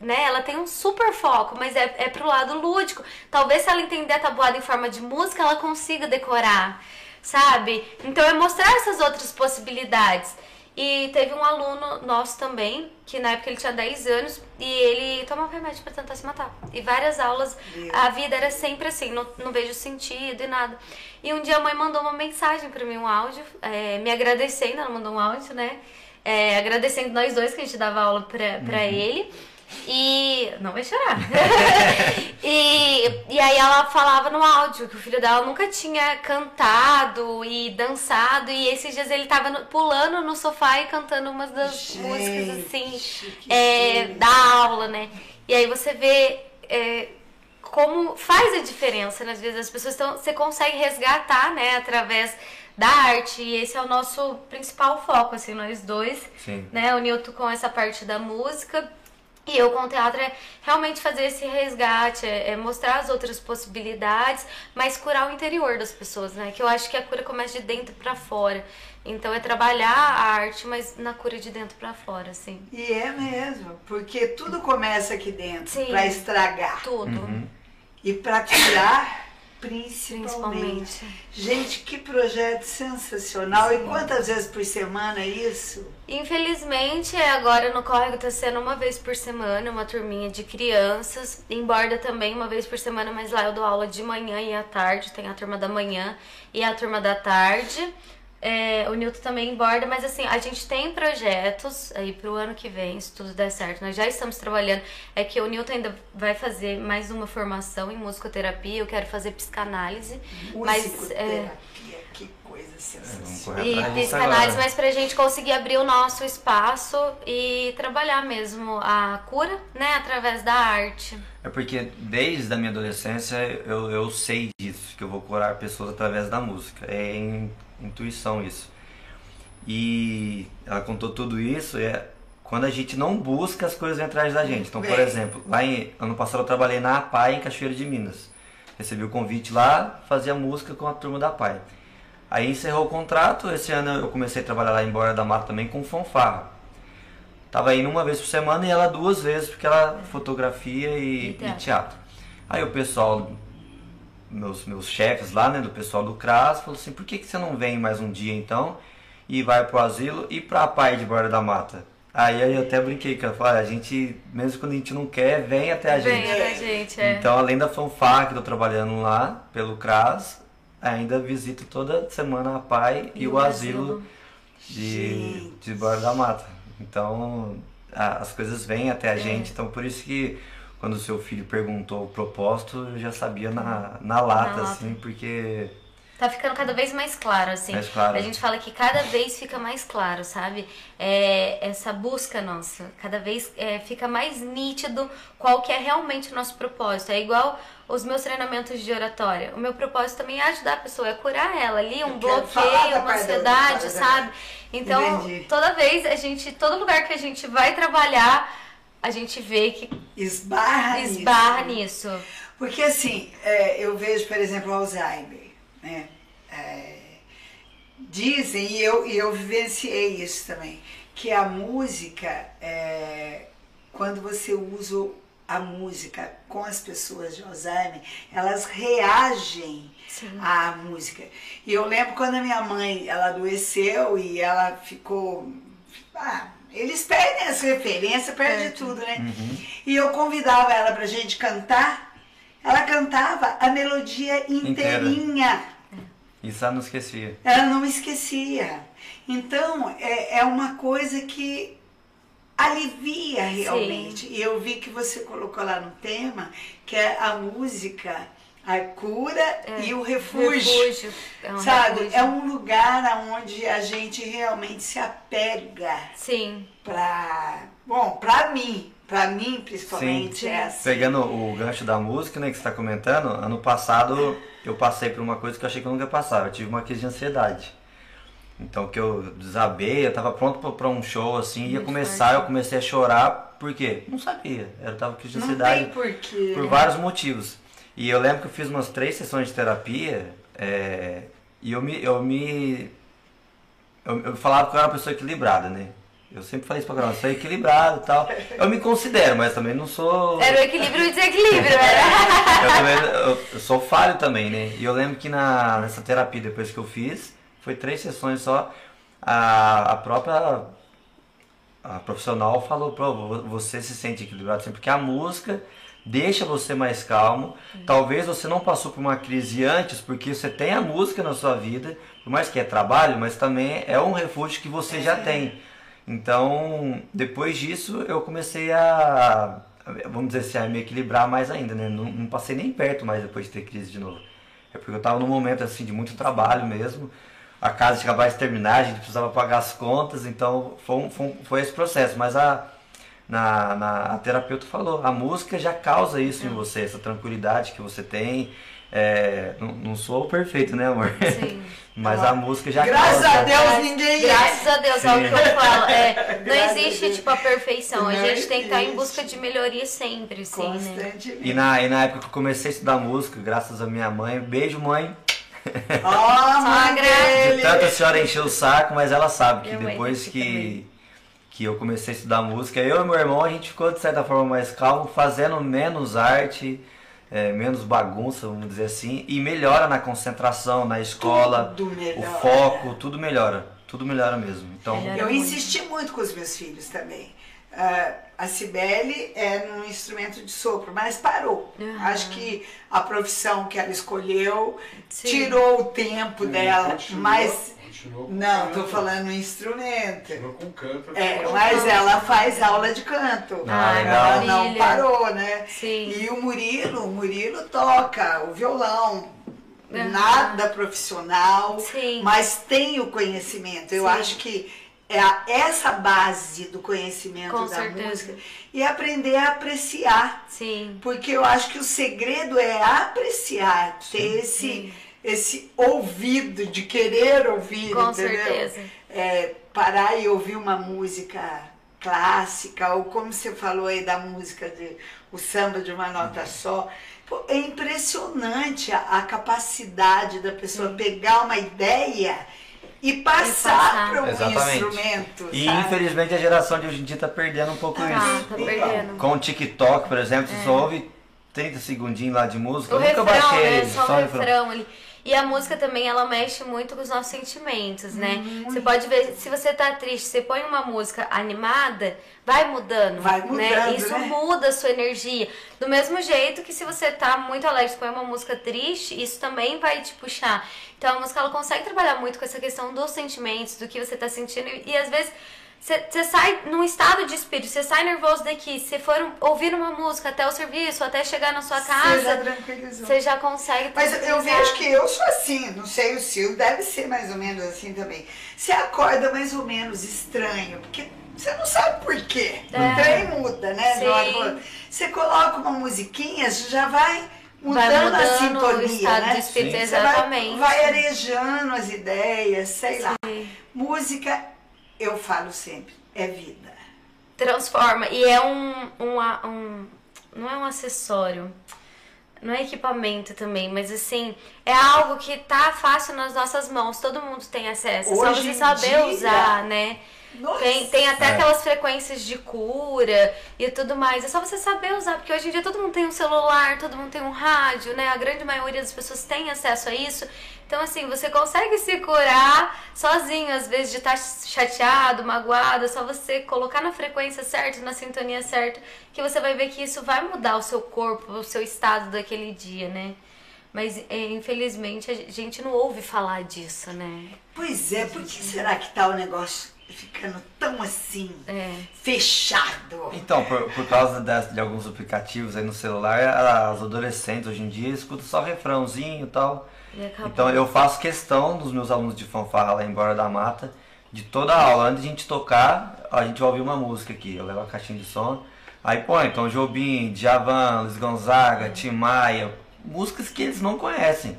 Né? Ela tem um super foco, mas é, é pro lado lúdico. Talvez se ela entender a tabuada em forma de música, ela consiga decorar, sabe? Então é mostrar essas outras possibilidades. E teve um aluno nosso também, que na época ele tinha 10 anos, e ele tomava remédio pra tentar se matar. E várias aulas, a vida era sempre assim, não, não vejo sentido e nada. E um dia a mãe mandou uma mensagem pra mim, um áudio, é, me agradecendo, ela mandou um áudio, né? É, agradecendo nós dois que a gente dava aula pra, pra ele. E. Não vai chorar. e, e aí ela falava no áudio que o filho dela nunca tinha cantado e dançado. E esses dias ele tava no- pulando no sofá e cantando umas das músicas assim Gente, é, da aula, né? E aí você vê é, como faz a diferença, né? Às vezes as pessoas estão. Você consegue resgatar, né, através da arte. E esse é o nosso principal foco, assim, nós dois Sim. né? O Nilton com essa parte da música E eu com o teatro é realmente fazer esse resgate, é, é mostrar as outras possibilidades, mas curar o interior das pessoas, né? Que eu acho que a cura começa de dentro para fora. Então é trabalhar a arte, mas na cura de dentro para fora, assim. E é mesmo, porque tudo começa aqui dentro para estragar Tudo. Uhum. e para curar principalmente. Principalmente. Gente, que projeto sensacional! E quantas vezes por semana é isso? Infelizmente, agora no córrego tá sendo uma vez por semana, uma turminha de crianças. Em Borda também, uma vez por semana, mas lá eu dou aula de manhã e à tarde. Tem a turma da manhã e a turma da tarde. É, o Nilton também em Borda, mas assim, a gente tem projetos aí pro ano que vem, se tudo der certo. Nós já estamos trabalhando. É que o Nilton ainda vai fazer mais uma formação em musicoterapia, eu quero fazer psicanálise. Mas, é, Musicoterapia, que coisa sensacional. correr E psicanálise, mas pra gente conseguir abrir o nosso espaço e trabalhar mesmo a cura, né, através da arte. É porque desde a minha adolescência eu, eu sei disso, que eu vou curar pessoas através da música. É in- intuição isso. E ela contou tudo isso, é quando a gente não busca, as coisas atrás da gente. Então, por exemplo, lá em ano passado eu trabalhei na APAI em Cachoeira de Minas. Recebi o convite lá, fazia música com a turma da APAI. Aí encerrou o contrato, esse ano eu comecei a trabalhar lá em Borda da Mata também com fanfarra. Tava indo uma vez por semana e ela duas vezes, porque ela fotografia e, e teatro. Aí o pessoal, meus, meus chefes lá, né, do pessoal do CRAS, falou assim, por que, que você não vem mais um dia então e vai pro asilo e pra pai de Borda da Mata? Aí eu até brinquei com ela, falei, "Olha, a gente, mesmo quando a gente não quer, vem até a Vem gente. da gente, é. Então, além da fanfarra que eu tô trabalhando lá, pelo CRAS, ainda visito toda semana a pai e, o asilo, de, Gente. de Borda da Mata. Então, a- as coisas vêm até a gente. Então, por isso que quando o seu filho perguntou o propósito, eu já sabia na, na lata, lata. assim, porque Tá ficando cada vez mais claro, assim. Mais claro. A gente fala que cada vez fica mais claro, sabe? É, essa busca nossa, cada vez é, fica mais nítido qual que é realmente o nosso propósito. É igual os meus treinamentos de oratória. O meu propósito também é ajudar a pessoa, é curar ela ali, um bloqueio, uma ansiedade, sabe? Então, Entendi. toda vez a gente, todo lugar que a gente vai trabalhar, a gente vê que Esbarra, nisso. esbarra nisso. Porque assim, é, eu vejo, por exemplo, o Alzheimer, né? É, dizem, e eu, e eu vivenciei isso também, que a música, é, quando você usa a música com as pessoas de Alzheimer, elas reagem Sim. à música. E eu lembro quando a minha mãe, ela adoeceu e ela ficou... Ah, eles perdem as referências, perdem Perde. tudo, né? E eu convidava ela pra gente cantar, ela cantava a melodia Inteira. inteirinha. isso ela não esquecia. Ela não esquecia. Então, é, é uma coisa que alivia realmente. E eu vi que você colocou lá no tema que é a música, a cura e o refúgio. Refúgio. É um Sabe? refúgio. É um lugar onde a gente realmente se apega Sim. pra. Bom, pra mim. Pra mim, principalmente, Sim. é assim. Pegando o gancho da música, né, que você está comentando, ano passado eu passei por uma coisa que eu achei que eu nunca ia passar. Eu tive uma crise de ansiedade. Então que eu desabei, eu tava pronto para um show assim, ia começar, forte. eu comecei a chorar, por quê? Não sabia. Eu tava com crise de Não ansiedade tem porquê. por vários motivos. E eu lembro que eu fiz umas três sessões de terapia é, e eu me. Eu, me eu, eu falava que eu era uma pessoa equilibrada, né? Eu sempre falei isso pra caramba, eu sou equilibrado e tal. Eu me considero, mas também não sou. Era o equilíbrio e o desequilíbrio, era. Eu, também, eu, eu sou falho também, né? E eu lembro que na, nessa terapia, depois que eu fiz, foi três sessões só, a, a própria a profissional falou, pô, você se sente equilibrado sempre, porque a música deixa você mais calmo. Talvez você não passou por uma crise antes, porque você tem a música na sua vida, por mais que é trabalho, mas também é um refúgio que você já tem. Então, depois disso, eu comecei a, vamos dizer assim, a me equilibrar mais ainda, né? Não, não passei nem perto mais depois de ter crise de novo. É porque eu estava num momento assim de muito trabalho mesmo. A casa tinha acabado de terminar, a gente precisava pagar as contas, então foi, um- foi, um- foi esse processo. Mas a, na, na, a terapeuta falou, a música já causa isso em você, essa tranquilidade que você tem, É, não, não sou perfeito, né, amor? Sim. Mas a música já Graças causa- a Deus ninguém é. Graças a Deus, é o que eu falo. É, não existe, tipo, a perfeição. A gente tem que estar em existe. busca de melhoria sempre, sim, né? Constantemente. E na, e na época que eu comecei a estudar música, graças à minha mãe, beijo mãe, Ó, mãe Sogra. de tanto a senhora encheu o saco, mas ela sabe que depois que, também. Que eu comecei a estudar música, eu e meu irmão, a gente ficou de certa forma mais calmo, fazendo menos arte, é, menos bagunça, vamos dizer assim, e melhora na concentração, na escola, Tudo o foco, tudo melhora, tudo melhora mesmo. Então. Eu muito. insisti muito com os meus filhos também. Ah, a Cibele é num instrumento de sopro, mas parou. Aham. Acho que a profissão que ela escolheu Sim. tirou o tempo dela, Continuou- mas continuou com não, canto. tô falando no instrumento. Continuou com canto. É, mas ela faz aula de canto. Ah, ela legal. não parou, né? Sim. E o Murilo, o Murilo toca o violão. Nada profissional, Sim. mas tem o conhecimento. Eu Sim. acho que é a- essa base do conhecimento Com da certeza. música e aprender a apreciar. Sim. Porque eu acho que o segredo é apreciar, ter esse, Sim. Esse ouvido de querer ouvir, Com entendeu? certeza. É, parar e ouvir uma música clássica, ou como você falou aí da música de o samba de uma nota só. Pô, é impressionante a, a capacidade da pessoa pegar uma ideia e passar passar. para um Exatamente. instrumento. e sabe? infelizmente a geração de hoje em dia tá perdendo um pouco Ah, isso. tá perdendo. Com o TikTok, por exemplo, você só ouve 30 segundinhos lá de música, É. O eu nunca refrão, baixei né? ele, Só só o refrão. refrão ali. E a música também, ela mexe muito com os nossos sentimentos, né? Você pode ver, se você tá triste, você põe uma música animada, vai mudando. Vai né? mudando, Isso né? muda a sua energia. Do mesmo jeito que se você tá muito alegre, põe uma música triste, isso também vai te puxar. Então a música, ela consegue trabalhar muito com essa questão dos sentimentos, do que você tá sentindo. E, e às vezes... Você sai num estado de espírito, você sai nervoso daqui, você for ouvir uma música até o serviço, até chegar na sua Você já casa, tranquilizou. você já consegue Mas eu vejo que eu sou assim, não sei o Sil, deve ser mais ou menos assim também. Você acorda mais ou menos estranho, porque você não sabe por quê. É. O trem muda, né? Sim. Você coloca uma musiquinha, já vai mudando, Vai a mudando o sintonia, né? espírito, Você exatamente. Vai, vai arejando as ideias, sei lá. Sim. Música, eu falo sempre, é vida. Transforma. E é um, um, um- Não é um acessório. Não é equipamento também, mas assim, é algo que tá fácil nas nossas mãos. Todo mundo tem acesso. É só você saber dia- usar, né? Nossa. Tem, tem até É. aquelas frequências de cura e tudo mais. É só você saber usar, porque hoje em dia todo mundo tem um celular, todo mundo tem um rádio, né? A grande maioria das pessoas tem acesso a isso. Então, assim, você consegue se curar sozinho, às vezes, de estar chateado, magoado. É só você colocar na frequência certa, na sintonia certa, que você vai ver que isso vai mudar o seu corpo, o seu estado daquele dia, né? Mas, é, infelizmente, a gente não ouve falar disso, né? Pois é, por que será que tá o negócio ficando tão assim, É. fechado? Então, por, por causa das- de, alguns aplicativos aí no celular, as adolescentes hoje em dia escutam só refrãozinho e tal. E acabou. Então eu faço questão dos meus alunos de fanfarra lá em Bora da Mata, de toda a aula, antes de a gente tocar, a gente vai ouvir uma música aqui. Eu levo a caixinha de som, aí põe então Jobim, Djavan, Luiz Gonzaga, Tim Maia, músicas que eles não conhecem.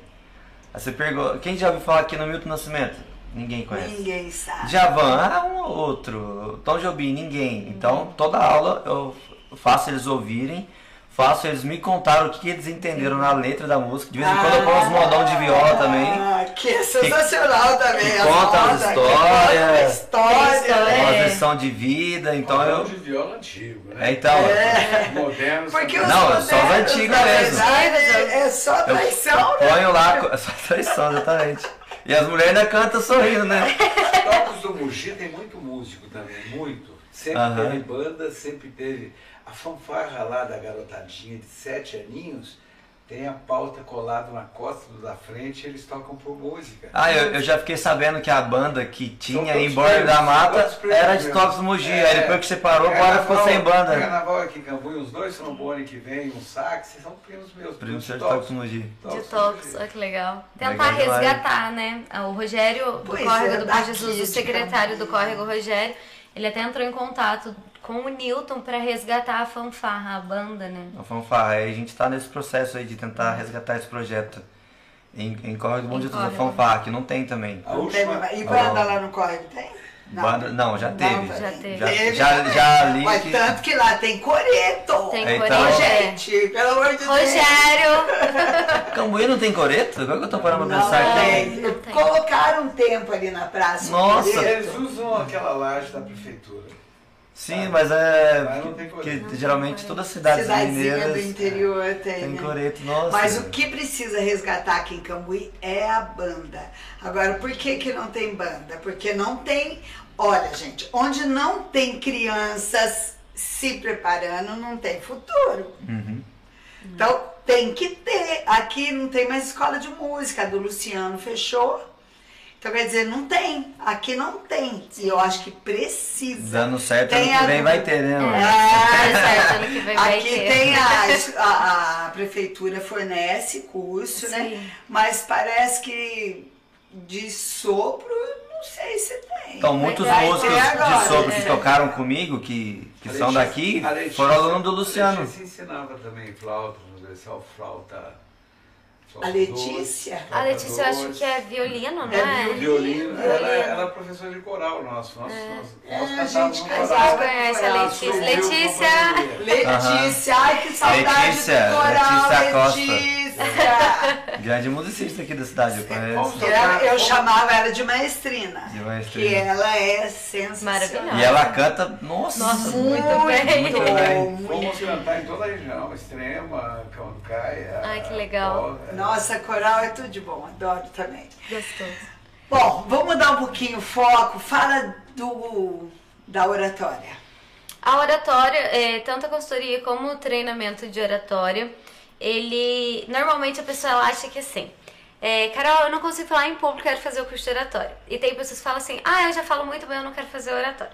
Aí você pergunta, quem já ouviu falar aqui no Milton Nascimento? Ninguém conhece. Ninguém sabe. Djavan, ah, um ou outro. Tom Jobim, ninguém. Então, toda aula eu faço eles ouvirem, faço eles me contar o que eles entenderam na letra da música. De vez em quando eu ponho uns modão de viola também. Ah, que é sensacional também. que as conta as que histórias. história, história. né? Uma É. lição de vida, então Modão eu. de viola antigo, É, né? então. Moderno. Porque também. os Não, só os modernos, antigos mesmo. verdade, É só Eu traição, né? ponho lá, co- só traição, exatamente. E as mulheres ainda cantam sorrindo, né? Tocos do Mugi tem muito músico também, muito. Sempre Aham. teve banda, sempre teve. A fanfarra lá da garotadinha de sete aninhos tem a pauta colada na costa da frente e eles tocam por música. Ah, eu, eu já fiquei sabendo que a banda que tinha em Borda da Mata era de do Mogi. É. Aí depois que separou, agora ficou sem banda. Carnaval aqui em Cambuí, os dois trombones que vem, um sax, são primos meus. Primos de de Toques do Mogi. De Mogi. olha que legal. Legal Tentar demais. resgatar, né? O Rogério do Pois Córrego é, do Bom Jesus, o secretário do. Córrego, Rogério, ele até entrou em contato com o Newton pra resgatar a fanfarra, a banda, né? A fanfarra. Aí a gente tá nesse processo aí de tentar resgatar esse projeto. Em, em Corre do Bom Em Jesus, a fanfarra, que não tem também. A última. E banda lá no córrego tem? Banda, não, já teve. Não, Já teve. Já, Teve. já, já li Mas que- tanto que lá tem coreto. Tem Então- Coreia. Ô, gente, pelo amor de Deus. Rogério! Cambuí não tem coreto? Agora que eu tô parando pra Não, pensar tem. tem. Não tem. Colocaram um tempo ali na praça. Nossa. coreto. Eles usam aquela laje da prefeitura. Sim, mas é. Porque coreto. geralmente todas as cidades Cidadezinha mineiras do interior tem, tem né? coreto, nossa. Mas o que precisa resgatar aqui em Cambuí é a banda. Agora, por que, que não tem banda? Porque não tem. Olha, gente, onde não tem crianças se preparando, não tem futuro. Uhum. Então, tem que ter. Aqui não tem mais escola de música, a do Luciano fechou. Então, quer dizer, não tem. Aqui não tem. E eu acho que precisa. Dando certo, Tem ano que a- vem vai ter, né? mano? Vai certo, ano que vem vai Aqui ter. tem a, a, a prefeitura fornece curso, né? Sim. Mas parece que de sopro, não sei se tem. Então, muitos músicos agora, de sopro né? que tocaram comigo, que, que A são Letícia- daqui, a Letícia- foram alunos do Luciano. A Letícia ensinava também flauta, universal, flauta. A Letícia? doce, A Letícia, eu acho que é violino, não É é? Violino, ela Violino. era professora de coral nosso. Nós, É, nós a cantávamos gente no casava. coral. Conhece a Ela Letícia? Letícia! a. Letícia, ai que saudade Letícia, do coral, Letícia Costa. Letícia. Grande musicista aqui da cidade, eu conheço. Eu, eu chamava ela de maestrina. De maestrina. Que ela é sensacional. Maravilhosa. E ela canta, nossa, Nossa, muito bem. Muito bem. Fomos cantar em toda a região, Extrema, Camcaia. Ai, que legal. Nossa, coral é tudo de bom, adoro também. Gostoso. Bom, vamos mudar um pouquinho o foco. Fala do da oratória. A oratória, é, tanto a consultoria como o treinamento de oratória, ele. Normalmente a pessoa acha que assim. É, Carol, eu não consigo falar em público, quero fazer o curso de oratória. E tem pessoas que falam assim: ah, eu já falo muito bem, eu não quero fazer oratória.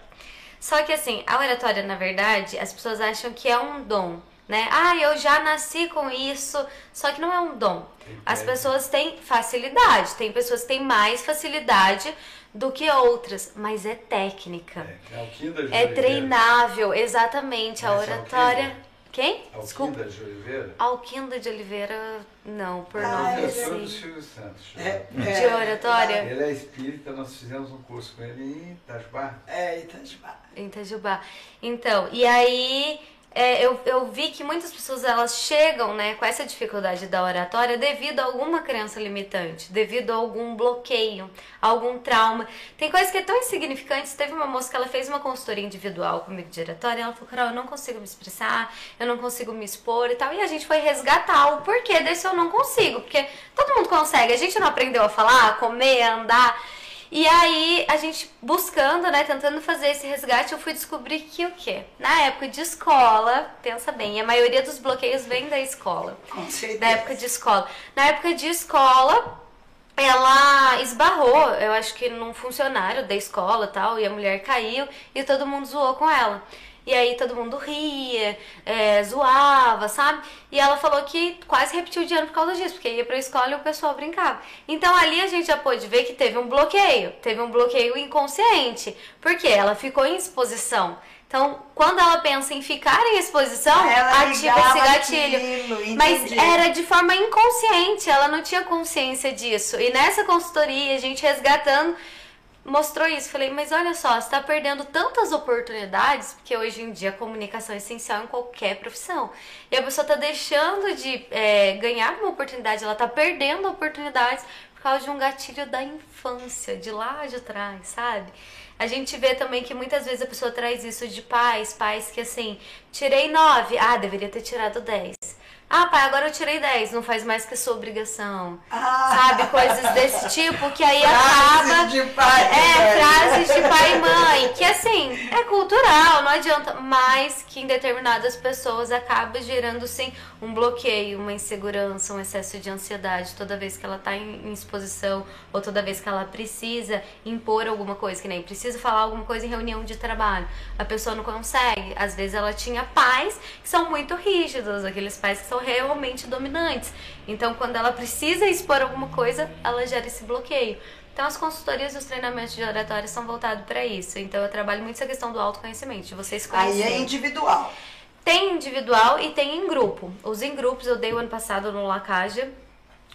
Só que assim, a oratória, na verdade, as pessoas acham que é um dom, né? Ah, eu já nasci com isso, só que não é um dom. As pessoas têm facilidade, tem pessoas que têm mais facilidade do que outras, mas é técnica. É, Alquinda É Oliveira. treinável, exatamente. A Conhece oratória. Alquinda? Quem? Desculpa. Alquinda de Oliveira? Alquinda de Oliveira, não, por Ah, nome Professor do assim. Silvio Santos. É, De oratória? Ele é espírita, nós fizemos um curso com ele em Itajubá. É, Itajubá. Em Itajubá. Então, e aí é, eu, eu vi que muitas pessoas elas chegam né, com essa dificuldade da oratória devido a alguma crença limitante, devido a algum bloqueio, algum trauma. Tem coisas que é tão insignificantes. Teve uma moça que ela fez uma consultoria individual comigo de oratória e ela falou, Carol, eu não consigo me expressar, eu não consigo me expor e tal. E a gente foi resgatar o porquê desse eu não consigo. Porque todo mundo consegue. A gente não aprendeu a falar, a comer, a andar. E aí, a gente buscando, né, tentando fazer esse resgate, eu fui descobrir que o quê? Na época de escola, pensa bem, a maioria dos bloqueios vem da escola. Com certeza. Da época de escola. Na época de escola, ela esbarrou, eu acho que num funcionário da escola e tal, e a mulher caiu e todo mundo zoou com ela. E aí todo mundo ria, é, zoava, sabe? E ela falou que quase repetiu de ano por causa disso, porque ia pra escola e o pessoal brincava. Então ali a gente já pôde ver que teve um bloqueio, teve um bloqueio inconsciente, porque ela ficou em exposição. Então, quando ela pensa em ficar em exposição, Ela ativa esse gatilho. aquilo, Mas era de forma inconsciente, ela não tinha consciência disso. E nessa consultoria, a gente resgatando, mostrou isso. Falei, mas olha só, você está perdendo tantas oportunidades, porque hoje em dia a comunicação é essencial em qualquer profissão. E a pessoa está deixando de é, ganhar uma oportunidade, ela está perdendo oportunidades por causa de um gatilho da infância, de lá de trás, sabe? A gente vê também que muitas vezes a pessoa traz isso de pais, pais que assim, tirei nove, ah, deveria ter tirado 10. Ah, pai, agora eu tirei 10, não faz mais que a sua obrigação. Ah. Sabe? Coisas desse tipo que aí Frases acaba. de pai É, mãe. frases de pai e mãe. Que assim, é cultural, não adianta. Mas que em determinadas pessoas acaba gerando sim um bloqueio, uma insegurança, um excesso de ansiedade toda vez que ela tá em, exposição ou toda vez que ela precisa impor alguma coisa, que nem precisa falar alguma coisa em reunião de trabalho. A pessoa não consegue. Às vezes ela tinha pais que são muito rígidos, aqueles pais que são realmente dominantes. Então, quando ela precisa expor alguma coisa, ela gera esse bloqueio. Então as consultorias e os treinamentos de oratória são voltados para isso. Então eu trabalho muito essa questão do autoconhecimento, de vocês Aí conhecerem. é individual. Tem individual e tem em grupo. Os em grupos eu dei o ano passado no Lacaja.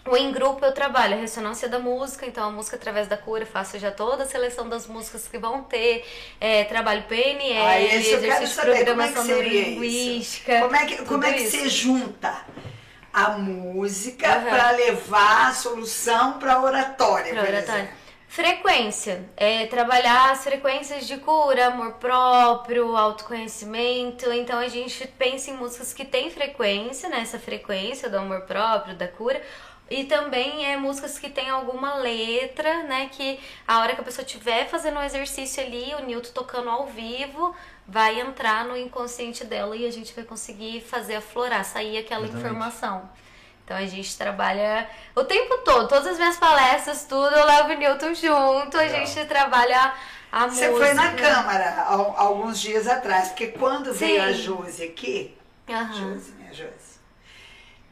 O em grupo eu trabalho a ressonância da música, então a música através da cura, faço já toda a seleção das músicas que vão ter, é, trabalho PNL, Ah, exercício de saber como é programação isso. Como é que, como é que isso. você junta a música Aham. para levar a solução para oratória, Pra oratória. Frequência. É trabalhar as frequências de cura, amor próprio, autoconhecimento. Então a gente pensa em músicas que têm frequência, nessa frequência do amor próprio, da cura. E também é músicas que tem alguma letra, né? Que a hora que a pessoa estiver fazendo um exercício ali, o Newton tocando ao vivo, vai entrar no inconsciente dela e a gente vai conseguir fazer aflorar, sair aquela informação. Então a gente trabalha o tempo todo, todas as minhas palestras, tudo, eu levo o Newton junto, a Legal. gente trabalha a Você música. foi na Câmara al- alguns dias atrás, porque quando Sim. veio a Josi aqui, Aham. Josi, minha Josi,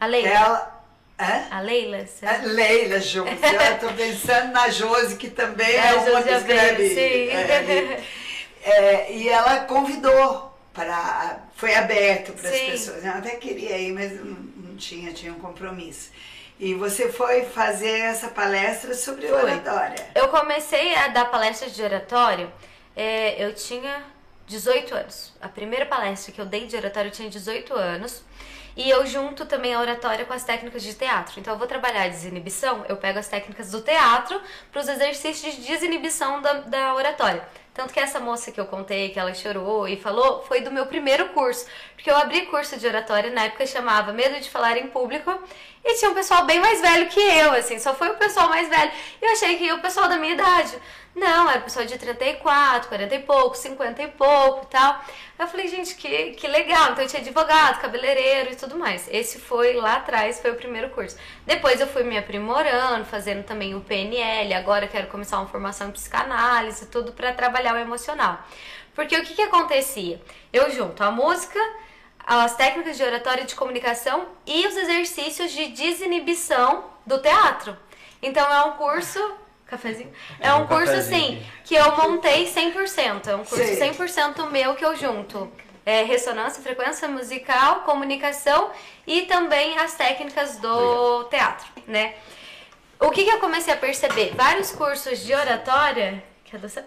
A Leila. ela... Hã? A Leila? você- A Leila Josi, eu tô pensando na Josi, que também É, é, uma que escreve. Abreu, sim. é. É, e ela convidou para. Foi aberto para as pessoas. Eu até queria ir, mas não tinha, tinha um compromisso. E você foi fazer essa palestra sobre Foi. oratória. Eu comecei a dar palestra de oratório, é, eu tinha 18 anos. A primeira palestra que eu dei de oratório eu tinha 18 anos. E eu junto também a oratória com as técnicas de teatro. Então eu vou trabalhar a desinibição, eu pego as técnicas do teatro para os exercícios de desinibição da, da oratória. Tanto que essa moça que eu contei, que ela chorou e falou, foi do meu primeiro curso. Porque eu abri curso de oratória, na época chamava Medo de Falar em Público, e tinha um pessoal bem mais velho que eu, assim, só foi o pessoal mais velho. E eu achei que o pessoal da minha idade. Não, era o pessoal de 34, 40 e pouco, 50 e pouco e tal. Eu falei, gente, que, que legal. Então eu tinha advogado, cabeleireiro e tudo mais. Esse foi lá atrás, foi o primeiro curso. Depois eu fui me aprimorando, fazendo também o PNL. Agora quero começar uma formação em psicanálise, tudo para trabalhar o emocional. Porque o que, que acontecia? Eu junto a música, as técnicas de oratória e de comunicação e os exercícios de desinibição do teatro. Então é um curso. Cafezinho? É É, um um curso cafezinho assim aqui. que eu montei 100%. É um curso Sei. 100% meu que eu junto. É, ressonância, frequência musical, comunicação e também as técnicas do teatro, né? O que, que eu comecei a perceber? Vários cursos de oratória. Quer adoçar?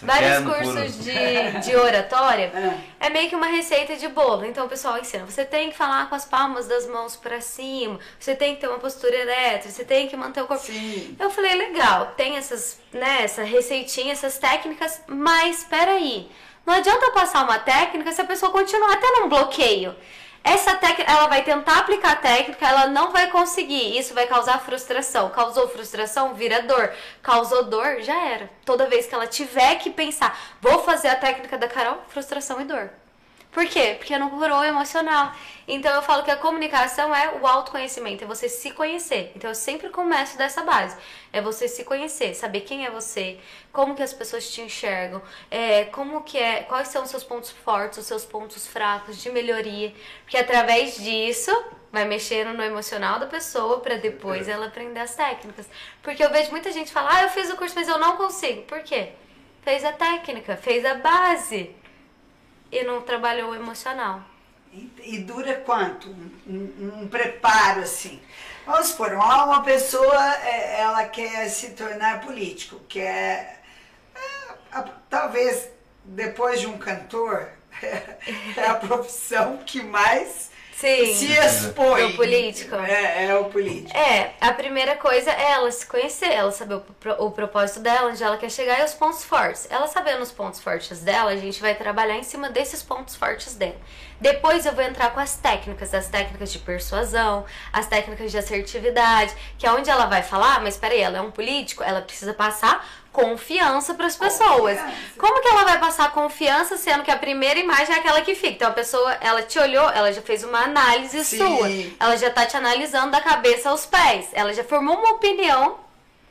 Vários cursos puro? de, de oratória É. é meio que uma receita de bolo. Então o pessoal ensina: você tem que falar com as palmas das mãos pra cima, você tem que ter uma postura ereta, você tem que manter o corpo. Sim. Eu falei, legal, tem essas, né, essa receitinha, essas técnicas, mas espera aí. Não adianta passar uma técnica se a pessoa continuar tendo um bloqueio. Essa técnica, ela vai tentar aplicar a técnica, ela não vai conseguir. Isso vai causar frustração. Causou frustração, vira dor. Causou dor, já era. Toda vez que ela tiver que pensar, vou fazer a técnica da Carol, frustração e dor. Por quê? Porque não curou o emocional. Então eu falo que a comunicação é o autoconhecimento, é você se conhecer. Então eu sempre começo dessa base. É você se conhecer, saber quem é você, como que as pessoas te enxergam, é, como que é, quais são os seus pontos fortes, os seus pontos fracos de melhoria. Porque através disso vai mexendo no emocional da pessoa para depois ela aprender as técnicas. Porque eu vejo muita gente falar: "Ah, eu fiz o curso, mas eu não consigo". Por quê? Fez a técnica, fez a base e não trabalhou o emocional. E, e dura quanto? Um, um- um preparo assim. Vamos supor, uma, uma pessoa é, ela quer se tornar político, quer é, a- talvez depois de um cantor é a profissão que mais Sim. se expõe. Do político. É, é o político. É, a primeira coisa é ela se conhecer, ela saber o, o propósito dela, onde ela quer chegar e os pontos fortes. Ela sabendo os pontos fortes dela, a gente vai trabalhar em cima desses pontos fortes dela. Depois eu vou entrar com as técnicas, as técnicas de persuasão, as técnicas de assertividade, que é onde ela vai falar, "Ah, mas peraí, ela é um político, ela precisa passar confiança para as pessoas. Confiança. Como que ela vai passar confiança sendo que a primeira imagem é aquela que fica? Então a pessoa, ela te olhou, ela já fez uma análise Sim. sua. Ela já tá te analisando da cabeça aos pés. Ela já formou uma opinião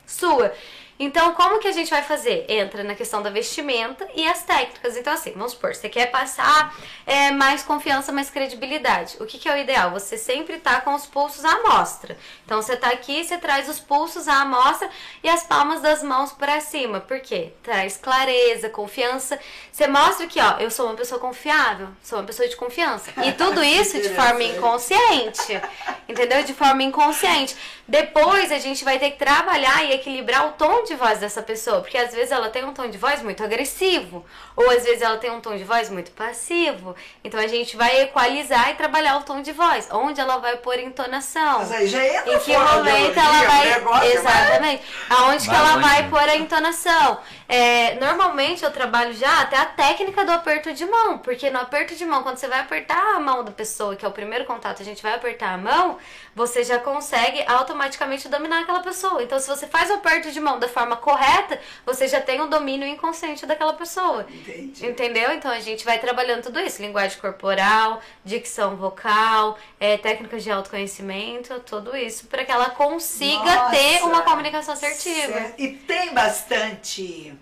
sua. Então, como que a gente vai fazer? Entra na questão da vestimenta e as técnicas. Então, assim, vamos supor, você quer passar é, mais confiança, mais credibilidade. O que, que é o ideal? Você sempre tá com os pulsos à mostra. Então, você tá aqui, você traz os pulsos à mostra e as palmas das mãos para cima. Por quê? Traz clareza, confiança. Você mostra que, ó, eu sou uma pessoa confiável, sou uma pessoa de confiança. E tudo isso de forma inconsciente. Entendeu? De forma inconsciente. Depois a gente vai ter que trabalhar e equilibrar o tom de voz dessa pessoa, porque às vezes ela tem um tom de voz muito agressivo, ou às vezes ela tem um tom de voz muito passivo. Então a gente vai equalizar e trabalhar o tom de voz, onde ela vai pôr entonação. Mas aí já entra Em que momento ela vai. negócio Exatamente. Aonde que ela longe, vai pôr a entonação. É, normalmente eu trabalho já até a técnica do aperto de mão, porque no aperto de mão, quando você vai apertar a mão da pessoa, que é o primeiro contato, a gente vai apertar a mão, você já consegue automaticamente dominar aquela pessoa. Então, se você faz o aperto de mão da forma correta, você já tem o domínio inconsciente daquela pessoa. Entendi. Entendeu? Então a gente vai trabalhando tudo isso: linguagem corporal, dicção vocal, é, técnicas de autoconhecimento, tudo isso, para que ela consiga Nossa, ter uma comunicação assertiva. certo. E tem bastante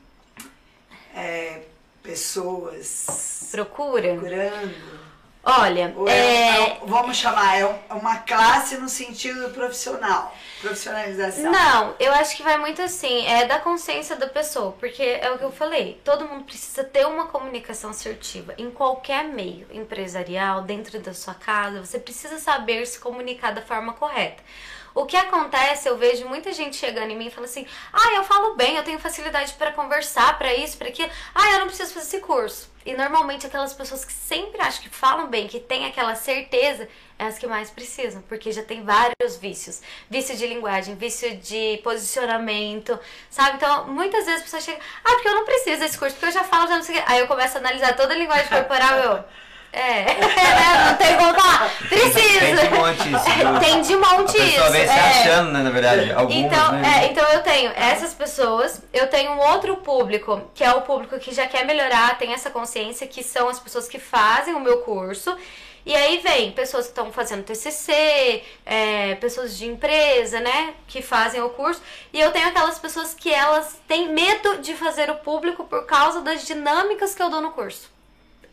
é, pessoas Procura. procurando. Olha, é, é, vamos chamar, é é uma classe no sentido profissional, profissionalização. Não, eu acho que vai muito assim, é da consciência da pessoa, porque é o que eu falei, todo mundo precisa ter uma comunicação assertiva em qualquer meio, empresarial, dentro da sua casa, você precisa saber se comunicar da forma correta. O que acontece, eu vejo muita gente chegando em mim e falando assim: "Ah, eu falo bem, eu tenho facilidade para conversar, para isso, para aquilo. Ah, eu não preciso fazer esse curso". E normalmente aquelas pessoas que sempre acham que falam bem, que têm aquela certeza, é as que mais precisam, porque já tem vários vícios. Vício de linguagem, vício de posicionamento, sabe? Então, muitas vezes a pessoa chega, ah, porque eu não preciso desse curso, porque eu já falo, já não sei o quê. Aí eu começo a analisar toda a linguagem corporal, eu... É, né? não tem como falar. Precisa. Tem de monte isso, viu? Tem de monte A isso. vem se é. achando, né, na verdade. Algumas, Então, né? é, então eu tenho essas pessoas, eu tenho um outro público, que é o público que já quer melhorar, tem essa consciência, que são as pessoas que fazem o meu curso. E aí vem pessoas que estão fazendo TCC, é, pessoas de empresa, né, que fazem o curso. E eu tenho aquelas pessoas que elas têm medo de fazer o público por causa das dinâmicas que eu dou no curso.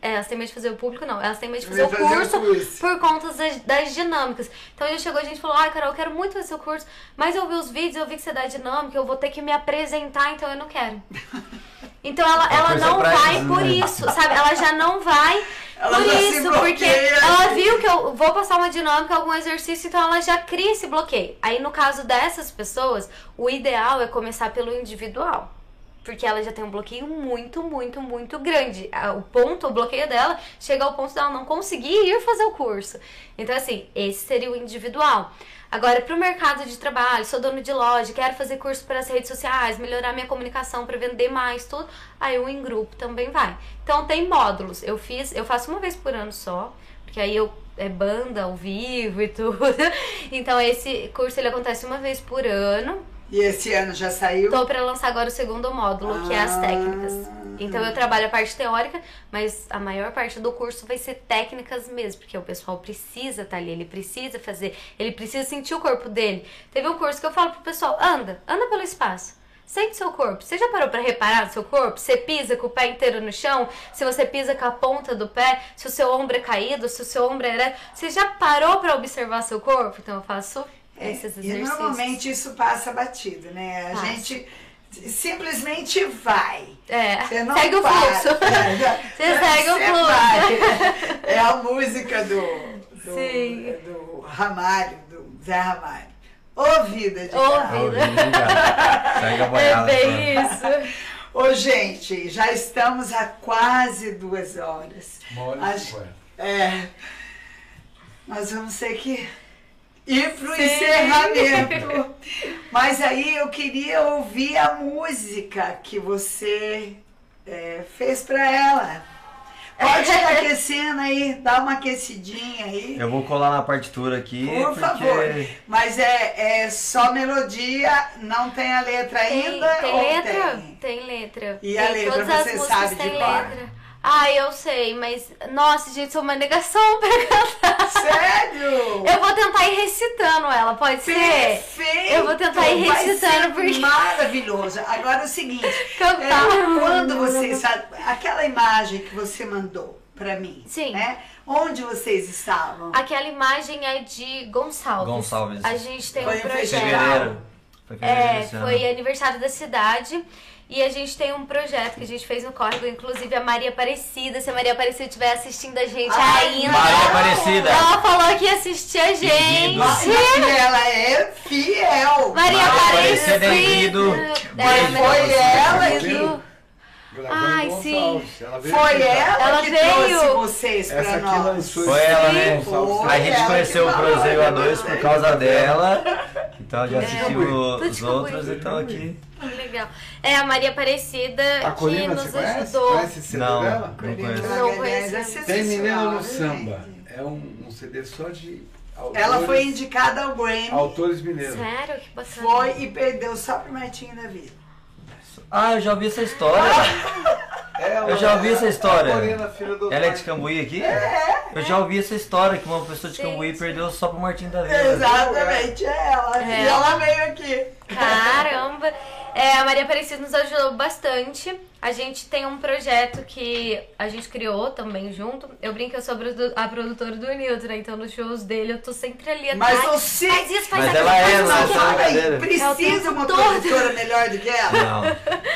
É, elas têm medo de fazer o público, não. Elas têm medo de fazer o Fazer o curso curso. por conta das, das dinâmicas. Então já chegou a gente e falou, ai Carol, eu quero muito fazer seu curso, mas eu vi os vídeos, eu vi que você dá dinâmica, eu vou ter que me apresentar, então eu não quero. Então ela, ela não vai isso, por né? isso, sabe? Ela já não vai Ela por isso, porque ela viu que eu vou passar uma dinâmica, algum exercício, então ela já cria esse bloqueio. Aí no caso dessas pessoas, o ideal é começar pelo individual. Porque ela já tem um bloqueio muito, muito, muito grande. O ponto, o bloqueio dela chega ao ponto dela não conseguir ir fazer o curso. Então, assim, esse seria o individual. Agora, para o mercado de trabalho, sou dono de loja, quero fazer curso para as redes sociais, melhorar minha comunicação para vender mais, tudo. Aí o em grupo também vai. Então tem módulos. Eu fiz, eu faço uma vez por ano só, porque aí eu é banda ao vivo e tudo. Então esse curso ele acontece uma vez por ano. E esse ano já saiu? Tô para lançar agora o segundo módulo, que é as técnicas. Então eu trabalho a parte teórica, mas a maior parte do curso vai ser técnicas mesmo, porque o pessoal precisa estar ali, ele precisa fazer, ele precisa sentir o corpo dele. Teve um curso que eu falo pro pessoal, anda, anda pelo espaço. Sente seu corpo. Você já parou para reparar seu corpo? Você pisa com o pé inteiro no chão? Se você pisa com a ponta do pé? Se o seu ombro é caído? Se o seu ombro é ereto? Você já parou para observar seu corpo? Então eu faço esses É, E exercícios. normalmente isso passa batido, né? A Passa. gente simplesmente vai. É, Você não segue o para. fluxo. Você segue o fluxo. vai. É a música do, do, Sim. do Ramalho, do Zé Ramalho. Ô vida de Ô, vida. Segue a É bem isso. Ô, gente, já estamos há quase duas horas. Uma hora e Acho- cinquenta. É. Nós vamos ter que ir pro Sim. encerramento. Mas aí eu queria ouvir a música que você é, fez pra ela. Pode ir aquecendo aí, dá uma aquecidinha aí. Eu vou colar na partitura aqui, Por porque... favor. Mas é, é só melodia, não tem a letra Tem, ainda? tem ou letra? tem? Tem letra. E a Tem letra todas as você sabe de letra. Ah, eu sei, mas. Nossa, gente, sou uma negação pra cantar. Sério? Eu vou tentar ir recitando ela, pode ser? Perfeito! Eu vou tentar ir Vai recitando, ser porque- Maravilhoso. Agora é o seguinte: Cantar. é, quando vocês. Aquela imagem que você mandou pra mim. Sim. Né? Onde vocês estavam? Aquela imagem é de Gonçalves. Gonçalves. A gente tem Foi um projeto. festival. Fevereiro. Foi fevereiro É, foi aniversário da cidade. E a gente tem um projeto que a gente fez no Córrego, inclusive a Maria Aparecida. Se a Maria Aparecida estiver assistindo a gente Ai, ainda. Maria Aparecida. Ela falou que ia assistir a gente. Ela é fiel. Maria Maria Aparecida. Aparecida é. É, foi ela que- Ai, sim. Ela Foi ela, Ela que veio. trouxe vocês pra Essa nós. lançou Foi ela, né? Foi. A gente conheceu o né? A2 por causa dela. Então já É. assistiu Tô os outros, acompanhando. então aqui. Legal. É a Maria Aparecida A que nos você conhece? ajudou. Conhece Não. dela? Não conheço. Não Magalhães conheço. é Tem Menina no né, Samba. É um, um CD só de autores, Ela foi indicada ao Grammy. autores mineiros. Sério? Que bacana. Foi e perdeu só pro Martinho da Vida. Ah, eu já ouvi essa história. Ela Eu já ouvi essa história. A Corina, filha do Ela é de. Cambuí aqui? Eu já ouvi essa história que uma pessoa de Cambuí sim. perdeu só pro Martim da Vida. Exatamente, é ela. É. E ela veio aqui. Caramba! É, a Maria Aparecida nos ajudou bastante. A gente tem um projeto que a gente criou também junto. Eu brinco que eu sou a produ- a produtora do Nilton, né? Então nos shows dele eu tô sempre ali atrás. Mas você. Faz isso, faz Mas aquilo, ela é, isso, faz é brincadeira. Precisa É o uma todo. produtora melhor do que ela? Não.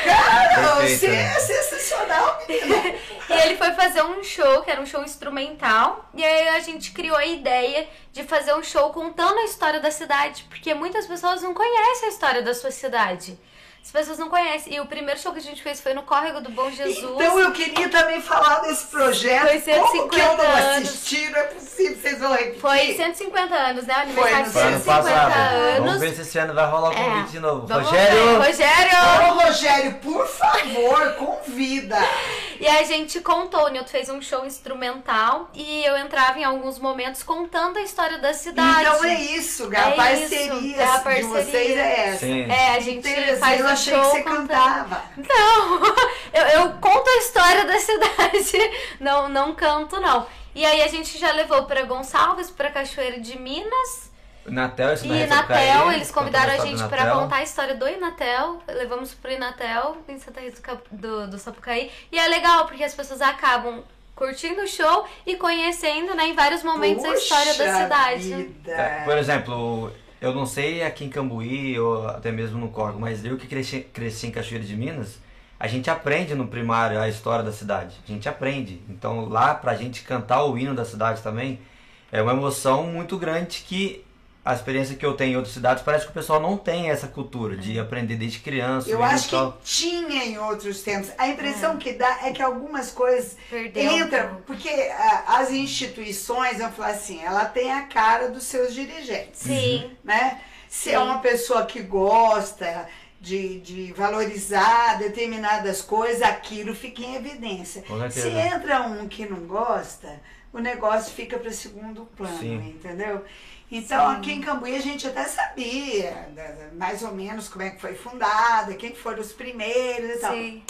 Cara, Perfeito, você né? é sensacional, menina. E ele foi fazer um show, que era um show instrumental. E aí a gente criou a ideia de fazer um show contando a história da cidade. Porque muitas pessoas não conhecem a história da sua cidade. As pessoas não conhecem. E o primeiro show que a gente fez foi no Córrego do Bom Jesus. Então eu queria também falar desse projeto. Foi 150 Como que eu não anos. assisti? Não é possível, vocês vão repetir. Foi 150 anos, né? O aniversário de Foi Foi ano 150 passado. anos. Vamos ver se esse ano vai rolar o É. convite de novo. Vamos Rogério! ver. Rogério! Ô, Rogério, por favor, convida. E a gente contou, o Nilton fez um show instrumental e eu entrava em alguns momentos contando a história da cidade. Então é isso, a É parceria, isso, é a de parceria. vocês é essa. Sim. É, a gente faz achei que você contando- cantava. Não, eu, eu conto a história da cidade, não, não canto não. E aí a gente já levou pra Gonçalves, pra Cachoeira de Minas Natel, isso e Sapucaí, eles convidaram a gente Inatel. contar a história do Inatel, levamos pro Inatel em Santa Rita do, Cap- do, do Sapucaí. E é legal porque as pessoas acabam curtindo o show e conhecendo, né, em vários momentos a história da Puxa cidade. vida. É, Por exemplo, eu não sei aqui em Cambuí ou até mesmo no Córrego, mas eu que cresci, cresci em Cachoeira de Minas, a gente aprende no primário a história da cidade. A gente aprende. Então lá pra gente cantar o hino da cidade também é uma emoção muito grande que a experiência que eu tenho em outras cidades parece que o pessoal não tem essa cultura de aprender desde criança. Eu acho tal. que tinha em outros tempos. A impressão que dá é que algumas coisas Perdeu entram, porque ah, as instituições vão falar assim, ela tem a cara dos seus dirigentes. Sim, né? Se Sim. é uma pessoa que gosta de, de valorizar determinadas coisas, aquilo fica em evidência. Se entra um que não gosta, o negócio fica para segundo plano, Sim. entendeu? Então, aqui em Cambuí a gente até sabia mais ou menos como é que foi fundada, quem foram os primeiros e tal. sim.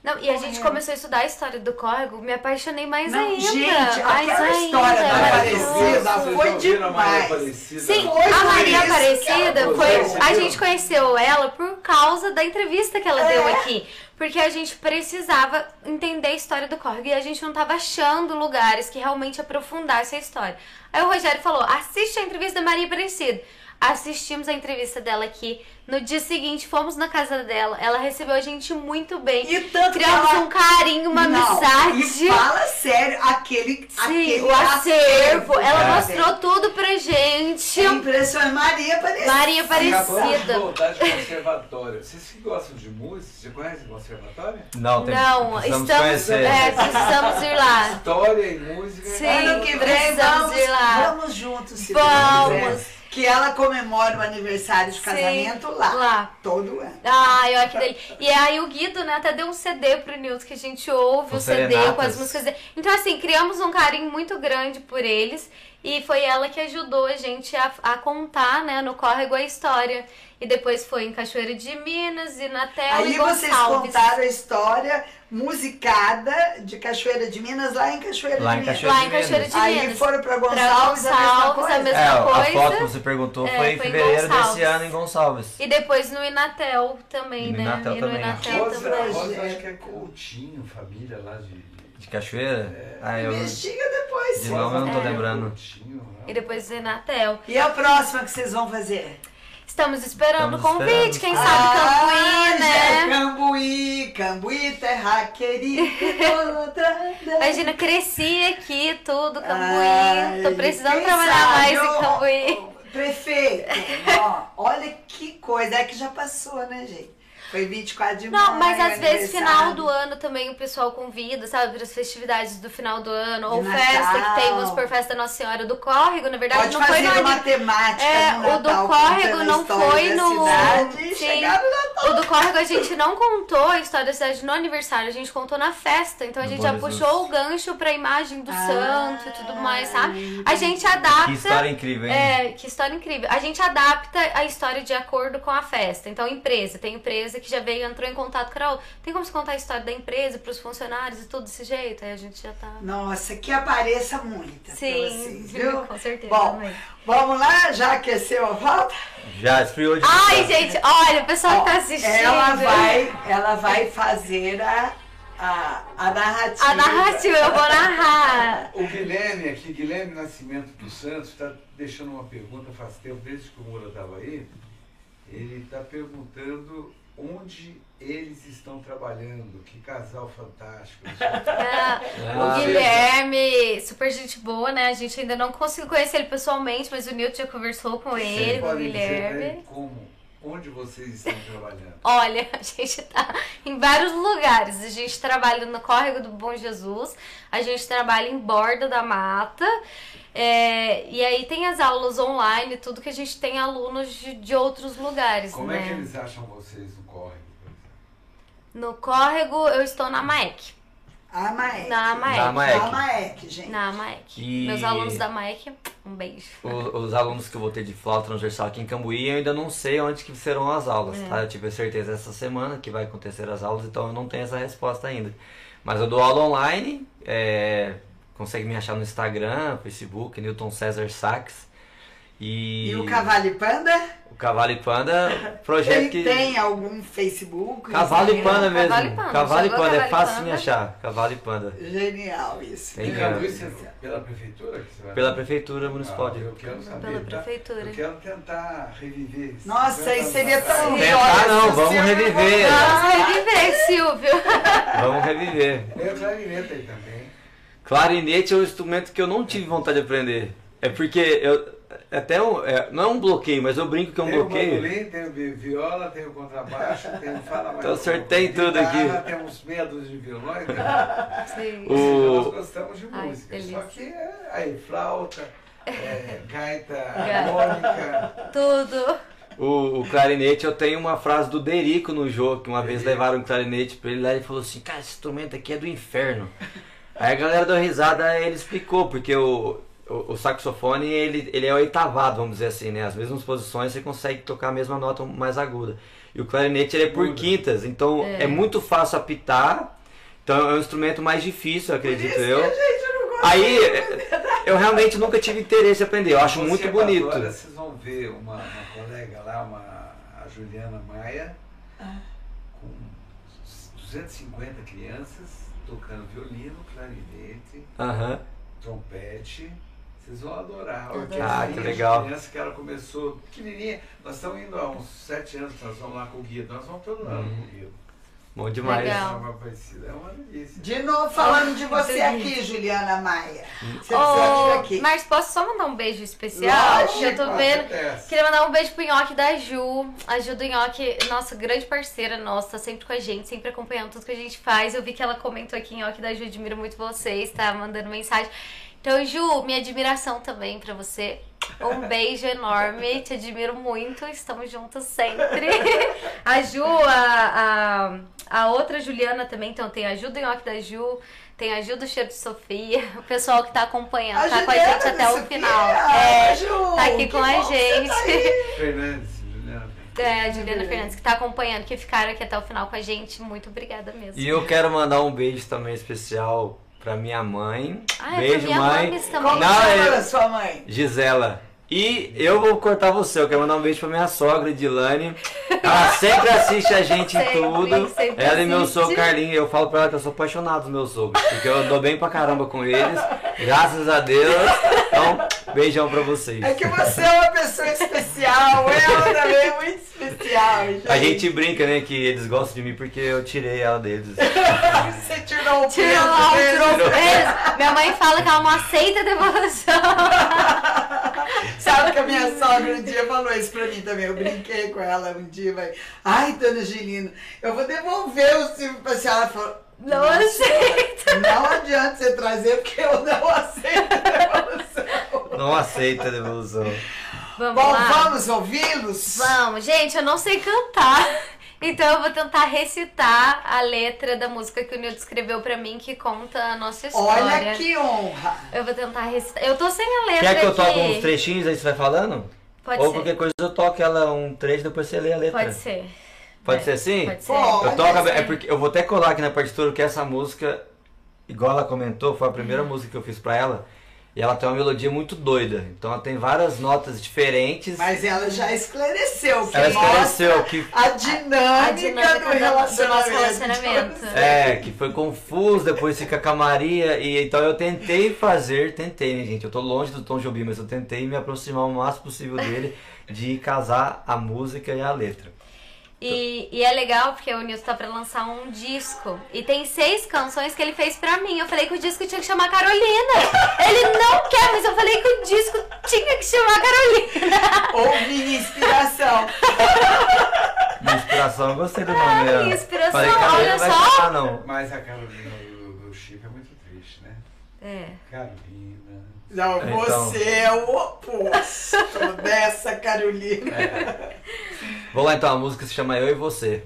Não, e a gente começou a estudar a história do córrego, me apaixonei mais Não, ainda. gente, mais aquela ainda, história da. Aparecida foi Maria demais. Aparecida? Sim, Foi a Maria Aparecida foi. Vocês A gente conheceu ela por causa da entrevista que ela É. deu aqui. Porque a gente precisava entender a história do córrego e a gente não tava achando lugares que realmente aprofundassem a história. Aí o Rogério falou: assiste a entrevista da Maria Aparecida. Assistimos a entrevista dela aqui. No dia seguinte, fomos na casa dela. Ela recebeu a gente muito bem. E tanto que Criamos ela- um carinho, uma Não, amizade. E fala sério, aquele, Sim, aquele o acervo. Ela mostrou tudo pra gente. É impressionante. Maria Aparecida. Maria de Aparecida. voltar de conservatório. Vocês que gostam de música, você conhece conservatório? Não, tem, Não, precisamos estamos, conhecer. é, precisamos ir lá. História e música. Sim. Ano que vem Precisamos vamos, ir lá. vamos juntos, se Vamos. Que ela comemora o aniversário de casamento lá. Lá. Todo ano. Ai, olha que delícia. E aí o Guido, né, até deu um CD pro Nilton que a gente ouve Com o CD serenatas. com as músicas dele. Então, assim, criamos um carinho muito grande por eles. E foi ela que ajudou a gente a, a contar, né, no córrego a história. E depois foi em Cachoeira de Minas, e Natel Aí e vocês Gonçalves. contaram a história musicada de Cachoeira de Minas, lá em Cachoeira Lá de em Minas. Cachoeira Lá em Cachoeira de Aí Minas. foram pra Pra Gonçalves, a mesma Gonçalves, coisa. a mesma É, a coisa. foto que você perguntou É, foi em fevereiro Gonçalves. desse ano em Gonçalves. E depois no Inatel também, E no né? Inatel e no também. Inatel Rosa, também. Rosa acho que é Coutinho, família lá de. De Cachoeira? Ah, eu Investiga depois. de nome eu não tô É. lembrando. Coutinho, né? E depois no Inatel. E a próxima que vocês vão fazer? Estamos esperando o convite, esperando. quem sabe Cambuí, já é né? Cambuí, Cambuí, terra querida. outra- Imagina, cresci aqui, tudo, Cambuí. Ai, Tô precisando trabalhar sabe, mais em Cambuí. Prefeito, ó, olha que coisa. É que já passou, né, gente? Foi 24 de Não, maio. mas às vezes final do ano também o pessoal convida, sabe, para as festividades do final do ano, ou De festa Natal. que tem, vamos por festa da Nossa Senhora do Córrego, na verdade Pode não foi fazer no uma ani- temática É, no o do Natal, Córrego a não história foi da no- cidade Sim. no Natal. O do Córrego a gente não contou a história da cidade no aniversário, a gente contou na festa. Então a No gente Bom já Jesus. puxou o gancho pra imagem do Ah, santo e tudo mais, sabe? A gente adapta. Que história incrível, hein? É, que história incrível. A gente adapta a história de acordo com a festa. Então, empresa, tem empresa que já veio, entrou em contato com a outra. Tem como se contar a história da empresa pros funcionários e tudo desse jeito? Aí a gente já tá. Nossa, que apareça muito Sim, vocês, viu? com certeza. Bom, também. vamos lá? Já aqueceu a volta? Já esfriou de Ai, gente, olha, o pessoal que tá Ó, assistindo. Ela vai, ela vai fazer a, a, a narrativa. A narrativa, eu vou narrar. O Guilherme aqui, Guilherme Nascimento dos Santos, está deixando uma pergunta faz tempo, desde que o Moura estava aí. Ele está perguntando onde eles estão trabalhando, que casal fantástico. É, o Ah, Guilherme, super gente boa, né? A gente ainda não conseguiu conhecer ele pessoalmente, mas o Nilton já conversou com ele, com o Podem dizer, Guilherme. né, como, onde vocês estão trabalhando? Olha, a gente tá em vários lugares. A gente trabalha no Córrego do Bom Jesus, a gente trabalha em Borda da Mata. é, e aí tem as aulas online, tudo que a gente tem alunos de, de outros lugares, Como né? é que eles acham vocês no córrego, por exemplo? No Córrego eu estou na MAEC. A Maek. Na Maek. Na Maek. A Maek, gente. Na MAEC. E- Meus alunos da MAEC, um beijo. O- Os alunos que eu vou ter de flauta transversal aqui em Cambuí, eu ainda não sei onde que serão as aulas, É. tá? Eu tive a certeza essa semana que vai acontecer as aulas, então eu não tenho essa resposta ainda. Mas eu dou aula online, é, consegue me achar no Instagram, Facebook, Newton César Sax. E, E o Cavalo e Panda? o Cavalo e Panda, projeto Tem, que... tem algum Facebook? Cavalo e? Panda mesmo. Cavalo e Panda. Cavalo e Panda, é Cavalo fácil de achar. Cavalo e Panda. Genial isso. Tem pela prefeitura que você vai? Pela Prefeitura Municipal Ah, de... Eu quero saber. Pela tá? prefeitura. Eu quero tentar reviver. isso. Nossa, isso seria tão ruim. Tentar não, vamos reviver. Vamos reviver, Silvio. Vamos reviver. Tem a clarineta aí também. Clarinete é um instrumento que eu não tive vontade de aprender. É porque eu até um, é, não é um bloqueio, mas eu brinco que é um tem o bloqueio. bandolim, tem o vi- viola, tem o contrabaixo, tem o fala mais. Então, acertei guitarra, tudo aqui. Temos dúzia de violões. Né? Sim. O- Nós gostamos de Ai, música. delícia. Só que é, aí, flauta, é, gaita harmônica. Tudo. O, o clarinete, eu tenho uma frase do Derico no jogo, que uma vez levaram um clarinete pra ele lá e ele falou assim, cara, esse instrumento aqui é do inferno. Aí a galera deu risada, aí ele explicou, porque o, o, o saxofone, ele, ele é oitavado, vamos dizer assim, né? As mesmas posições você consegue tocar a mesma nota mais aguda. E o clarinete, ele é por Muda. quintas, então é. muito fácil apitar, então é um instrumento mais difícil, acredito Por isso eu. que a gente não gosta. Aí, eu realmente nunca tive interesse em aprender, eu acho Você muito agora, bonito. vocês vão ver uma, uma colega lá, uma, a Juliana Maia, com 250 crianças tocando violino, clarinete, Aham. trompete. Vocês vão adorar. A Adoro. orquestrinha Ah, que legal. criança que ela começou pequenininha. Nós estamos indo há uns sete anos, nós vamos lá com o Guido. Nós vamos todo ano com o Guido. Bom demais. Legal. É uma parecida, é uma delícia. De novo falando de você aqui, Juliana Maia. Você aqui. Mas posso só mandar um beijo especial? Lógico, Que eu tô vendo. Acontece. Queria mandar um beijo pro Nhoque da Ju. A Ju do Nhoque, nossa, grande parceira nossa, tá sempre com a gente, sempre acompanhando tudo que a gente faz. Eu vi que ela comentou aqui, Nhoque da Ju, admiro muito vocês, tá mandando mensagem. Então, Ju, minha admiração também pra você. Um beijo enorme, te admiro muito, estamos juntos sempre. A Ju, a, a, a outra Juliana também, então tem a Ju do Nhoque da Ju, tem a Ju do Cheiro de Sofia, o pessoal que tá acompanhando, tá com a Juliana gente até do o Sofia. final. É, Ju, tá aqui com a gente. tá aí. Fernandes, Juliana. É, a Juliana Fernandes, que tá acompanhando, que ficaram aqui até o final com a gente. Muito obrigada mesmo. E eu quero mandar um beijo também especial pra minha mãe. Ah, é pra beijo, minha mãe. Como Não, a sua mãe? Gisela. E eu vou cortar você, eu quero mandar um beijo pra minha sogra, Dilane. Ela sempre assiste a gente em tudo. sempre ela e meu sogro Carlinhos, eu falo pra ela que eu sou apaixonado dos meus sogros. Porque eu dou bem pra caramba com eles. Graças a Deus. Então, beijão pra vocês. É que você é uma pessoa especial, ela também é muito gente. A gente brinca, né, que eles gostam de mim porque eu tirei ela deles. Você tirou o Tirou, peso deles. tirou peso. Minha mãe fala que ela não aceita devolução. Sabe que a minha sogra um dia falou isso pra mim também. Eu brinquei com ela um dia, vai. Ai, dona Angelina, eu vou devolver o Silvio pra senhora. Ela falou. Não "Nossa, aceita." Não adianta você trazer, porque eu não aceito devolução. Não aceita a devolução. Vamos Bom, lá? vamos ouvi-los? Vamos, gente, eu não sei cantar. Então eu vou tentar recitar a letra da música que o Nildo escreveu pra mim, que conta a nossa história. Olha que honra. Eu vou tentar recitar. Eu tô sem a letra Quer que eu aqui. toque uns trechinhos aí você vai falando? Pode Ou ser. qualquer coisa eu toque ela um trecho depois você lê a letra. Pode ser. Pode É, ser assim? Pode ser. Eu toco, ser. é porque eu vou até colar aqui na partitura que essa música, igual ela comentou, foi a primeira música que eu fiz pra ela. E ela tem uma melodia muito doida. Então ela tem várias notas diferentes. Mas ela já esclareceu que ela esclareceu que a dinâmica, A dinâmica do do- relacionamento. do nosso relacionamento. é, que foi confuso, depois fica com a Maria. E então eu tentei fazer, tentei, né, gente? Eu tô longe do Tom Jobim, mas eu tentei me aproximar o máximo possível dele de casar a música e a letra. E, e é legal porque o Nilson tá pra lançar um disco. E tem seis canções que ele fez pra mim. Eu falei que o disco tinha que chamar Carolina. Ele não quer, mas eu falei que o disco tinha que chamar Carolina. Minha inspiração. Minha inspiração, eu gostei do nome. Ai, dela. inspiração, Falei, olha não vai só. cantar, não. Mas a Carolina do, do Chico é muito triste, né? É. Carolina. Não, Então. você é o oposto dessa Carolina. Vou lá então, a música se chama Eu e Você.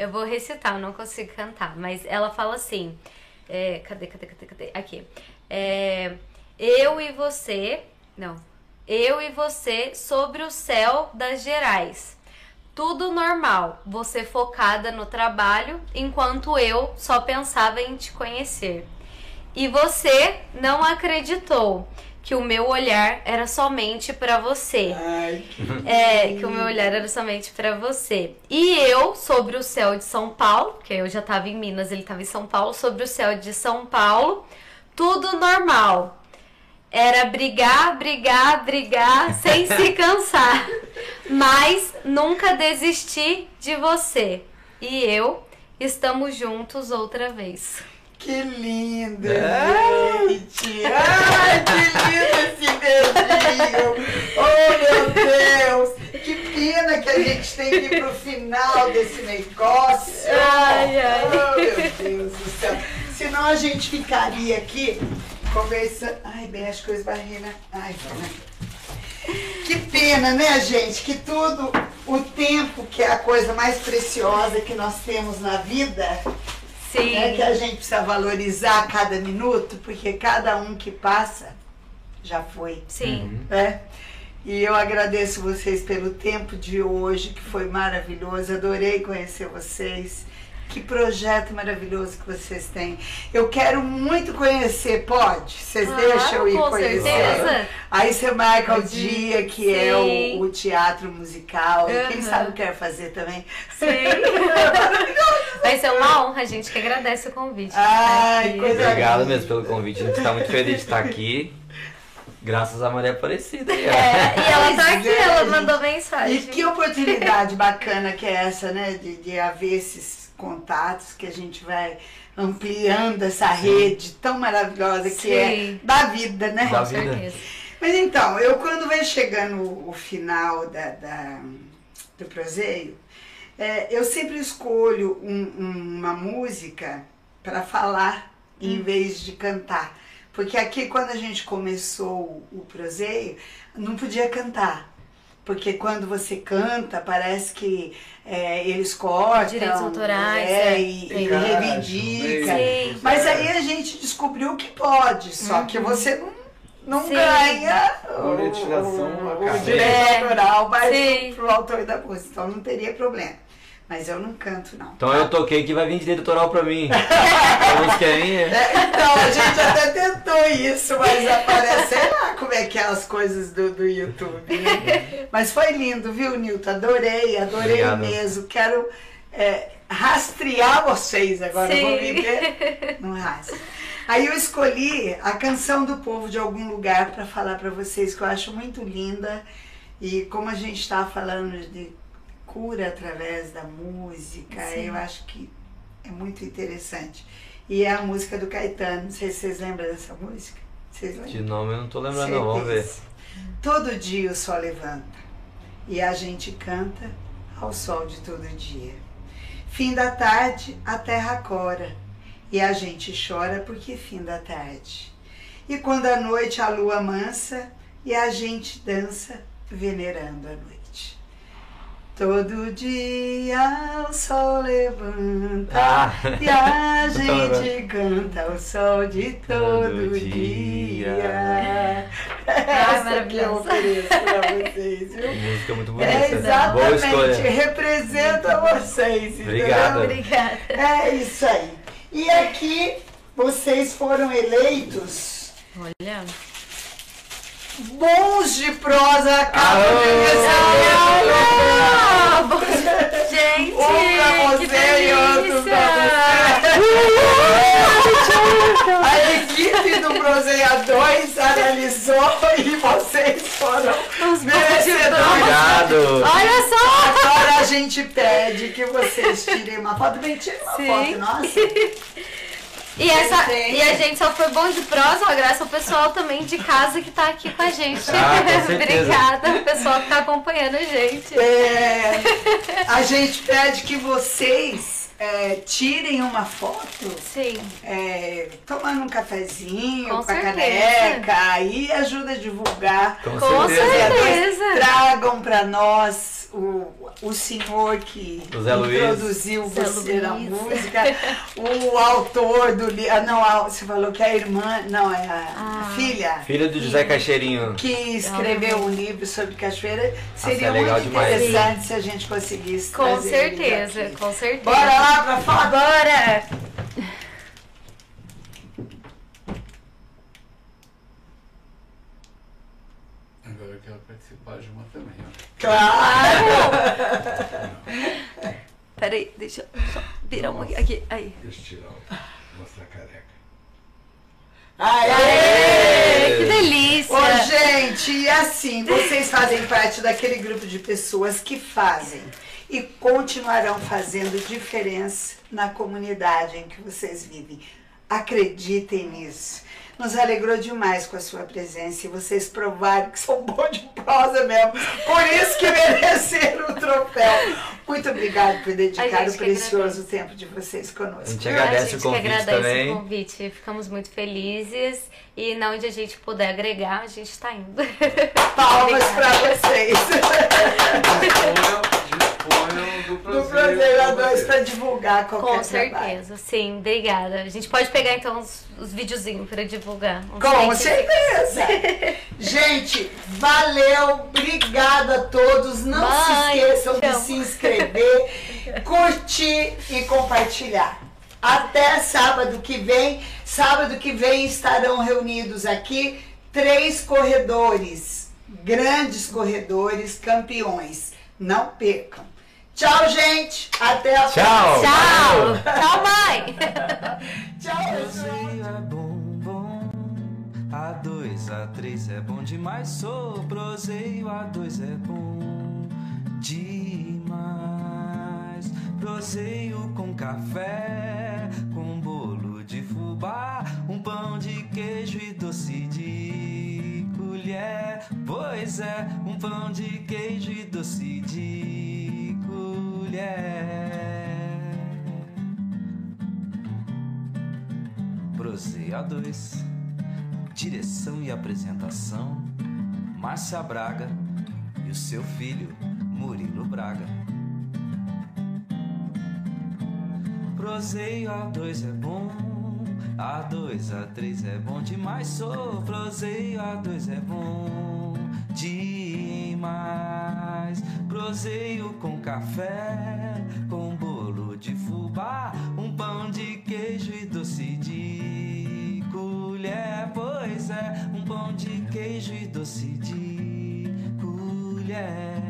Eu vou recitar, eu não consigo cantar, mas ela fala assim. é, cadê, cadê, cadê, cadê? Aqui. É, eu e você. Não. Eu e você sobre o céu das Gerais. Tudo normal, você focada no trabalho, enquanto eu só pensava em te conhecer. E você não acreditou que o meu olhar era somente pra você. Ai, que É, que o meu olhar era somente pra você. E eu, sobre o céu de São Paulo, que eu já tava em Minas, ele tava em São Paulo, sobre o céu de São Paulo, tudo normal. Era brigar, brigar, brigar, sem se cansar. Mas nunca desisti de você. E eu estamos juntos outra vez. Que lindo, É. gente! Ai, que lindo esse beijinho! Oh, meu Deus! Que pena que a gente tem que ir pro final desse negócio! Ai, ai. Oh, meu Deus do céu! Senão a gente ficaria aqui conversa. Ai, bem, as coisas barreira. Ai, pena. Que pena, né, gente? Que tudo, o tempo, que é a coisa mais preciosa que nós temos na vida, Sim. é que a gente precisa valorizar cada minuto, porque cada um que passa já foi. Sim. né? E eu agradeço vocês pelo tempo de hoje, que foi maravilhoso. Adorei conhecer vocês. Que projeto maravilhoso que vocês têm. Eu quero muito conhecer, pode? Vocês Claro, deixam eu ir com conhecer? certeza. Aí você marca o Pode dia que é Sim. o, o teatro musical. E quem sabe eu quero fazer também. Sim. Vai ser uma honra, a gente que agradece o convite. Ai, Aqui. coisa Obrigado linda. mesmo pelo convite. A gente tá muito feliz de estar aqui. Graças a Maria Aparecida. É, e ela tá aqui, é, ela mandou E mensagem. que oportunidade bacana que é essa, né? De, de haver esses contatos que a gente vai ampliando essa rede tão maravilhosa que é Sim. da vida, né? Da vida. Mas então, eu quando vai chegando o, final da, da- do proseio, é, eu sempre escolho um- um- uma música para falar em vez de cantar. Porque aqui quando a gente começou o, o proseio, não podia cantar. Porque quando você canta, parece que é, eles cortam. Direitos autorais, é, é. e, e reivindica. Sim. Mas aí a gente descobriu que pode, só que você não, não Sim. ganha Monetização o, o, o direito autoral, mas Sim. pro autor da música. Então não teria problema. Mas eu não canto, não. Então eu toquei que vai vir direito autoral pra mim. A música é então, a gente até tentou isso, mas aparece, sei lá como é que é as coisas do, do YouTube, né? Mas foi lindo, viu, Nilton? Adorei, adorei Obrigado. mesmo. Quero é, rastrear vocês agora, eu vou Sim. viver no rastro. Aí eu escolhi a canção do povo de algum lugar para falar para vocês, que eu acho muito linda. E como a gente está falando de cura através da música, Sim. eu acho que é muito interessante. E é a música do Caetano, não sei se vocês lembram dessa música. Vocês lembram? De nome eu não tô lembrando, não. Vamos ver. Todo dia o sol levanta e a gente canta ao sol de todo dia. Fim da tarde, a terra cora e a gente chora porque fim da tarde. E quando a noite a lua mansa e a gente dança venerando a noite. Todo dia o sol levanta Ah. e a gente canta o sol de todo, Todo dia. Ah, Essa que eu maravilhoso. ofereço pra vocês, viu? Música muito bonita. É Boa exatamente, escolha. representa vocês. Obrigado. Obrigada. É isso aí. E aqui vocês foram eleitos Olha. bons de prosa. Acabam pra A equipe do Proseia 2 analisou e vocês foram Os merecedores. Obrigado. Olha só! Agora a gente pede que vocês tirem uma foto. Bem, tira uma Sim. foto, nossa. E, essa, e a gente só foi bom de prosa, graças ao pessoal também de casa que tá aqui com a gente. Ah, com. Obrigada, o pessoal que tá acompanhando a gente. É, a gente pede que vocês é, tirem uma foto Sim. é, tomando um cafezinho Com com, a caneca e ajuda a divulgar. Com, Com certeza. certeza. Tragam para nós o, o senhor que Zé você na música, o autor do livro. Ah, não, você falou que é a irmã, não, é a Ah. filha. Filha do José Caixeirinho. Que escreveu um livro sobre cachoeira. Seria é legal muito demais. interessante se a gente conseguisse Com certeza, com certeza. Bora lá pra foto? Bora! Agora eu quero participar de uma também. ó. Claro! Peraí, deixa eu só virar um aqui. aqui. Aí. Deixa eu tirar, o- mostrar a careca. Aê! Ê, que delícia! Ô, gente, e assim, vocês fazem parte daquele grupo de pessoas que fazem e continuarão fazendo diferença na comunidade em que vocês vivem. Acreditem nisso. Nos alegrou demais com a sua presença e vocês provaram que são bons de prosa mesmo. Por isso que mereceram o troféu. Muito obrigada por A dedicar o precioso tempo de vocês conosco. A gente A agradece gente o convite que agradece também. o convite. Ficamos muito felizes. E na onde a gente puder agregar, a gente tá indo. Palmas para vocês. Disponham, disponham do Do prazer. Prazer 2 para divulgar qualquer Com trabalho. certeza, sim. Obrigada. A gente pode pegar então os, os videozinhos pra divulgar. Com certeza! Gente, valeu, obrigado a todos. Não se Mãe, esqueçam te de se inscrever, curtir e compartilhar. Até sábado que vem. Sábado que vem estarão reunidos aqui três corredores, grandes corredores, campeões. Não percam. Tchau, gente. Até a Tchau. próxima. Tchau! Tchau, mãe! Tchau. Proseio é bom, bom. A dois, a três é bom demais. Sou proseio, a dois é bom demais. Proseio com café, com bolo de fubá, um pão de queijo e doce de colher. Pois é, um pão de queijo e doce de colher. Proseio A2 Direção e apresentação Márcia Braga e o seu filho Murilo Braga Proseio A2 é bom A2, A3 é bom demais. Sou Proseio A2 é bom demais. Proseio com café Com bolo de fubá Um pão de queijo e doce de colher. Pois é, um pão de queijo e doce de colher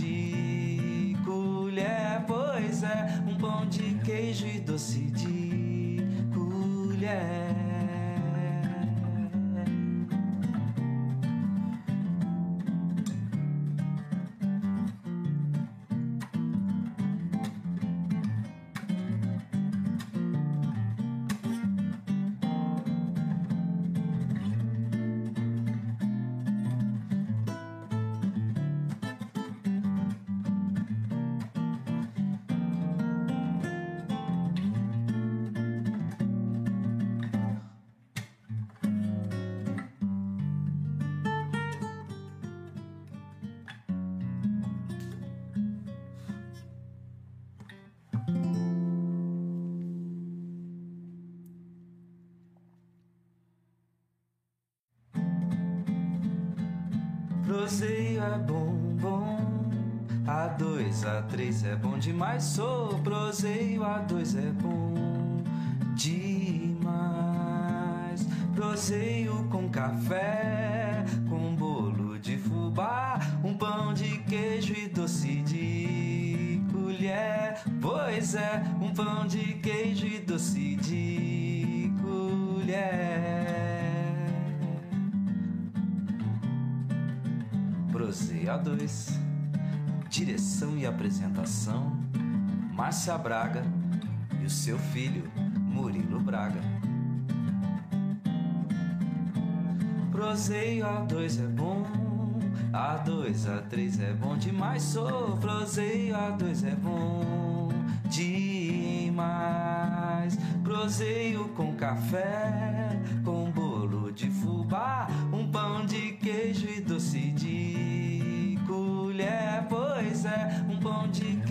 pão de queijo e doce de colher mas sou proseio a dois é bom demais. Proseio com café, com bolo de fubá, um pão de queijo e doce de colher. Pois é, um pão de queijo e doce de colher. Proseio a dois. Direção e apresentação Márcia Braga e o seu filho, Murilo Braga. Proseio A2 é bom, A2, A3 é bom demais. Sou proseio A2 é bom demais. Proseio com café, com bolo de fubá,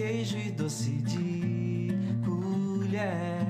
queijo e doce de colher.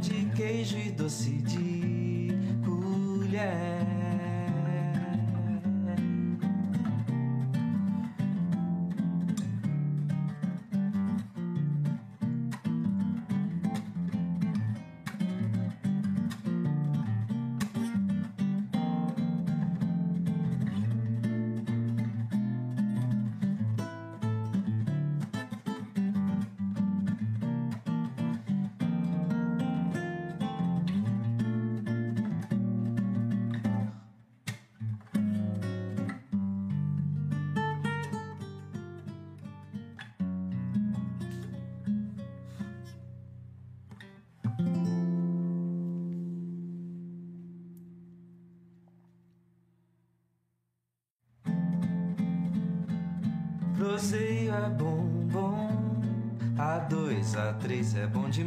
de queijo e doce de colher.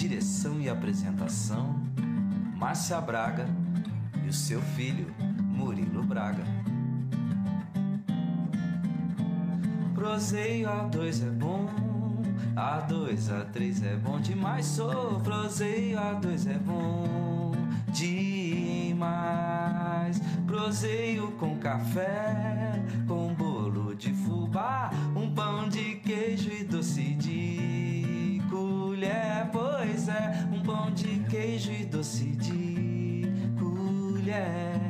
Direção e apresentação: Márcia Braga e o seu filho, Murilo Braga. Proseio A2 é bom, A2, A3 é bom demais. Sou proseio A2 é bom demais. Proseio com café, com bolo de fubá, pão de queijo e doce de colher.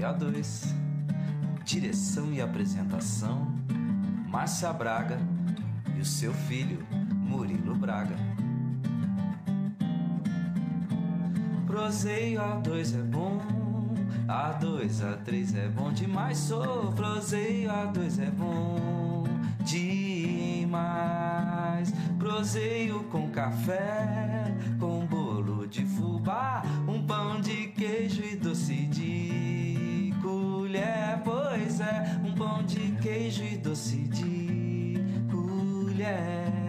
Proseio A2, direção e apresentação, Márcia Braga e o seu filho, Murilo Braga. Proseio A2 é bom, A2, A3 é bom demais. Sou proseio A2 é bom demais. Proseio com café, Pois é, um pão de queijo e doce de colher.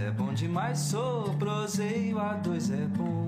É bom demais. Sou proseio, A2 é bom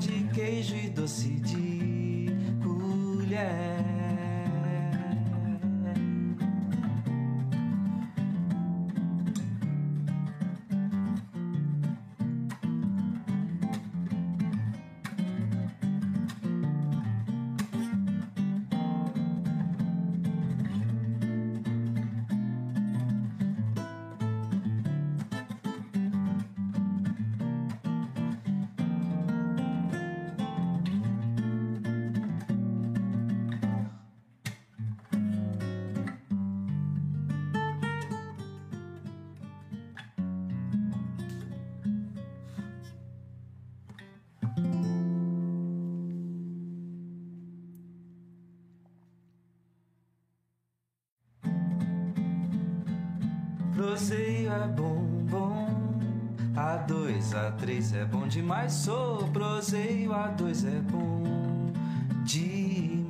de queijo e doce de colher. Demais. Sou proseio, A2 é bom demais.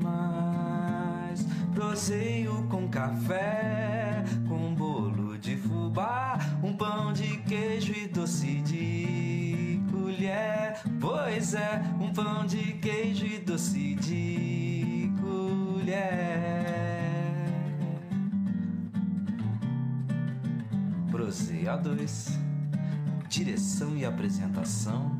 Proseio com café, com bolo de fubá, um pão de queijo e doce de colher. Pois é, um pão de queijo e doce de colher. Proseio A2, direção e apresentação,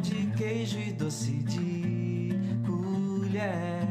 queijo e doce de colher.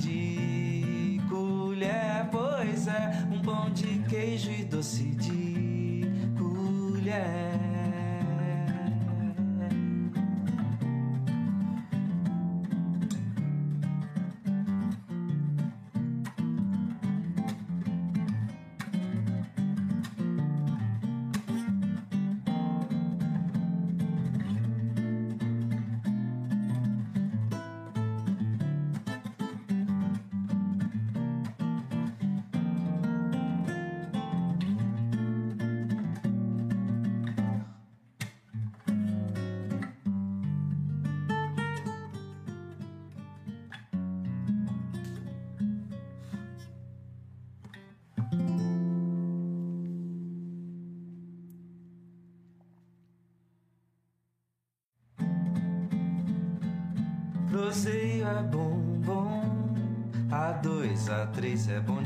de queijo e doce de colher.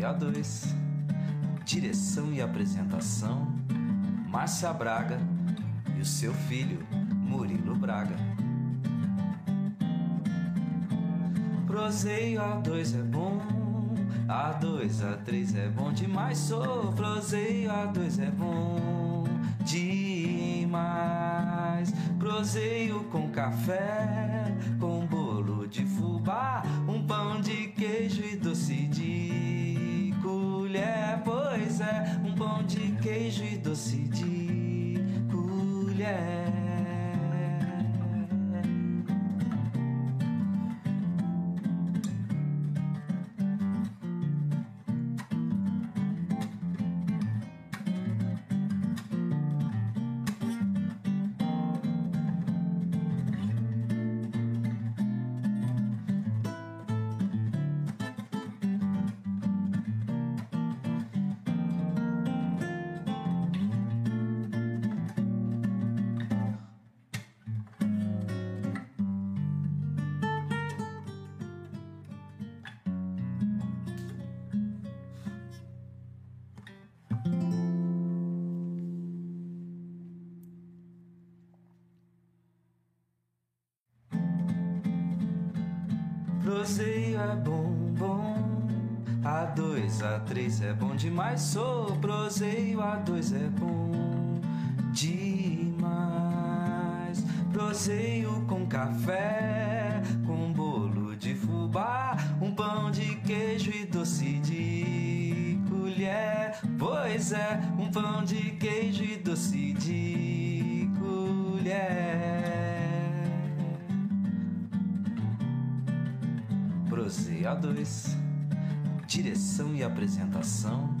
2 Direção e apresentação Márcia Braga e o seu filho Murilo Braga. Proseio A2 é bom, A2, A3 é bom demais. Sou proseio A2 é bom demais. Proseio com café, Sou proseio, A2 é bom demais. Proseio com café, com bolo de fubá, um pão de queijo e doce de colher. Pois é, um pão de queijo e doce de colher. Proseia 2 Direção e apresentação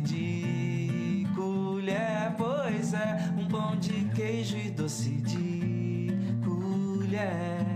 pão de queijo e doce de colher.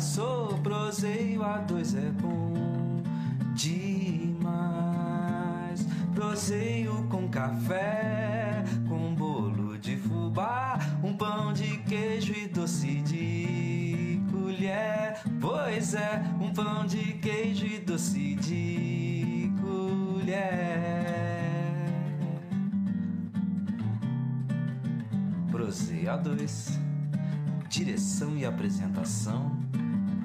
Sou proseio, A2 é bom demais. Proseio com café, com bolo de fubá, um pão de queijo e doce de colher. Pois é, um pão de queijo e doce de colher. Proseia 2 Direção e apresentação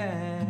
colher.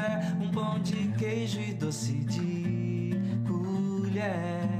é, um pão de queijo e doce de colher.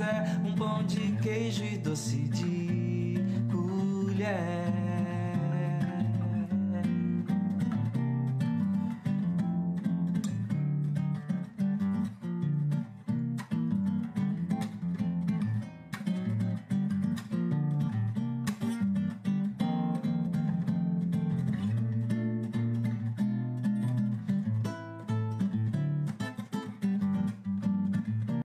É, um pão de queijo e doce de colher